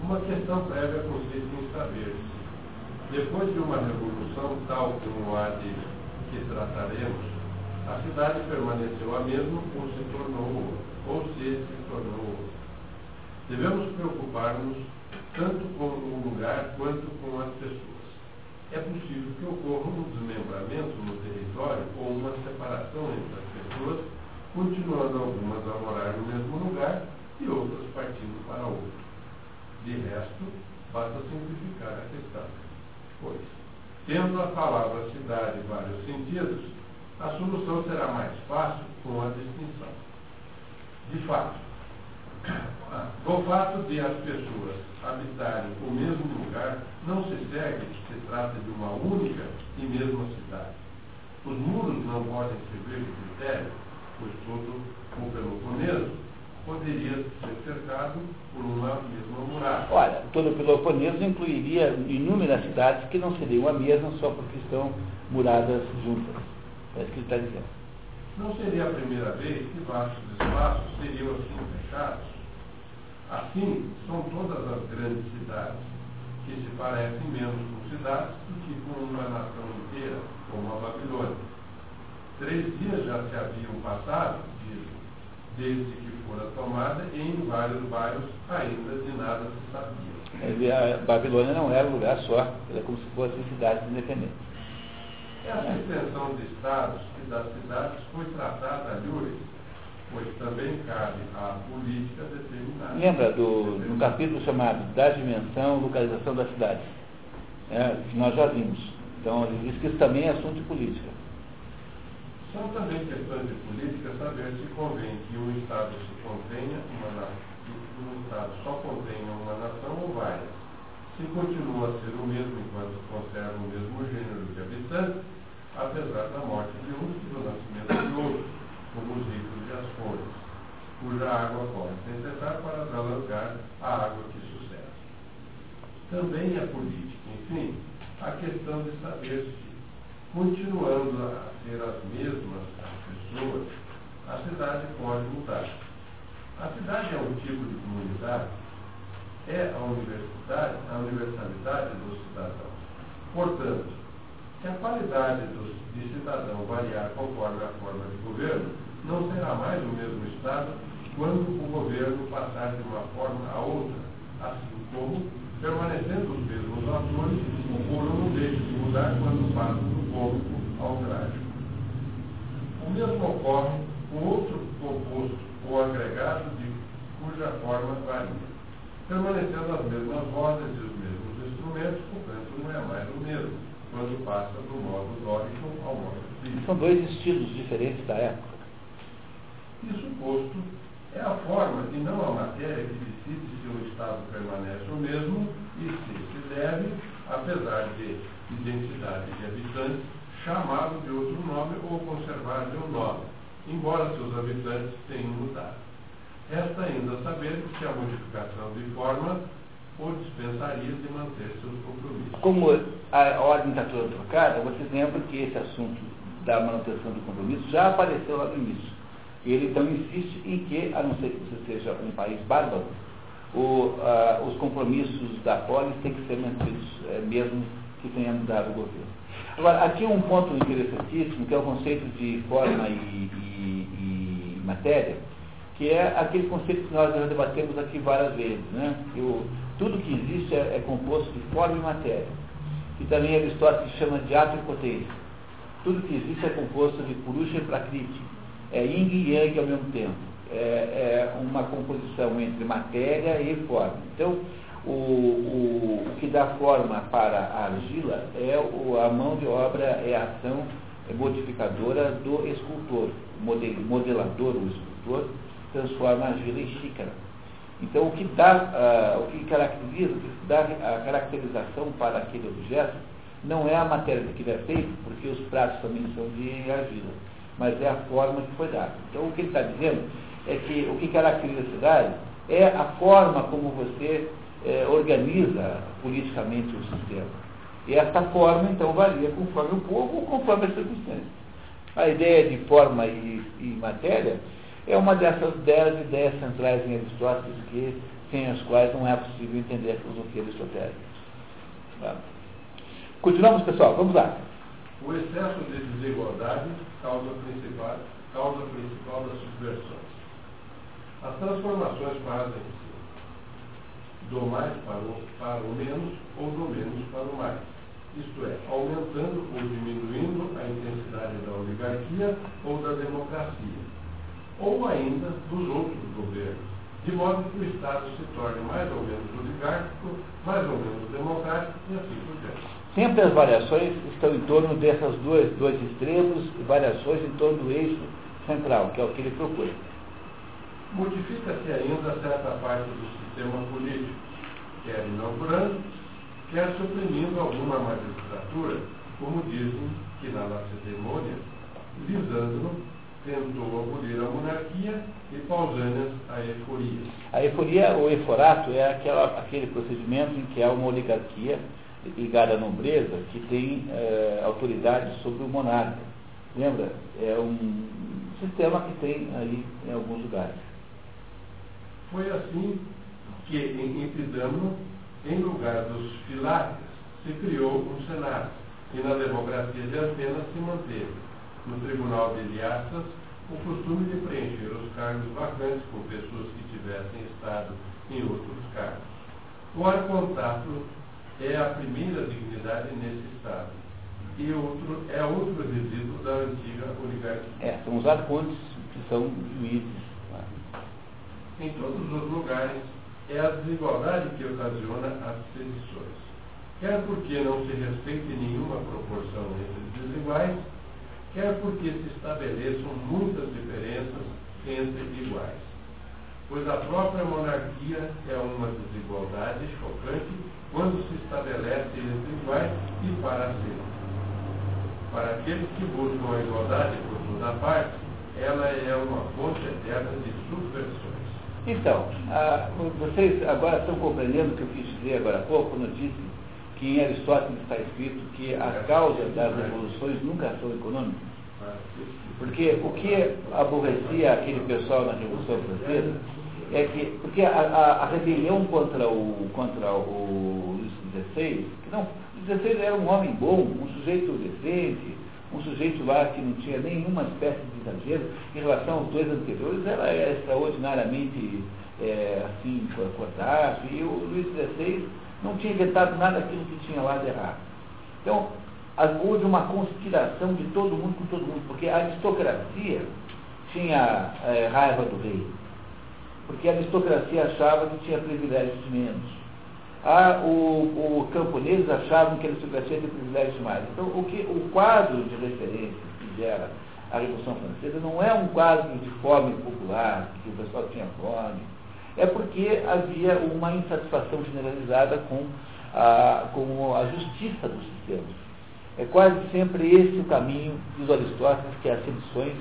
Uma questão prévia consiste em saber se, depois de uma revolução tal como a de que trataremos, a cidade permaneceu a mesma ou se tornou ou se se tornou. Devemos preocupar-nos tanto com o lugar quanto com as pessoas. É possível que ocorra um desmembramento no território ou uma separação entre as pessoas continuando algumas a morar no mesmo lugar e outras partindo para outro. De resto, basta simplificar a questão. Pois, tendo a palavra cidade vários sentidos, a solução será mais fácil com a distinção. De fato, do fato de as pessoas habitarem o mesmo lugar, não se segue que se trata de uma única e mesma cidade. Os muros não podem servir de critério pois todo o Peloponeso poderia ser cercado por uma mesma muralha. Olha, todo o Peloponeso incluiria inúmeras cidades que não seriam a mesma só porque estão muradas juntas. É isso que ele está dizendo. Não seria a primeira vez que vastos espaços seriam assim fechados. Assim, são todas as grandes cidades que se parecem menos com cidades do que com uma nação inteira, como a Babilônia. Três dias já se haviam passado, desde que fora tomada, e em vários bairros ainda de nada se sabia. A Babilônia não era um lugar só, era como se fosse cidade independente. Essa extensão de estados e das cidades foi tratada a Lures, pois também cabe à política determinar. Lembra do no capítulo chamado da dimensão, localização das cidades? É, que nós já vimos. Então, ele diz que isso também é assunto de política. São também questões de política saber se convém que um Estado se uma um Estado só contenha uma nação ou várias. Se continua a ser o mesmo enquanto conserva o mesmo gênero de habitantes, apesar da morte de um e do nascimento de outro, como os ricos e as fontes, cuja água corre sem para dar lugar à água que sucede. Também a política, enfim, a questão de saber se, continuando a ser as mesmas pessoas, a cidade pode mudar. A cidade é um tipo de comunidade, é a universidade, a universalidade do cidadão. Portanto, se a qualidade do, de cidadão variar conforme a forma de governo, não será mais o mesmo Estado quando o governo passar de uma forma a outra, assim como, permanecendo os mesmos atores, o coro não deixa de mudar quando passa do cômico ao trágico. O mesmo ocorre com outro composto ou agregado de cuja forma varia. Permanecendo as mesmas vozes e os mesmos instrumentos, o canto não é mais o mesmo, quando passa do modo dórico ao modo físico. São dois estilos diferentes da época. Isso posto, é a forma e não a matéria que decide se o Estado permanece o mesmo e se se deve, apesar de identidade de habitantes, chamá-lo de outro nome ou conservar-lhe um nome, embora seus habitantes tenham mudado. Resta ainda saber se a modificação de forma o dispensaria de manter seus compromissos. Como a ordem está toda trocada, vocês lembram que esse assunto da manutenção do compromisso já apareceu lá no início. Ele então insiste em que, a não ser que você seja um país bárbaro, o, os compromissos da polis têm que ser mantidos, é, mesmo que tenha mudado o governo. Agora, aqui um ponto interessantíssimo, que é o conceito de forma e, e, e matéria, que é aquele conceito que nós já debatemos aqui várias vezes. Né? Que o, tudo que existe é, é, composto de forma e matéria. Que também Aristóteles chama de ato e potência. Tudo que existe é composto de purusha e prakriti. É yin e yang ao mesmo tempo. É, é uma composição entre matéria e forma. Então, o, o, o que dá forma para a argila é o, a mão de obra, é a ação modificadora do escultor, modelador, o escultor, transforma a argila em xícara. Então, o que dá, uh, o que caracteriza, o que dá a caracterização para aquele objeto, não é a matéria que ele é feito, porque os pratos também são de argila, mas é a forma que foi dada. Então, o que ele está dizendo é que o que caracteriza a cidade é a forma como você é, organiza politicamente o sistema. E essa forma, então, varia conforme o povo ou conforme as circunstâncias. A ideia de forma e, e matéria é uma dessas dez ideias centrais em Aristóteles que, sem as quais não é possível entender a filosofia aristotélica. Tá? Continuamos, pessoal, vamos lá. O excesso de desigualdade causa principal, causa principal das subversões. As transformações fazem do mais para o, para o menos ou do menos para o mais. Isto é, aumentando ou diminuindo a intensidade da oligarquia ou da democracia, ou ainda dos outros governos, de modo que o Estado se torne mais ou menos oligárquico, mais ou menos democrático e assim por diante. Sempre as variações estão em torno dessas duas, dois extremos e variações em torno do eixo central, que é o que ele procura. Modifica-se ainda certa parte do sistema político, quer inaugurando, quer suprimindo alguma magistratura, como dizem que na Lacedemônia, Lisandro tentou abolir a monarquia e Pausânias a euforia. A euforia, ou eforato, é aquela, aquele procedimento em que há uma oligarquia ligada à nobreza que tem é, autoridade sobre o monarca. Lembra? É um sistema que tem aí em alguns lugares. Foi assim que em Epidamo, em lugar dos filates, se criou um Senado, e na democracia de Atenas se manteve, no tribunal de Iliassas, o costume de preencher os cargos vacantes com pessoas que tivessem estado em outros cargos. O arcontato é a primeira dignidade nesse estado, e outro, é outro resíduo da antiga oligarquia. É, são os arcontes que são juízes em todos os lugares, é a desigualdade que ocasiona as sedições. Quer porque não se respeite nenhuma proporção entre os desiguais, quer porque se estabeleçam muitas diferenças entre iguais. Pois a própria monarquia é uma desigualdade chocante quando se estabelece entre iguais e para sempre. Para aqueles que buscam a igualdade por toda parte, ela é uma fonte eterna de subversões. Então, ah, vocês agora estão compreendendo o que eu quis dizer agora há pouco, quando eu disse que em Aristóteles está escrito que as causas das revoluções nunca são econômicas. Porque o que aborrecia aquele pessoal na Revolução Francesa é que, porque a, a, a rebelião contra o, contra o Luís XVI, não, o XVI era um homem bom, um sujeito decente, um sujeito lá que não tinha nenhuma espécie de exagero em relação aos dois anteriores, era, era extraordinariamente é, assim, cordaço, e o Luís XVI não tinha inventado nada daquilo que tinha lá de errado. Então, houve uma conspiração de todo mundo com todo mundo, porque a aristocracia tinha é, raiva do rei, porque a aristocracia achava que tinha privilégios de menos. Ah, o, o camponeses achavam que a aristocracia tinha privilégios mais. Então, o, que, o quadro de referência que gera a Revolução Francesa não é um quadro de fome popular, que o pessoal tinha fome, é porque havia uma insatisfação generalizada com a, com a justiça dos sistemas. É quase sempre esse o caminho dos Aristóteles, que é as sedições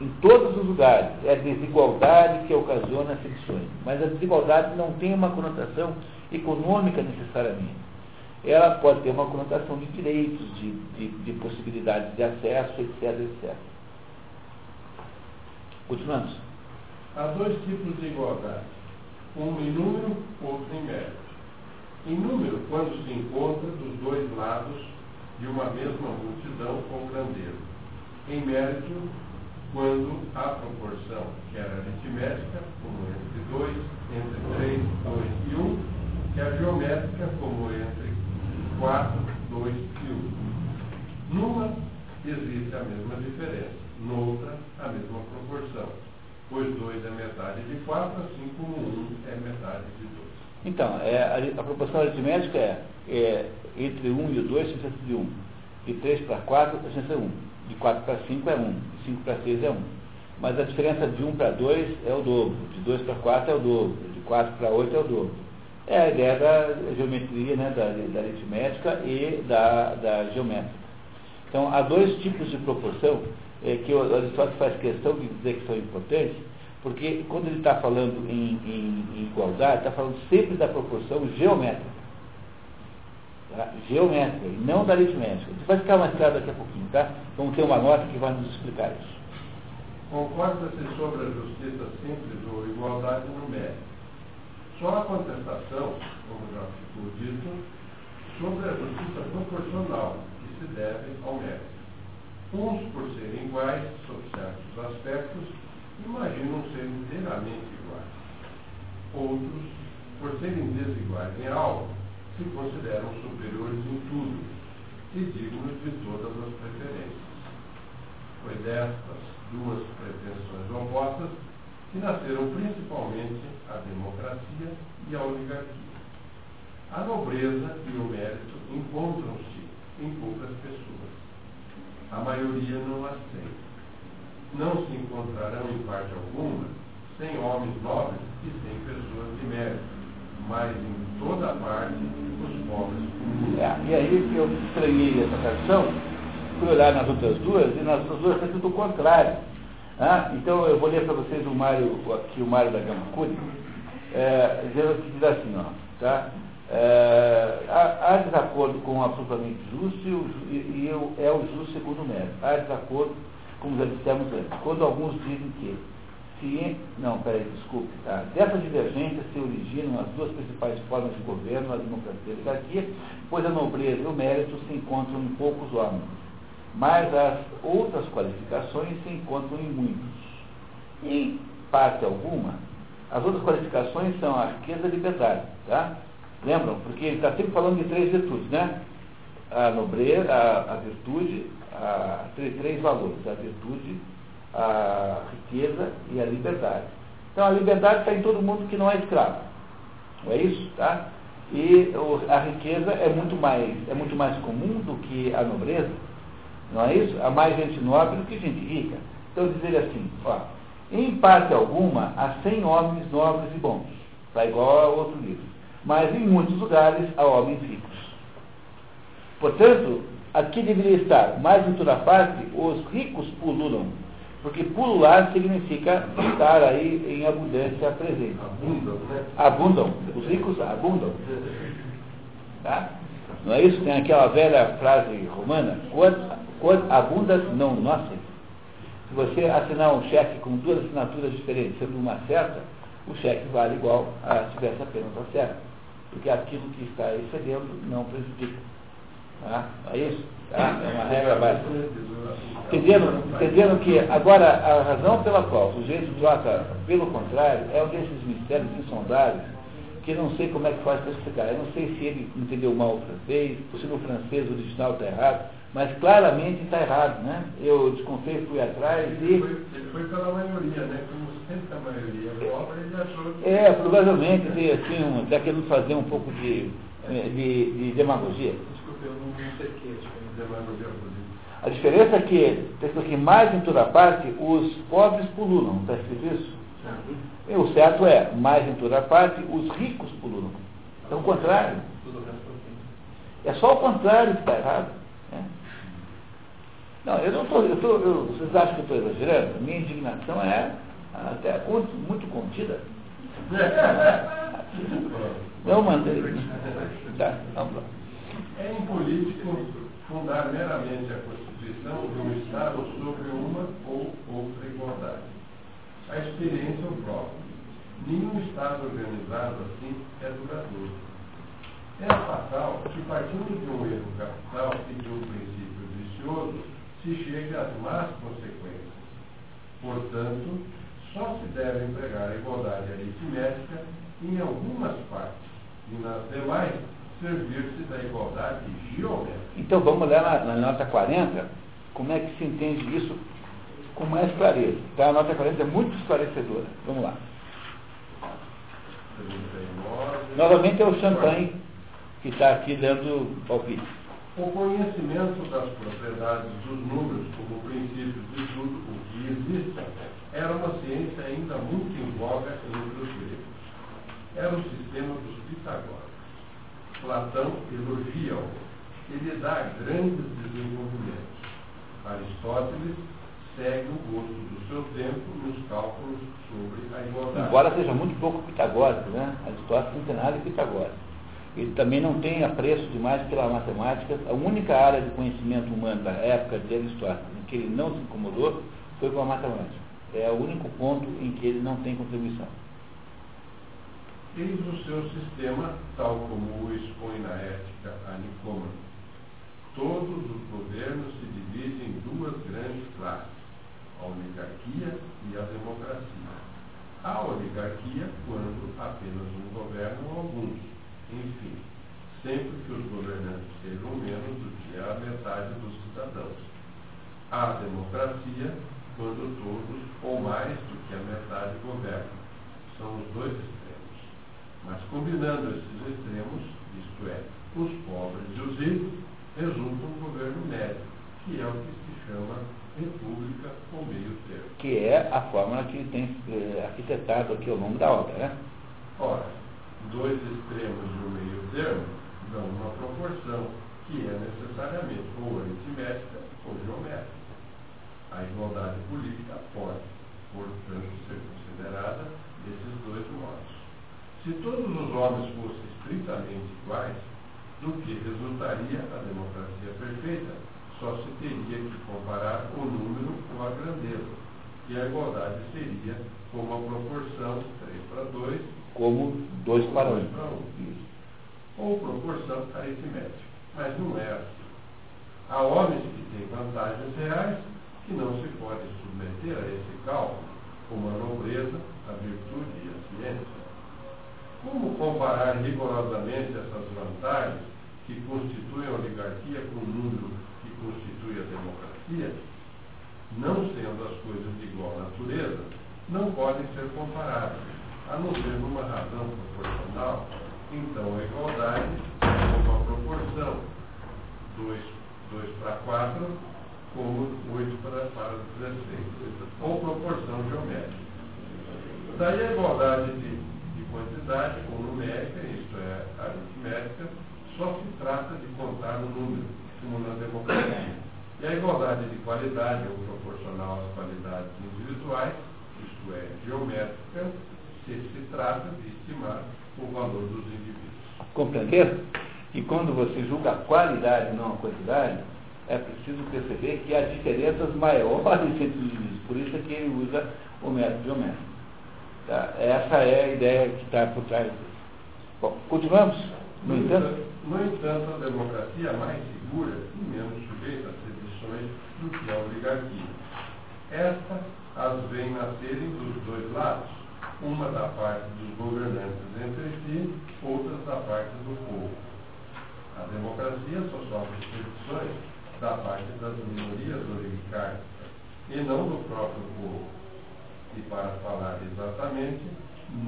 em todos os lugares. É a desigualdade que ocasiona as sedições. Mas a desigualdade não tem uma conotação econômica necessariamente. Ela pode ter uma conotação de direitos, de, de, de possibilidades de acesso, etc, etc. Continuamos. Há dois tipos de igualdade. Um em número, outro em mérito. Em número, quando se encontra dos dois lados de uma mesma multidão com grandeza. Em mérito, quando a proporção, que era aritmética, como entre 2, entre 3, 2 e 1, um, que é geométrica, como entre 4, 2 e 1. Um. Numa existe a mesma diferença, noutra a mesma proporção, pois 2 é metade de 4, assim como 1 um é metade de 2. Então, é, a, a, proporção aritmética é, é entre 1 e o 2, diferença de 1. De 3 para 4, diferença de 1. De 4 para 5 é 1. De 5 para 6 é 1. Mas a diferença de 1 para 2 é o dobro. De 2 para 4 é o dobro. De 4 para 8 é o dobro. É a ideia da geometria, né, da, da aritmética e da, da geométrica. Então, há dois tipos de proporção é, que o Aristóteles faz questão de dizer que são importantes, porque quando ele está falando em, em, em igualdade, está falando sempre da proporção geométrica. Tá? Geométrica, e não da aritmética. Isso vai ficar mais claro daqui a pouquinho, tá? Vamos ter uma nota que vai nos explicar isso. Concorda-se sobre a justiça simples ou igualdade numérica. Só a contestação, como já ficou dito, sobre a justiça proporcional, que se deve ao mérito. Uns, por serem iguais, sob certos aspectos, imaginam ser inteiramente iguais. Outros, por serem desiguais em algo, se consideram superiores em tudo e dignos de todas as preferências. Foi destas duas pretensões opostas que nasceram principalmente a democracia e a oligarquia. A nobreza e o mérito encontram-se em poucas pessoas. A maioria não tem. Não se encontrarão em parte alguma sem homens nobres e sem pessoas de mérito, mas em toda parte os pobres comuns. É, e aí que eu estranhei essa tradição, fui olhar nas outras duas, e nas outras duas está tudo o contrário. Ah, então eu vou ler para vocês o Mário, aqui o Mário da Gama Curi, é, diz assim, ó, tá? É, há, há, desacordo com o absolutamente justo e, e, e, é o justo segundo o mérito. Há desacordo, como já dissemos antes, quando alguns dizem que se. Não, peraí, desculpe. Tá? Dessas divergências se originam as duas principais formas de governo, a democracia e a oligarquia, pois a nobreza e o mérito se encontram em poucos homens mas as outras qualificações se encontram em muitos. Em parte alguma, as outras qualificações são a riqueza e a liberdade. Tá? Lembram? Porque ele está sempre falando de três virtudes, né? A nobreza, a, a virtude, a, três, três valores, a virtude, a riqueza e a liberdade. Então a liberdade está em todo mundo que não é escravo. Não é isso? Tá? E a riqueza é muito mais, é muito mais comum do que a nobreza não é isso? Há mais gente nobre do que gente rica. Então dizer assim, ó, em parte alguma há cem homens nobres e bons. Está igual a outro livro. Mas em muitos lugares há homens ricos. Portanto, aqui deveria estar, mais em toda parte, os ricos pululam, Porque pulular significa estar aí em abundância presente. Abundam, né? Abundam. Os ricos abundam. Tá? Não é isso? Tem aquela velha frase romana, quod, quod abundas não nocem. Se você assinar um cheque com duas assinaturas diferentes, sendo uma certa, o cheque vale igual a se tivesse apenas a certa. Porque aquilo que está excedendo não prejudica. Tá? Não é isso? Tá? É uma regra básica. Entenderam, entenderam que agora a razão pela qual o sujeito troca pelo contrário é um desses mistérios insondáveis que eu não sei como é que faz para explicar. Eu não sei se ele entendeu mal o francês, se no francês o original está errado, mas claramente está errado, né? Eu desconfiei, fui atrás e. Ele foi, ele foi pela maioria, né? Como sempre a maioria obra, ele achou que. É, provavelmente assim, um, está querendo fazer um pouco de, de, de demagogia. Eu não é. A diferença é que, escrito aqui, mais em toda parte, os pobres pululam, está escrito isso? E o certo é, mais em toda parte, os ricos pululam. É o contrário. É só o contrário que está errado. né? Não, eu não estou, vocês acham que eu estou exagerando? Minha indignação é até muito contida. Não mandei. Tá, vamos lá. É impolítico fundar meramente a Constituição de um Estado sobre uma ou outra igualdade. A experiência o prova. Nenhum Estado organizado assim é duradouro. É fatal que, partindo de um erro capital e de um princípio vicioso, se chegue às más consequências. Portanto, só se deve empregar a igualdade aritmética em algumas partes e nas demais servir-se da igualdade geométrica. Então vamos lá na, na nota 40, como é que se entende isso com mais clareza. Tá? A nota 40 é muito esclarecedora. Vamos lá. 39. Novamente é o Champagne que está aqui dando palpite. O conhecimento das propriedades dos números como princípio de tudo o que existe era uma ciência ainda muito em voga entre os gregos. Era o sistema dos pitagóricos. Platão elogia-o. Ele dá grandes desenvolvimentos. Aristóteles segue o gosto do seu tempo nos cálculos sobre a igualdade. Embora seja muito pouco pitagórico, né? Aristóteles não tem nada de pitagórico. Ele também não tem apreço demais pela matemática. A única área de conhecimento humano da época de Aristóteles em que ele não se incomodou foi com a matemática. É o único ponto em que ele não tem contribuição. Eis o seu sistema, tal como o expõe na ética a Nicômaco. Todos os governos se dividem em duas grandes classes, a oligarquia e a democracia. A oligarquia, quando apenas um governa ou alguns. Enfim, sempre que os governantes sejam menos do que a metade dos cidadãos. A democracia, quando todos ou mais do que a metade governam. São os dois. Mas combinando esses extremos, isto é, os pobres e os ricos, resulta um governo médio, que é o que se chama república ou meio termo. Que é a fórmula que tem eh, arquitetado aqui ao longo da obra, né? Ora, dois extremos e um meio termo dão uma proporção que é necessariamente ou aritmética ou geométrica. A igualdade política pode, portanto, ser considerada desses dois modos. Se todos os homens fossem estritamente iguais, do que resultaria a democracia perfeita? Só se teria que comparar o número com a grandeza. E a igualdade seria como a proporção 3 para 2 Como dois para um. para um. Ou proporção aritmética. Mas não é assim. Há homens que têm vantagens reais que não se podem submeter a esse cálculo, como a nobreza, a virtude e a ciência. Como comparar rigorosamente essas vantagens que constituem a oligarquia com o número que constitui a democracia? Não sendo as coisas de igual natureza, não podem ser comparadas, a não ser numa razão proporcional. Então a igualdade é uma proporção 2, 2 para 4, como 8 para, para 16, ou proporção geométrica. Daí a igualdade de, de quantidade ou numérica, isto é, aritmética, só se trata de contar o número, como na democracia. E a igualdade de qualidade é proporcional às qualidades individuais, isto é, geométrica, se se trata de estimar o valor dos indivíduos. Compreender? E quando você julga a qualidade não a quantidade, é preciso perceber que há diferenças maiores entre os indivíduos. Por isso é que ele usa o método geométrico. Tá? Essa é a ideia que está por trás disso. Bom, continuamos? No, no entanto, no entanto, a democracia é mais segura e menos sujeita a sedições do que a oligarquia. Estas as vem nascerem dos dois lados, uma da parte dos governantes entre si, outras da parte do povo. A democracia só sofre sedições da parte das minorias oligárquicas e não do próprio povo. E para falar exatamente,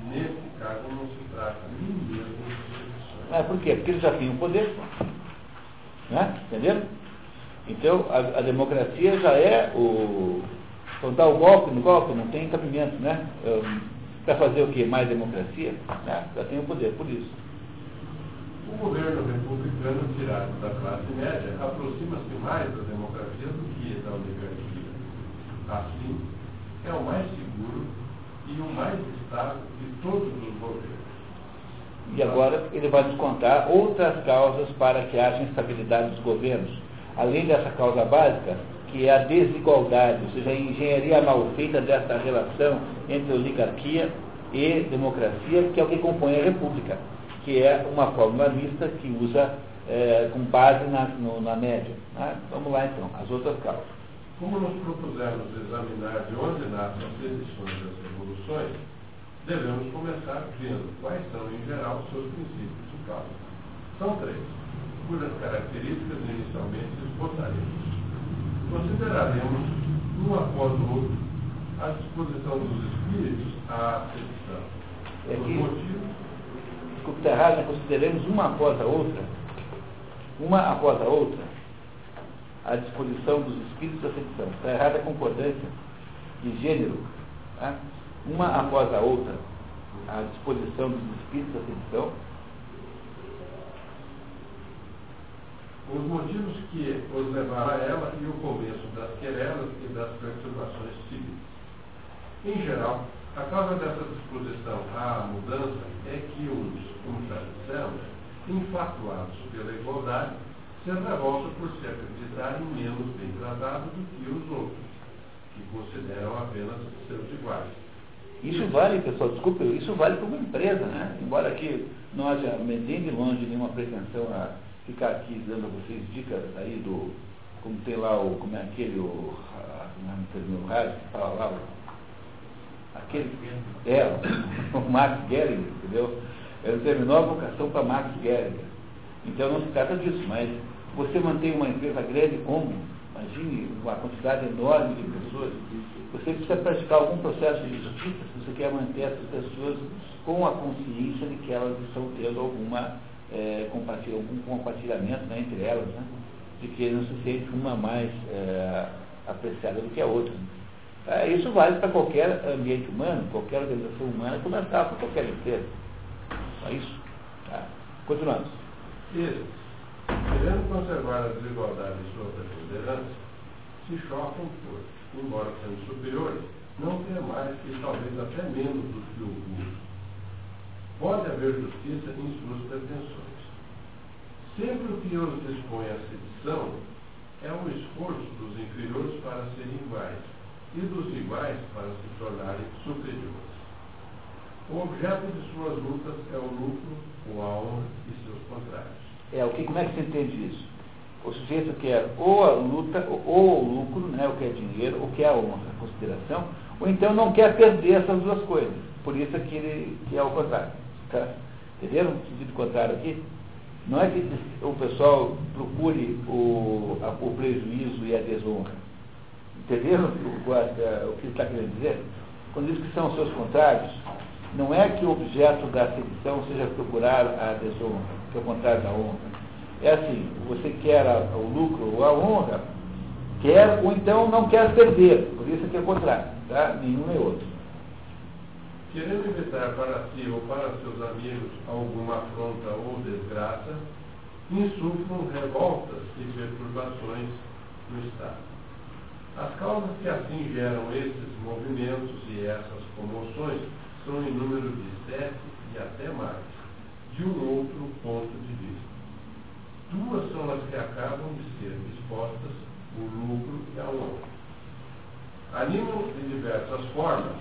nesse caso não se trata nem mesmo de sedições. É, por quê? Porque eles já têm o poder. Né? Entenderam? Então, a, a democracia já é o. Quando dá o golpe no golpe, não tem cabimento, né? Para fazer o quê? Mais democracia? Né? Já tem o poder, por isso. O governo republicano tirado da classe média aproxima-se mais da democracia do que da oligarquia. Assim, é o mais seguro e o mais estável de todos os governos. E agora ele vai nos contar outras causas para que haja instabilidade dos governos. Além dessa causa básica, que é a desigualdade, ou seja, a engenharia mal feita dessa relação entre oligarquia e democracia, que é o que compõe a república que é uma fórmula mista que usa é, com base na, no, na média. Né? Vamos lá então, as outras causas. Como nos propusemos examinar de onde nascem as edições das revoluções, devemos começar vendo quais são, em geral, seus princípios de causa. São três, cujas características inicialmente esgotaremos. Consideraremos, um após o outro, a disposição dos espíritos à sedição. É motivos desculpe, está errado, consideremos uma após a outra, uma após a outra, a disposição dos espíritos da sedição. Está errada a concordância de gênero. Tá? Uma após a outra, a disposição dos espíritos da sedição. Os motivos que os levaram a ela e o começo das querelas e das perturbações cívicas. Em geral, a causa dessa disposição à mudança é que os, como já dissemos, infatuados pela igualdade, se revoltam por se acreditarem menos bem tratados do que os outros, que consideram apenas seus iguais. Isso vale, pessoal, desculpe, isso vale para uma empresa, né? Embora aqui não haja nem de longe nenhuma pretensão a ficar aqui dando a vocês dicas aí do, como tem lá o, como é aquele, o, não terminou o rádio, que fala lá, o, aquele, é, o Max Gehring, entendeu? Ele terminou a vocação para Max Gehring. Então não se trata disso, mas você mantém uma empresa grande como? Imagine uma quantidade enorme de pessoas. Você precisa praticar algum processo de justiça se você quer manter essas pessoas com a consciência de que elas estão tendo alguma é, compartilha, algum compartilhamento né, entre elas, né, de que não se sente uma mais é, apreciada do que a outra. É, isso vale para qualquer ambiente humano, qualquer organização humana, começar por qualquer empresa. É isso. Tá. Continuamos. Isso. Querendo conservar a desigualdade e sua preponderância, se chocam por, embora sendo superiores, não ter mais e talvez até menos do que o curso. Pode haver justiça em suas pretensões. Sempre o que os dispõe a sedição é o esforço dos inferiores para serem iguais e dos iguais para se tornarem superiores. O objeto de suas lutas é o lucro, ou a honra e seus contrários. É, o que, como é que se entende isso? O sujeito quer ou a luta, ou o lucro, né, o que é dinheiro, ou que é a honra, a consideração, ou então não quer perder essas duas coisas. Por isso é que, ele, que é o contrário. Tá? Entenderam o sentido contrário aqui? Não é que o pessoal procure o, a, o prejuízo e a desonra Entenderam o, o que ele está querendo dizer? Quando diz que são os seus contrários, não é que o objeto da sedição seja procurar a desonra, que é o contrário da honra. É assim, você quer a, o lucro ou a honra, quer ou então não quer perder, por isso que é o contrário, tá? Nenhum nem outro. Querendo evitar para si ou para seus amigos alguma afronta ou desgraça, insuflam revoltas e perturbações no Estado. As causas que assim geram esses movimentos e essas comoções são em número de sete e até mais, de um outro ponto de vista. Duas são as que acabam de ser expostas, o lucro e a honra. Animam de diversas formas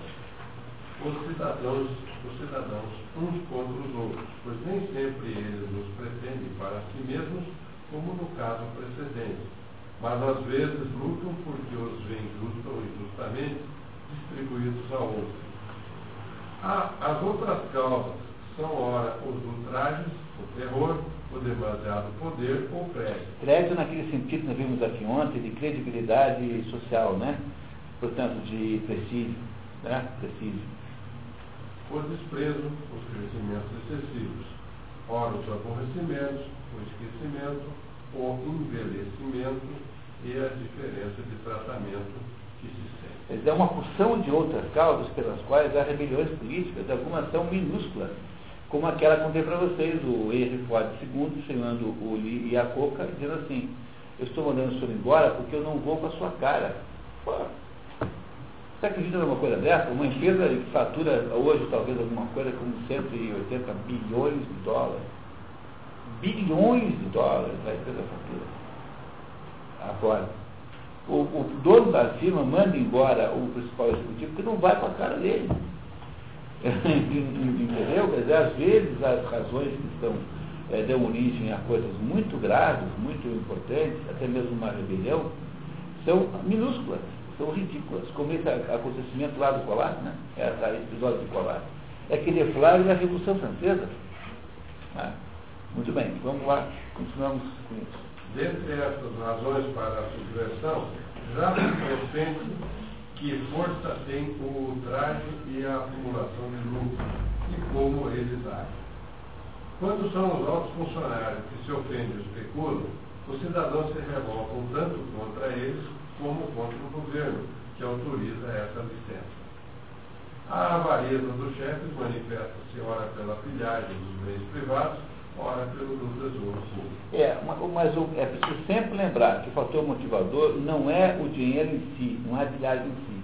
os cidadãos, os cidadãos uns contra os outros, pois nem sempre eles nos pretendem para si mesmos, como no caso precedente, mas às vezes lutam porque os veem justa ou injustamente distribuídos a outros. Ah, as outras causas são, ora, os ultrajes, o terror, o demasiado poder ou crédito. Crédito naquele sentido que nós vimos aqui ontem, de credibilidade social, né? Portanto, de prestígio, né? Prestígio. O desprezo, os crescimentos excessivos. Ora, os aborrecimentos, o esquecimento, o envelhecimento e a diferença de tratamento que se. Quer dizer, é uma porção de outras causas pelas quais há rebeliões políticas, algumas são minúsculas, como aquela que contei para vocês, o Henry Ford II chamando o Lee e a Coca, dizendo assim, eu estou mandando o senhor embora porque eu não vou com a sua cara. Pô, você acredita numa coisa dessa? Uma empresa que fatura hoje talvez alguma coisa como 180 bilhões de dólares. Bilhões de dólares a empresa fatura. Agora, o, o dono da firma manda embora o principal executivo porque não vai com a cara dele. Entendeu? Quer dizer, às vezes as razões que estão, é, dão origem a coisas muito graves, muito importantes, até mesmo uma rebelião, são minúsculas, são ridículas, como esse acontecimento lá do Colar, né? esse episódio do Colar. É que deflagra da Revolução Francesa. Ah, muito bem, vamos lá, continuamos com isso. Dentre essas razões para a subversão, já se defende que força tem o ultraje e a acumulação de lucro, e como eles agem. Quando são os altos funcionários que se ofendem e especulam, os cidadãos se revoltam tanto contra eles como contra o governo, que autoriza essa licença. A avareza dos chefes manifesta-se ora pela pilhagem dos bens privados, É, mas é preciso sempre lembrar que o fator motivador não é o dinheiro em si, não é a pilhagem em si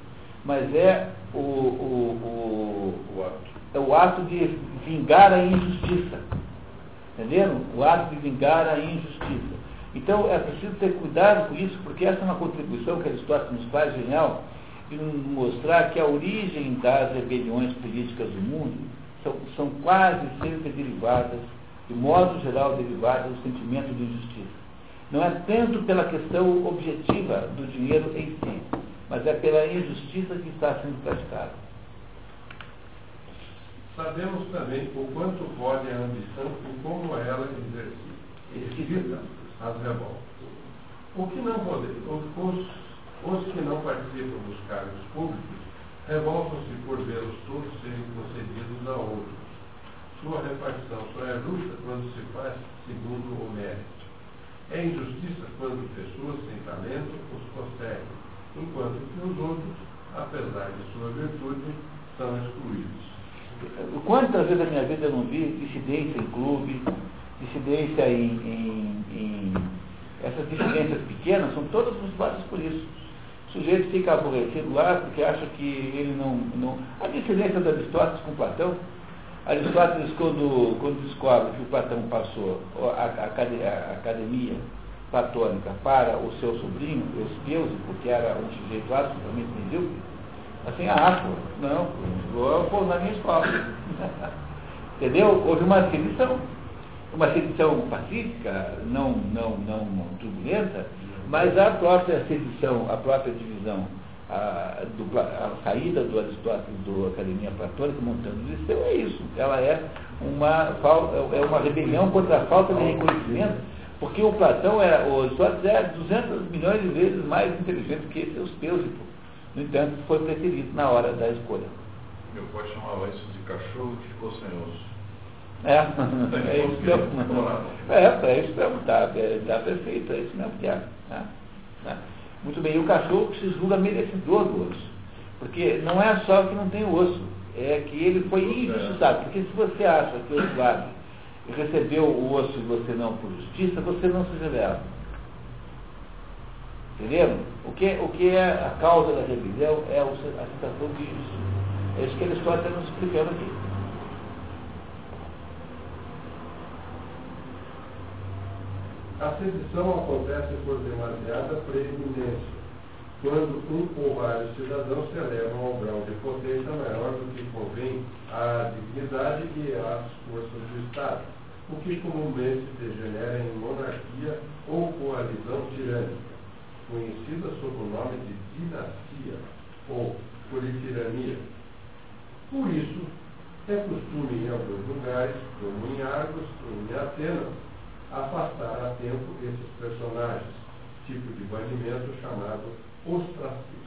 mas é o, o, o, o, ato. é o ato de vingar a injustiça. Entenderam? O ato de vingar a injustiça. Então é preciso ter cuidado com isso, porque essa é uma contribuição que Aristóteles nos faz genial, de mostrar que a origem das rebeliões políticas do mundo são, são quase sempre derivadas, de modo geral derivadas do sentimento de injustiça. Não é tanto pela questão objetiva do dinheiro em si, mas é pela injustiça que está sendo praticada. Sabemos também o quanto pode a ambição e como ela excita as revoltas. O que não pode, os, os que não participam dos cargos públicos revoltam-se por vê-los todos serem concedidos a outros. Sua repartição só é justa quando se faz segundo o mérito. É injustiça quando pessoas sem talento os conseguem enquanto que os outros, apesar de sua virtude, são excluídos. Quantas vezes na minha vida eu não vi dissidência em clube, dissidência em, em, em essas dissidências pequenas são todas motivadas por isso. O sujeito fica aborrecido lá porque acha que ele não. não... A dissidência de Aristóteles com Platão, Aristóteles, quando, quando descobre que o Platão passou a, a, a academia platônica para o seu sobrinho, Euspeuso, que era um sujeito absolutamente medíocre, assim, ah, pô, não, vou pôr na minha escola. Entendeu? Houve uma sedição, uma sedição pacífica, não, não, não turbulenta, mas a própria sedição, a própria divisão, a, do, a saída do Aristóteles do Academia Platônica montando o liceu é isso. Ela é uma, é uma rebelião contra a falta de reconhecimento porque o Platão era, o Aristóteles era 200 milhões de vezes mais inteligente que esse Euspeusipo. No entanto, foi preferido na hora da escolha. Meu pai chamava isso de cachorro que ficou sem osso. É, é isso mesmo. É, é isso mesmo, tá, é, tá perfeito, é isso mesmo que é. Tá, tá. Muito bem, e o cachorro que se julga merecedor do osso. Porque não é só que não tem osso, é que ele foi injustiçado. Porque se você acha que o outro lado recebeu o osso e você não por justiça, você não se revela. Entenderam? O que, o que é a causa da rebelião é a sensação de. É isso que a história está nos explicando aqui. A sedição acontece por demasiada preeminência, quando um ou vários cidadãos se elevam ao grau de potência maior do que convém à dignidade e às forças do Estado, o que comumente degenera em monarquia ou coalizão tirânica, conhecida sob o nome de dinastia ou politirania. Por isso, é costume em alguns lugares, como em Argos ou em Atenas, afastar a tempo esses personagens, tipo de banimento chamado ostracismo.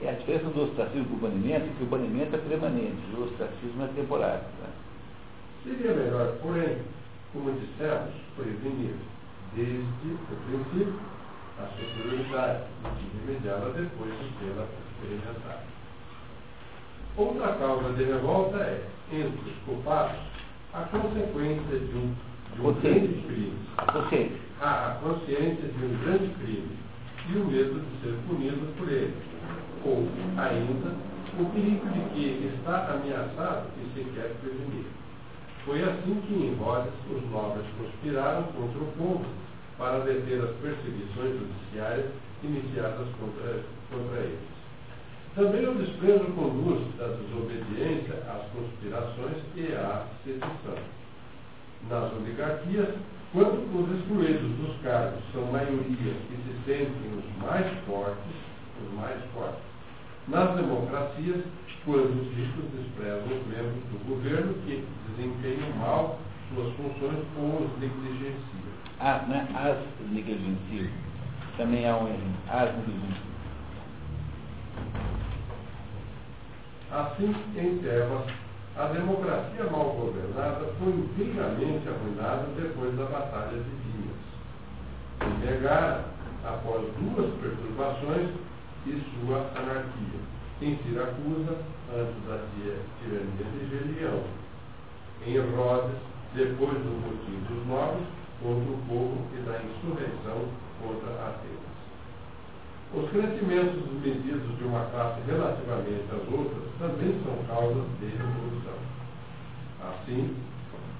É a diferença do ostracismo para o banimento é que o banimento é permanente, o ostracismo é temporário. Né? Seria melhor, porém, como dissemos, prevenir desde o princípio a superioridade e remediá-la depois de tê-la experimentado. Outra causa de revolta é, entre os culpados, a consequência de um de um grande crime. A, a consciência de um grande crime e o medo de ser punido por ele. Ou, ainda, o perigo de que está ameaçado e se quer prevenir. Foi assim que em Rhodes os nobres conspiraram contra o povo para deter as perseguições judiciárias iniciadas contra, contra eles. Também o desprezo conduz da desobediência às conspirações e à sedição nas oligarquias, quando os excluídos dos cargos são maioria e se sentem os mais fortes, os mais fortes. Nas democracias, quando os ricos desprezam os membros do governo que desempenham mal suas funções ou os negligenciam. Ah, não é as negligenciam. Também há um erro. As negligenciam. Assim, em Tebas, a democracia mal governada foi inteiramente arruinada depois da Batalha de Dias. Se negara, após duas perturbações, e sua anarquia. Em Siracusa, antes da tirania de Gelião. Em Rhodes, depois do motim dos nobres, contra o povo e da insurreição contra Atenas. Os crescimentos medidos de uma classe relativamente às outras também são causas de revolução. Assim,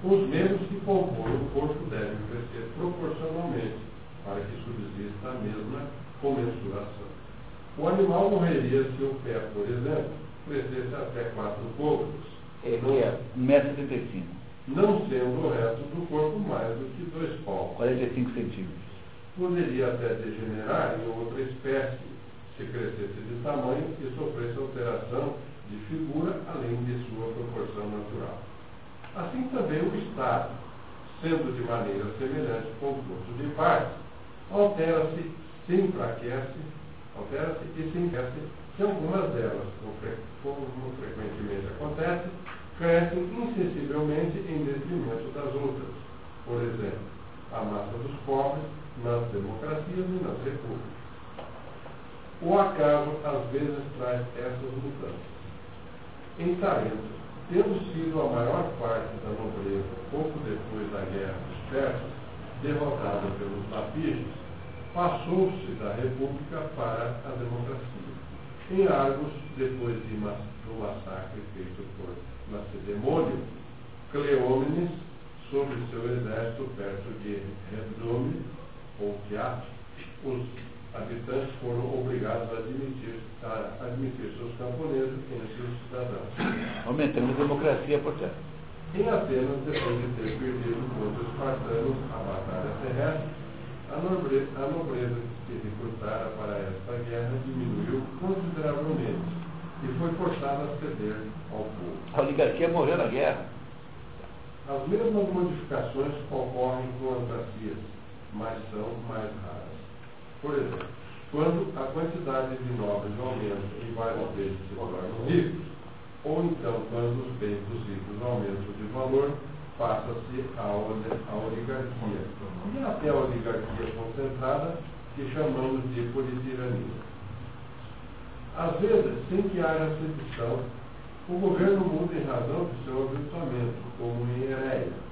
os membros que compõem o corpo devem crescer proporcionalmente para que subsista a mesma comensuração. O animal morreria se o pé, por exemplo, crescesse até quatro côvados. É, que é 1,75m. Não sendo o resto do corpo mais do que dois palmos. 45 centímetros poderia até degenerar em outra espécie, se crescesse de tamanho e sofresse alteração de figura além de sua proporção natural. Assim também o Estado, sendo de maneira semelhante composto de partes, altera-se, se enfraquece, altera-se e se enriquece se algumas delas, como frequentemente acontece, crescem insensivelmente em detrimento das outras. Por exemplo, a massa dos pobres nas democracias e nas repúblicas. O acaso às vezes traz essas mudanças. Em Tarento, tendo sido a maior parte da nobreza, pouco depois da guerra dos persas, derrotada pelos lapígios, passou-se da república para a democracia. Em Argos, depois de, do massacre feito por Lacedemônio, Cleómenes, sobre seu exército perto de Redome, ou teatro, os habitantes foram obrigados a admitir, a admitir seus camponeses entre os cidadãos. Aumentando a democracia, portanto. Em Atenas, depois de ter perdido contra os espartanos a batalha terrestre, a nobreza, a nobreza que se recrutara para esta guerra diminuiu consideravelmente e foi forçada a ceder ao povo. A oligarquia morreu na guerra. As mesmas modificações ocorrem com as bacias mas são mais raras. Por exemplo, quando a quantidade de nobres aumenta e vários deles se tornam ricos, ou então quando os bens dos ricos aumentam de valor, passa-se a, oligarquia. E até a oligarquia concentrada, que chamamos de politirania. Às vezes, sem que haja sedição, o governo muda em razão de seu aviltamento, como em Heréia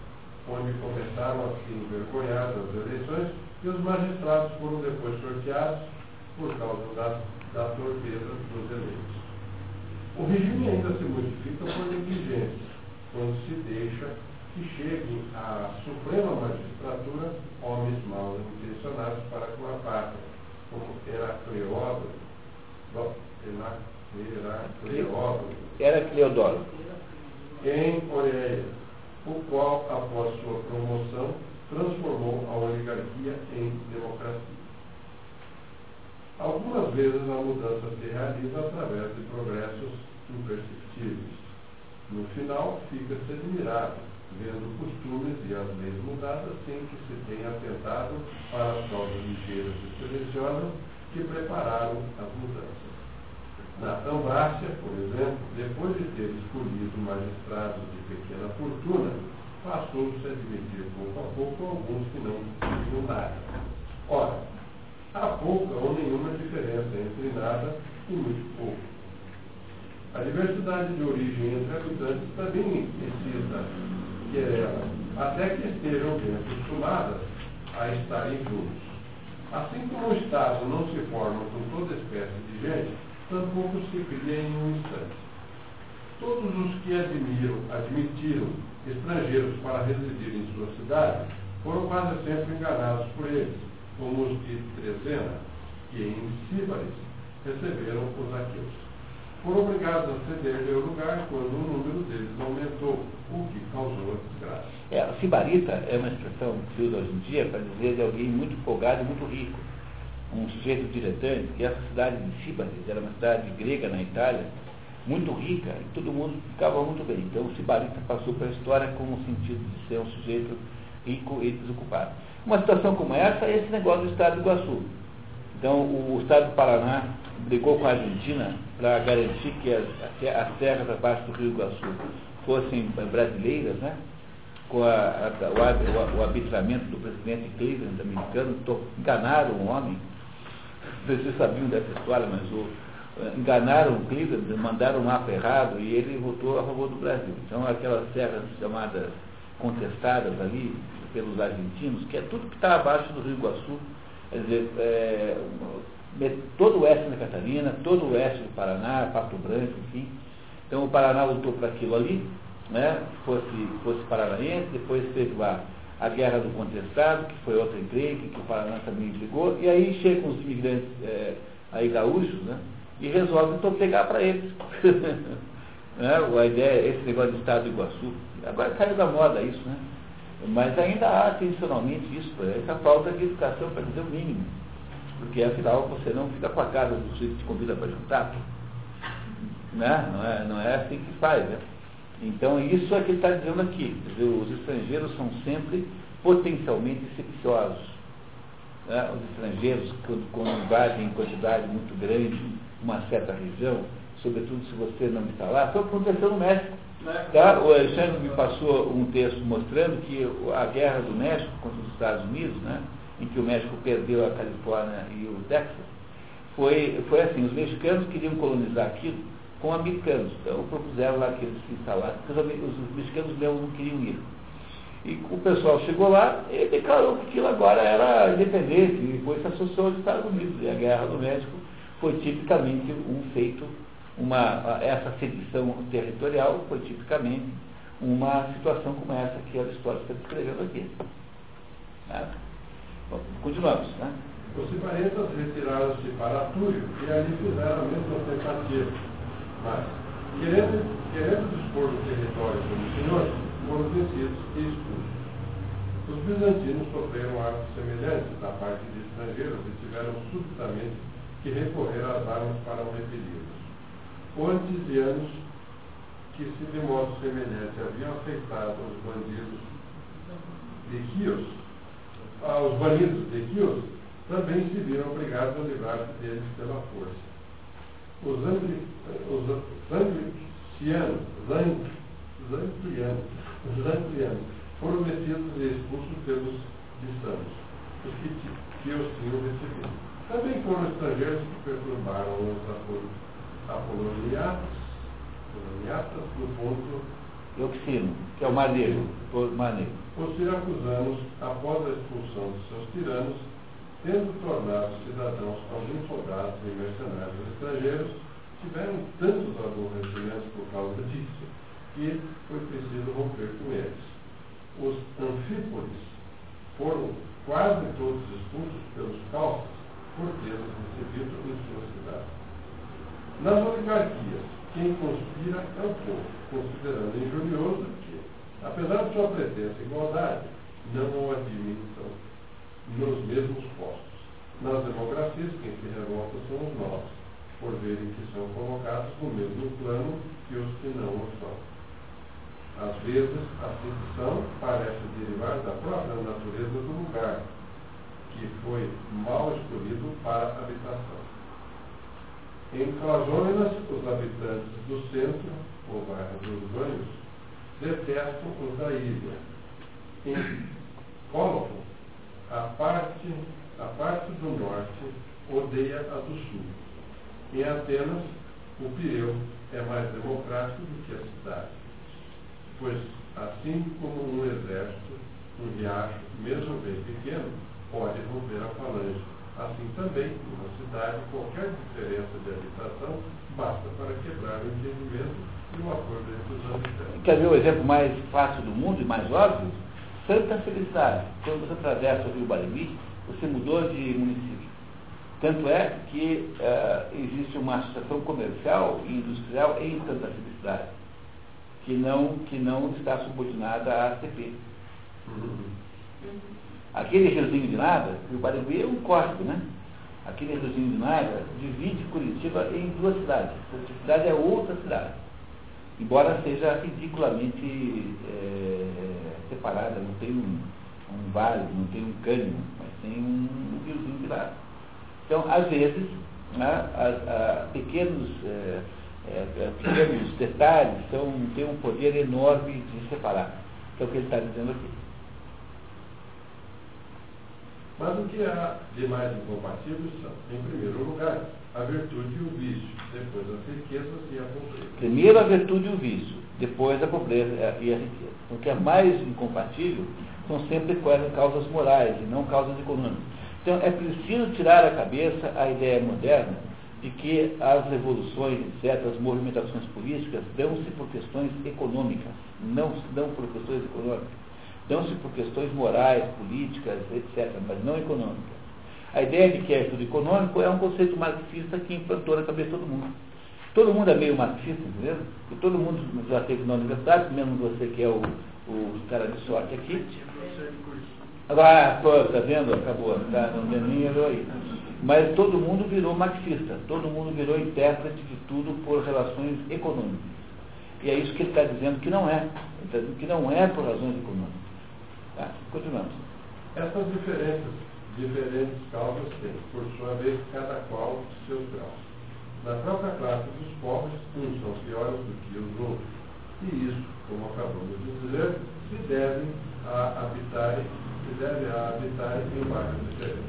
onde começaram a se envergonhar das eleições, e os magistrados foram depois sorteados por causa da, da torpeza dos eleitos. O regime ainda se modifica por negligência, quando se deixa que cheguem à suprema magistratura homens mal intencionados para com a pátria, como Heracleódoro, Heracleódoro, Heracleodoro. em Oreia, o qual, após sua promoção, transformou a oligarquia em democracia. Algumas vezes a mudança se realiza através de progressos imperceptíveis. No final, fica-se admirado, vendo costumes e as leis mudadas sem que se tenha atentado para as causas ligeiras e silenciosas que prepararam as mudanças. Na Ambrácia, por exemplo, depois de ter escolhido magistrados de pequena fortuna, passou-se a admitir pouco a pouco alguns que não tinham nada. Ora, há pouca ou nenhuma diferença entre nada e muito pouco. A diversidade de origem entre habitantes também precisa querela, até que estejam bem acostumadas a estarem juntos. Assim como o Estado não se forma com toda espécie de gente, tampouco se cria em um instante. Todos os que admiram, admitiram estrangeiros para residir em sua cidade foram quase sempre enganados por eles, como os de Trezena, que em Síbaris receberam os aqueus. Foram obrigados a ceder-lhe o lugar quando o número deles aumentou, o que causou a desgraça. É, sibarita é uma expressão que se usa hoje em dia para dizer de alguém muito folgado e muito rico. Um sujeito diletante, que essa cidade de Síbaris era uma cidade grega na Itália, muito rica, e todo mundo ficava muito bem. Então o sibarita passou para a história com o sentido de ser um sujeito rico e desocupado. Uma situação como essa é esse negócio do Estado do Iguaçu. Então o Estado do Paraná brigou com a Argentina para garantir que as, as terras abaixo do Rio Iguaçu fossem brasileiras, né? com a, a, o, o, arbitramento do presidente Cleveland americano, enganaram o homem. Vocês sabiam dessa história, mas o, enganaram o Cleveland, mandaram um mapa errado e ele votou a favor do Brasil. Então aquelas terras chamadas contestadas ali pelos argentinos, que é tudo que está abaixo do Rio Iguaçu, quer dizer, é, todo o oeste da Catarina, todo o oeste do Paraná, Pato Branco, enfim. Então o Paraná lutou para aquilo ali, né, fosse, fosse paranaense, depois teve lá a Guerra do Contestado, que foi outra encrenca, que o Paraná também ligou, e aí chegam os imigrantes é, aí gaúchos, né, e resolvem então pegar para eles. né, a ideia, esse negócio de Estado do Iguaçu. Agora caiu da moda isso, né? Mas ainda há intencionalmente isso, essa falta de educação, para dizer o mínimo. Porque afinal você não fica com a casa do sujeito que te convida para jantar. Né? Não, é, não é assim que faz. Né? Então isso é que ele está dizendo aqui. Os estrangeiros são sempre potencialmente sediciosos. Né? Os estrangeiros, quando, quando invadem em quantidade muito grande uma certa região, sobretudo se você não está lá, foi o que aconteceu no México. Tá? O Alexandre me passou um texto mostrando que a guerra do México contra os Estados Unidos, né, em que o México perdeu a Califórnia e o Texas, foi, foi assim, os mexicanos queriam colonizar aquilo com americanos, então propuseram lá que eles se instalassem, porque os, os mexicanos mesmo não queriam ir. E o pessoal chegou lá e declarou que aquilo agora era independente, e depois se associou aos Estados Unidos. E a Guerra do México foi tipicamente um feito uma, essa sedição territorial foi tipicamente uma situação como essa que a Aristóteles está descrevendo aqui. Né? Bom, continuamos. Né? Os ciparentas retiraram-se para Túrio e ali fizeram a mesma tentativa. Querendo, querendo dispor do território como senhores, foram vencidos e expulsos. Os bizantinos sofreram atos semelhantes da parte de estrangeiros e tiveram subitamente que recorrer às armas para o repelir anos que se de modo semelhante haviam aceitado os bandidos de Quios, ah, os banidos de Quios, também se viram obrigados a livrar-se deles pela força. Os, angli, os anglicianos, zanglianos, zanglianos foram metidos e expulsos pelos cristãos, os que, que os tinham recebido. Também foram estrangeiros que perturbaram os apoloniatas, apoloniatas no ponto Euxino, que é o maneiro, o maneiro. Os siracusanos, após a expulsão de seus tiranos, tendo tornado cidadãos alguns soldados e mercenários estrangeiros, tiveram tantos aborrecimentos por causa disso, que foi preciso romper com eles. Os anfípolis foram quase todos expulsos pelos calças por tê-los recebido em sua cidade. Nas oligarquias, quem conspira é o povo, considerando injurioso que, apesar de sua pretensa igualdade, não o administram nos mesmos postos. Nas democracias, quem se revolta são os nós, por verem que são colocados no mesmo plano que os que não o são. Às vezes, a ficção parece derivar da própria natureza do lugar, que foi mal escolhido para a habitação. Em Clasôminas, os habitantes do centro, ou bairro dos banhos, detestam os da ilha. Em Cólofo, a parte, a parte do norte odeia a do sul. Em Atenas, o Pireu é mais democrático do que a cidade, pois, assim como um exército, um riacho, mesmo bem pequeno, pode romper a falange. Assim também, numa cidade, qualquer diferença de habitação basta para quebrar o entendimento e o acordo entre os habitantes. Quer ver o exemplo mais fácil do mundo e mais óbvio? Santa Felicidade. Quando você atravessa o Rio Barigui, você mudou de município. Tanto é que uh, existe uma associação comercial e industrial em Santa Felicidade, que não, que não está subordinada à ACP. Uhum. Aquele riozinho de nada, o Barigui é um córrego, né? Aquele riozinho de nada divide Curitiba em duas cidades. Essa cidade é outra cidade. Embora seja ridiculamente é, separada, não tem um, um vale, não tem um cânion, mas tem um, um riozinho de nada. Então, às vezes, né, a, a pequenos, é, é, pequenos detalhes são, têm um poder enorme de separar. Que é o que ele está dizendo aqui. Mas o que há de mais incompatíveis são, em primeiro lugar, a virtude e o vício, depois as riquezas e a pobreza. Primeiro a virtude e o vício, depois a pobreza e a riqueza. O que é mais incompatível são sempre causas morais e não causas econômicas. Então é preciso tirar da cabeça a ideia moderna de que as revoluções, etc., as movimentações políticas dão-se por questões econômicas, não dão por questões econômicas dão-se por questões morais, políticas, etc., mas não econômicas. A ideia de que é tudo econômico é um conceito marxista que implantou na cabeça de todo mundo. Todo mundo é meio marxista, entendeu? E todo mundo já teve na universidade, mesmo você que é o, o cara de sorte aqui. Ah, pô, tá vendo? Acabou, tá, não tem nem aí. Mas todo mundo virou marxista, todo mundo virou intérprete de tudo por relações econômicas. E é isso que ele está dizendo que não é. Ele está dizendo que não é por razões econômicas. Tá? Continuamos. Essas diferenças, diferentes causas têm, por sua vez, cada qual seus graus. Na própria classe dos povos, uns são piores do que os outros. E isso, como acabamos de dizer, se deve a habitarem, se deve a habitarem em bairros diferentes.